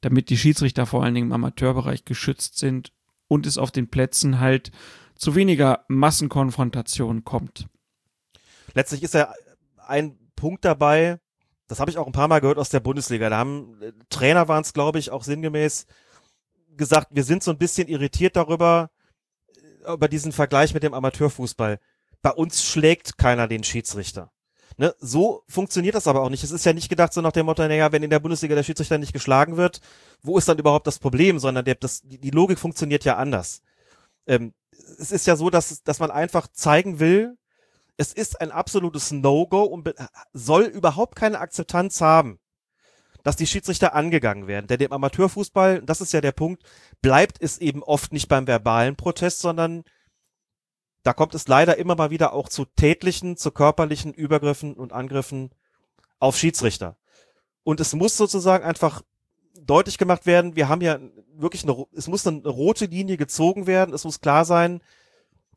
damit die Schiedsrichter vor allen Dingen im Amateurbereich geschützt sind und es auf den Plätzen halt zu weniger Massenkonfrontation kommt. Letztlich ist ja ein Punkt dabei, das habe ich auch ein paar Mal gehört aus der Bundesliga. Da haben äh, Trainer waren es, glaube ich, auch sinngemäß gesagt, wir sind so ein bisschen irritiert darüber, äh, über diesen Vergleich mit dem Amateurfußball. Bei uns schlägt keiner den Schiedsrichter. Ne? So funktioniert das aber auch nicht. Es ist ja nicht gedacht so nach dem Motto, naja, wenn in der Bundesliga der Schiedsrichter nicht geschlagen wird, wo ist dann überhaupt das Problem? Sondern der, das, die, Logik funktioniert ja anders. Ähm, es ist ja so, dass, dass man einfach zeigen will, es ist ein absolutes No-Go und soll überhaupt keine Akzeptanz haben, dass die Schiedsrichter angegangen werden. Denn im Amateurfußball, das ist ja der Punkt, bleibt es eben oft nicht beim verbalen Protest, sondern da kommt es leider immer mal wieder auch zu tätlichen, zu körperlichen Übergriffen und Angriffen auf Schiedsrichter. Und es muss sozusagen einfach deutlich gemacht werden, wir haben ja wirklich eine, es muss eine rote Linie gezogen werden, es muss klar sein,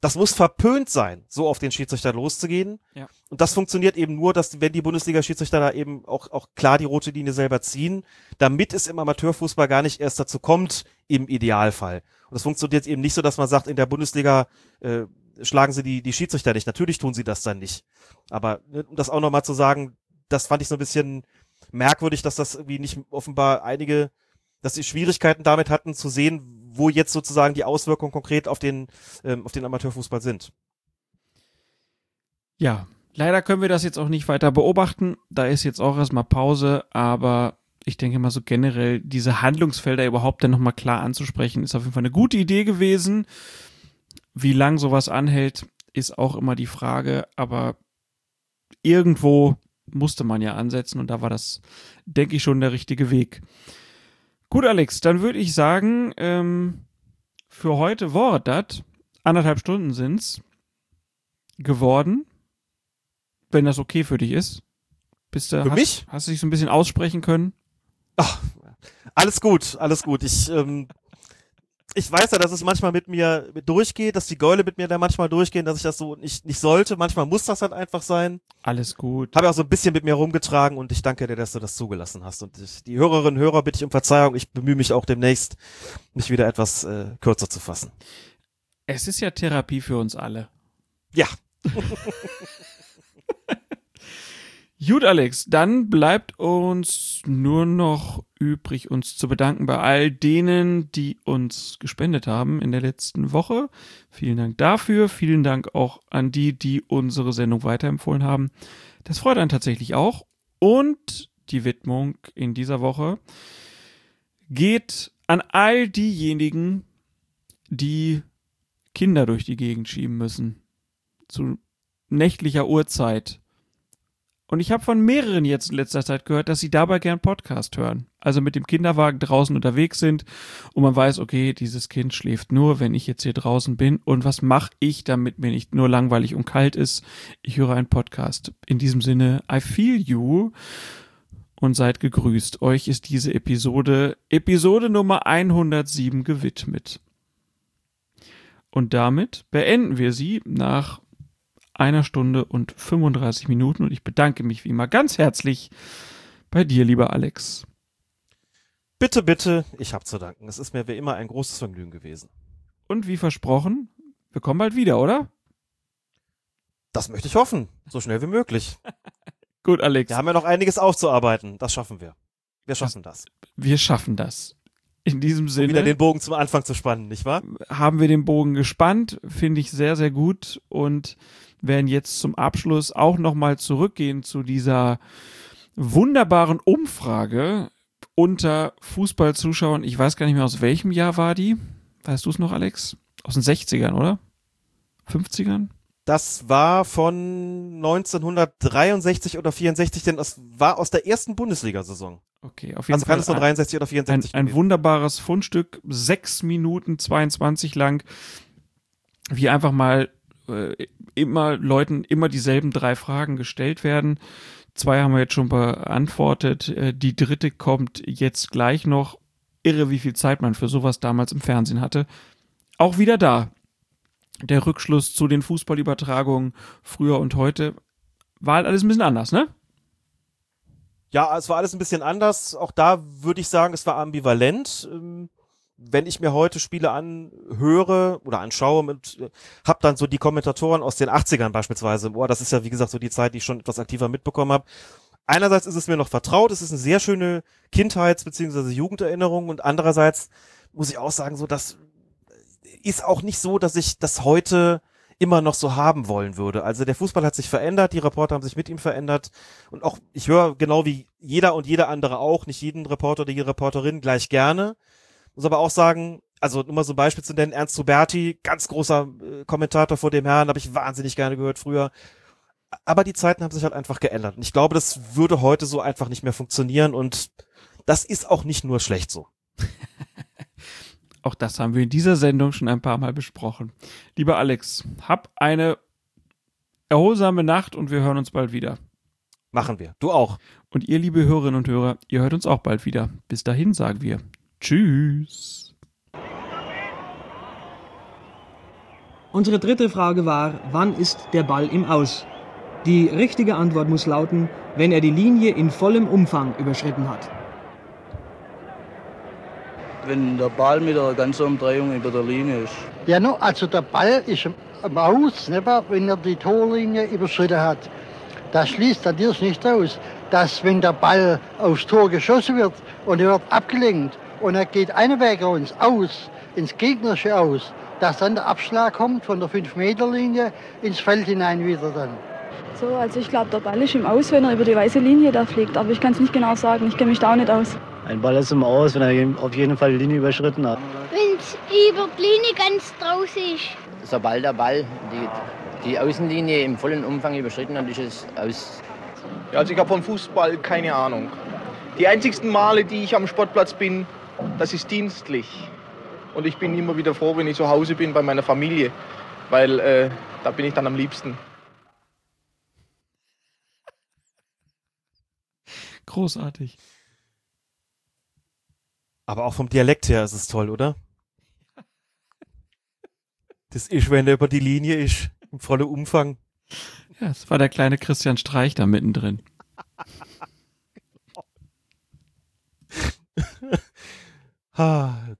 das muss verpönt sein, so auf den Schiedsrichter loszugehen. Ja. Und das funktioniert eben nur, dass wenn die Bundesliga-Schiedsrichter da eben auch, auch klar die rote Linie selber ziehen, damit es im Amateurfußball gar nicht erst dazu kommt, im Idealfall. Und das funktioniert eben nicht so, dass man sagt, in der Bundesliga äh, schlagen sie die, die Schiedsrichter nicht. Natürlich tun sie das dann nicht. Aber ne, um das auch nochmal zu sagen, das fand ich so ein bisschen merkwürdig, dass das irgendwie nicht offenbar einige, dass sie Schwierigkeiten damit hatten zu sehen, wo jetzt sozusagen die Auswirkungen konkret auf den, ähm, auf den Amateurfußball sind. Ja, leider können wir das jetzt auch nicht weiter beobachten. Da ist jetzt auch erstmal Pause, aber ich denke mal so generell diese Handlungsfelder überhaupt dann nochmal klar anzusprechen, ist auf jeden Fall eine gute Idee gewesen. Wie lang sowas anhält, ist auch immer die Frage, aber irgendwo musste man ja ansetzen und da war das, denke ich, schon der richtige Weg. Gut, Alex, dann würde ich sagen, ähm, für heute war das. Anderthalb Stunden sind's geworden. Wenn das okay für dich ist. Bist du, Für hast, mich? Hast du dich so ein bisschen aussprechen können? Alles gut, alles gut. Ich, ähm, ich weiß ja, dass es manchmal mit mir durchgeht, dass die Gäule mit mir da manchmal durchgehen, dass ich das so nicht, nicht sollte. Manchmal muss das halt einfach sein. Alles gut. Habe ja auch so ein bisschen mit mir rumgetragen und ich danke dir, dass du das zugelassen hast. Und ich, die Hörerinnen und Hörer bitte ich um Verzeihung. Ich bemühe mich auch demnächst, mich wieder etwas äh, kürzer zu fassen. Es ist ja Therapie für uns alle. Ja. *laughs* Gut, Alex, dann bleibt uns nur noch übrig, uns zu bedanken bei all denen, die uns gespendet haben in der letzten Woche. Vielen Dank dafür. Vielen Dank auch an die, die unsere Sendung weiterempfohlen haben. Das freut einen tatsächlich auch. Und die Widmung in dieser Woche geht an all diejenigen, die Kinder durch die Gegend schieben müssen. Zu nächtlicher Uhrzeit. Und ich habe von mehreren jetzt in letzter Zeit gehört, dass sie dabei gern Podcast hören. Also mit dem Kinderwagen draußen unterwegs sind und man weiß, okay, dieses Kind schläft nur, wenn ich jetzt hier draußen bin. Und was mache ich, damit mir nicht nur langweilig und kalt ist? Ich höre einen Podcast. In diesem Sinne, I feel you. und seid gegrüßt. Euch ist diese Episode, Episode Nummer 107 gewidmet. Und damit beenden wir sie nach einer Stunde und 35 Minuten und ich bedanke mich wie immer ganz herzlich bei dir, lieber Alex. Bitte, bitte, ich hab zu danken. Es ist mir wie immer ein großes Vergnügen gewesen. Und wie versprochen, wir kommen bald wieder, oder? Das möchte ich hoffen. So schnell wie möglich. *laughs* Gut, Alex. Wir haben ja noch einiges aufzuarbeiten. Das schaffen wir. Wir schaffen das. Wir schaffen das. In diesem Sinne. Um wieder den Bogen zum Anfang zu spannen, nicht wahr? Haben wir den Bogen gespannt, finde ich sehr, sehr gut und werden jetzt zum Abschluss auch nochmal zurückgehen zu dieser wunderbaren Umfrage unter Fußballzuschauern. Ich weiß gar nicht mehr, aus welchem Jahr war die. Weißt du es noch, Alex? Aus den 60ern, oder? 50ern? Das war von 1963 oder 64, denn das war aus der ersten Bundesliga-Saison. Okay, auf jeden also Fall. kann es nur 63 oder 64 Ein, ein wunderbares Fundstück, sechs Minuten 22 lang, wie einfach mal äh, immer Leuten immer dieselben drei Fragen gestellt werden. Zwei haben wir jetzt schon beantwortet. Äh, die dritte kommt jetzt gleich noch. Irre, wie viel Zeit man für sowas damals im Fernsehen hatte. Auch wieder da. Der Rückschluss zu den Fußballübertragungen früher und heute war halt alles ein bisschen anders, ne? Ja, es war alles ein bisschen anders. Auch da würde ich sagen, es war ambivalent. Wenn ich mir heute Spiele anhöre oder anschaue und hab dann so die Kommentatoren aus den 80ern beispielsweise, boah, das ist ja wie gesagt so die Zeit, die ich schon etwas aktiver mitbekommen habe. Einerseits ist es mir noch vertraut, es ist eine sehr schöne Kindheits- bzw. Jugenderinnerung und andererseits muss ich auch sagen, so das ist auch nicht so, dass ich das heute immer noch so haben wollen würde. Also der Fußball hat sich verändert, die Reporter haben sich mit ihm verändert und auch ich höre genau wie jeder und jeder andere auch, nicht jeden Reporter oder jede Reporterin gleich gerne. Muss aber auch sagen, also nur mal so ein Beispiel zu nennen, Ernst Huberti, ganz großer äh, Kommentator vor dem Herrn, habe ich wahnsinnig gerne gehört früher. Aber die Zeiten haben sich halt einfach geändert. Und ich glaube, das würde heute so einfach nicht mehr funktionieren und das ist auch nicht nur schlecht so. *laughs* Auch das haben wir in dieser Sendung schon ein paar Mal besprochen. Lieber Alex, hab eine erholsame Nacht und wir hören uns bald wieder. Machen wir. Du auch. Und ihr, liebe Hörerinnen und Hörer, ihr hört uns auch bald wieder. Bis dahin sagen wir Tschüss. Unsere dritte Frage war, wann ist der Ball im Aus? Die richtige Antwort muss lauten, wenn er die Linie in vollem Umfang überschritten hat. Wenn der Ball mit der ganzen Umdrehung über der Linie ist. Ja, no, also der Ball ist am Aus, nicht wahr, wenn er die Torlinie überschritten hat. Das schließt natürlich nicht aus, dass wenn der Ball aufs Tor geschossen wird und er wird abgelenkt und er geht einen Weg uns aus, ins gegnerische Aus, dass dann der Abschlag kommt von der 5-Meter-Linie ins Feld hinein wieder dann. So, also ich glaube, der Ball ist im Aus, wenn er über die weiße Linie da fliegt. Aber ich kann es nicht genau sagen, ich kenne mich da auch nicht aus. Ein Ball ist im Aus, wenn er auf jeden Fall die Linie überschritten hat. Wenn es über die Linie ganz draußen ist. Sobald der Ball die, die Außenlinie im vollen Umfang überschritten hat, ist es aus. Ja, also ich habe vom Fußball keine Ahnung. Die einzigsten Male, die ich am Sportplatz bin, das ist dienstlich. Und ich bin immer wieder froh, wenn ich zu Hause bin bei meiner Familie, weil äh, da bin ich dann am liebsten. Großartig. Aber auch vom Dialekt her ist es toll, oder? Das ist, wenn der über die Linie ist, im vollen Umfang. Ja, es war der kleine Christian Streich da mittendrin. 啊。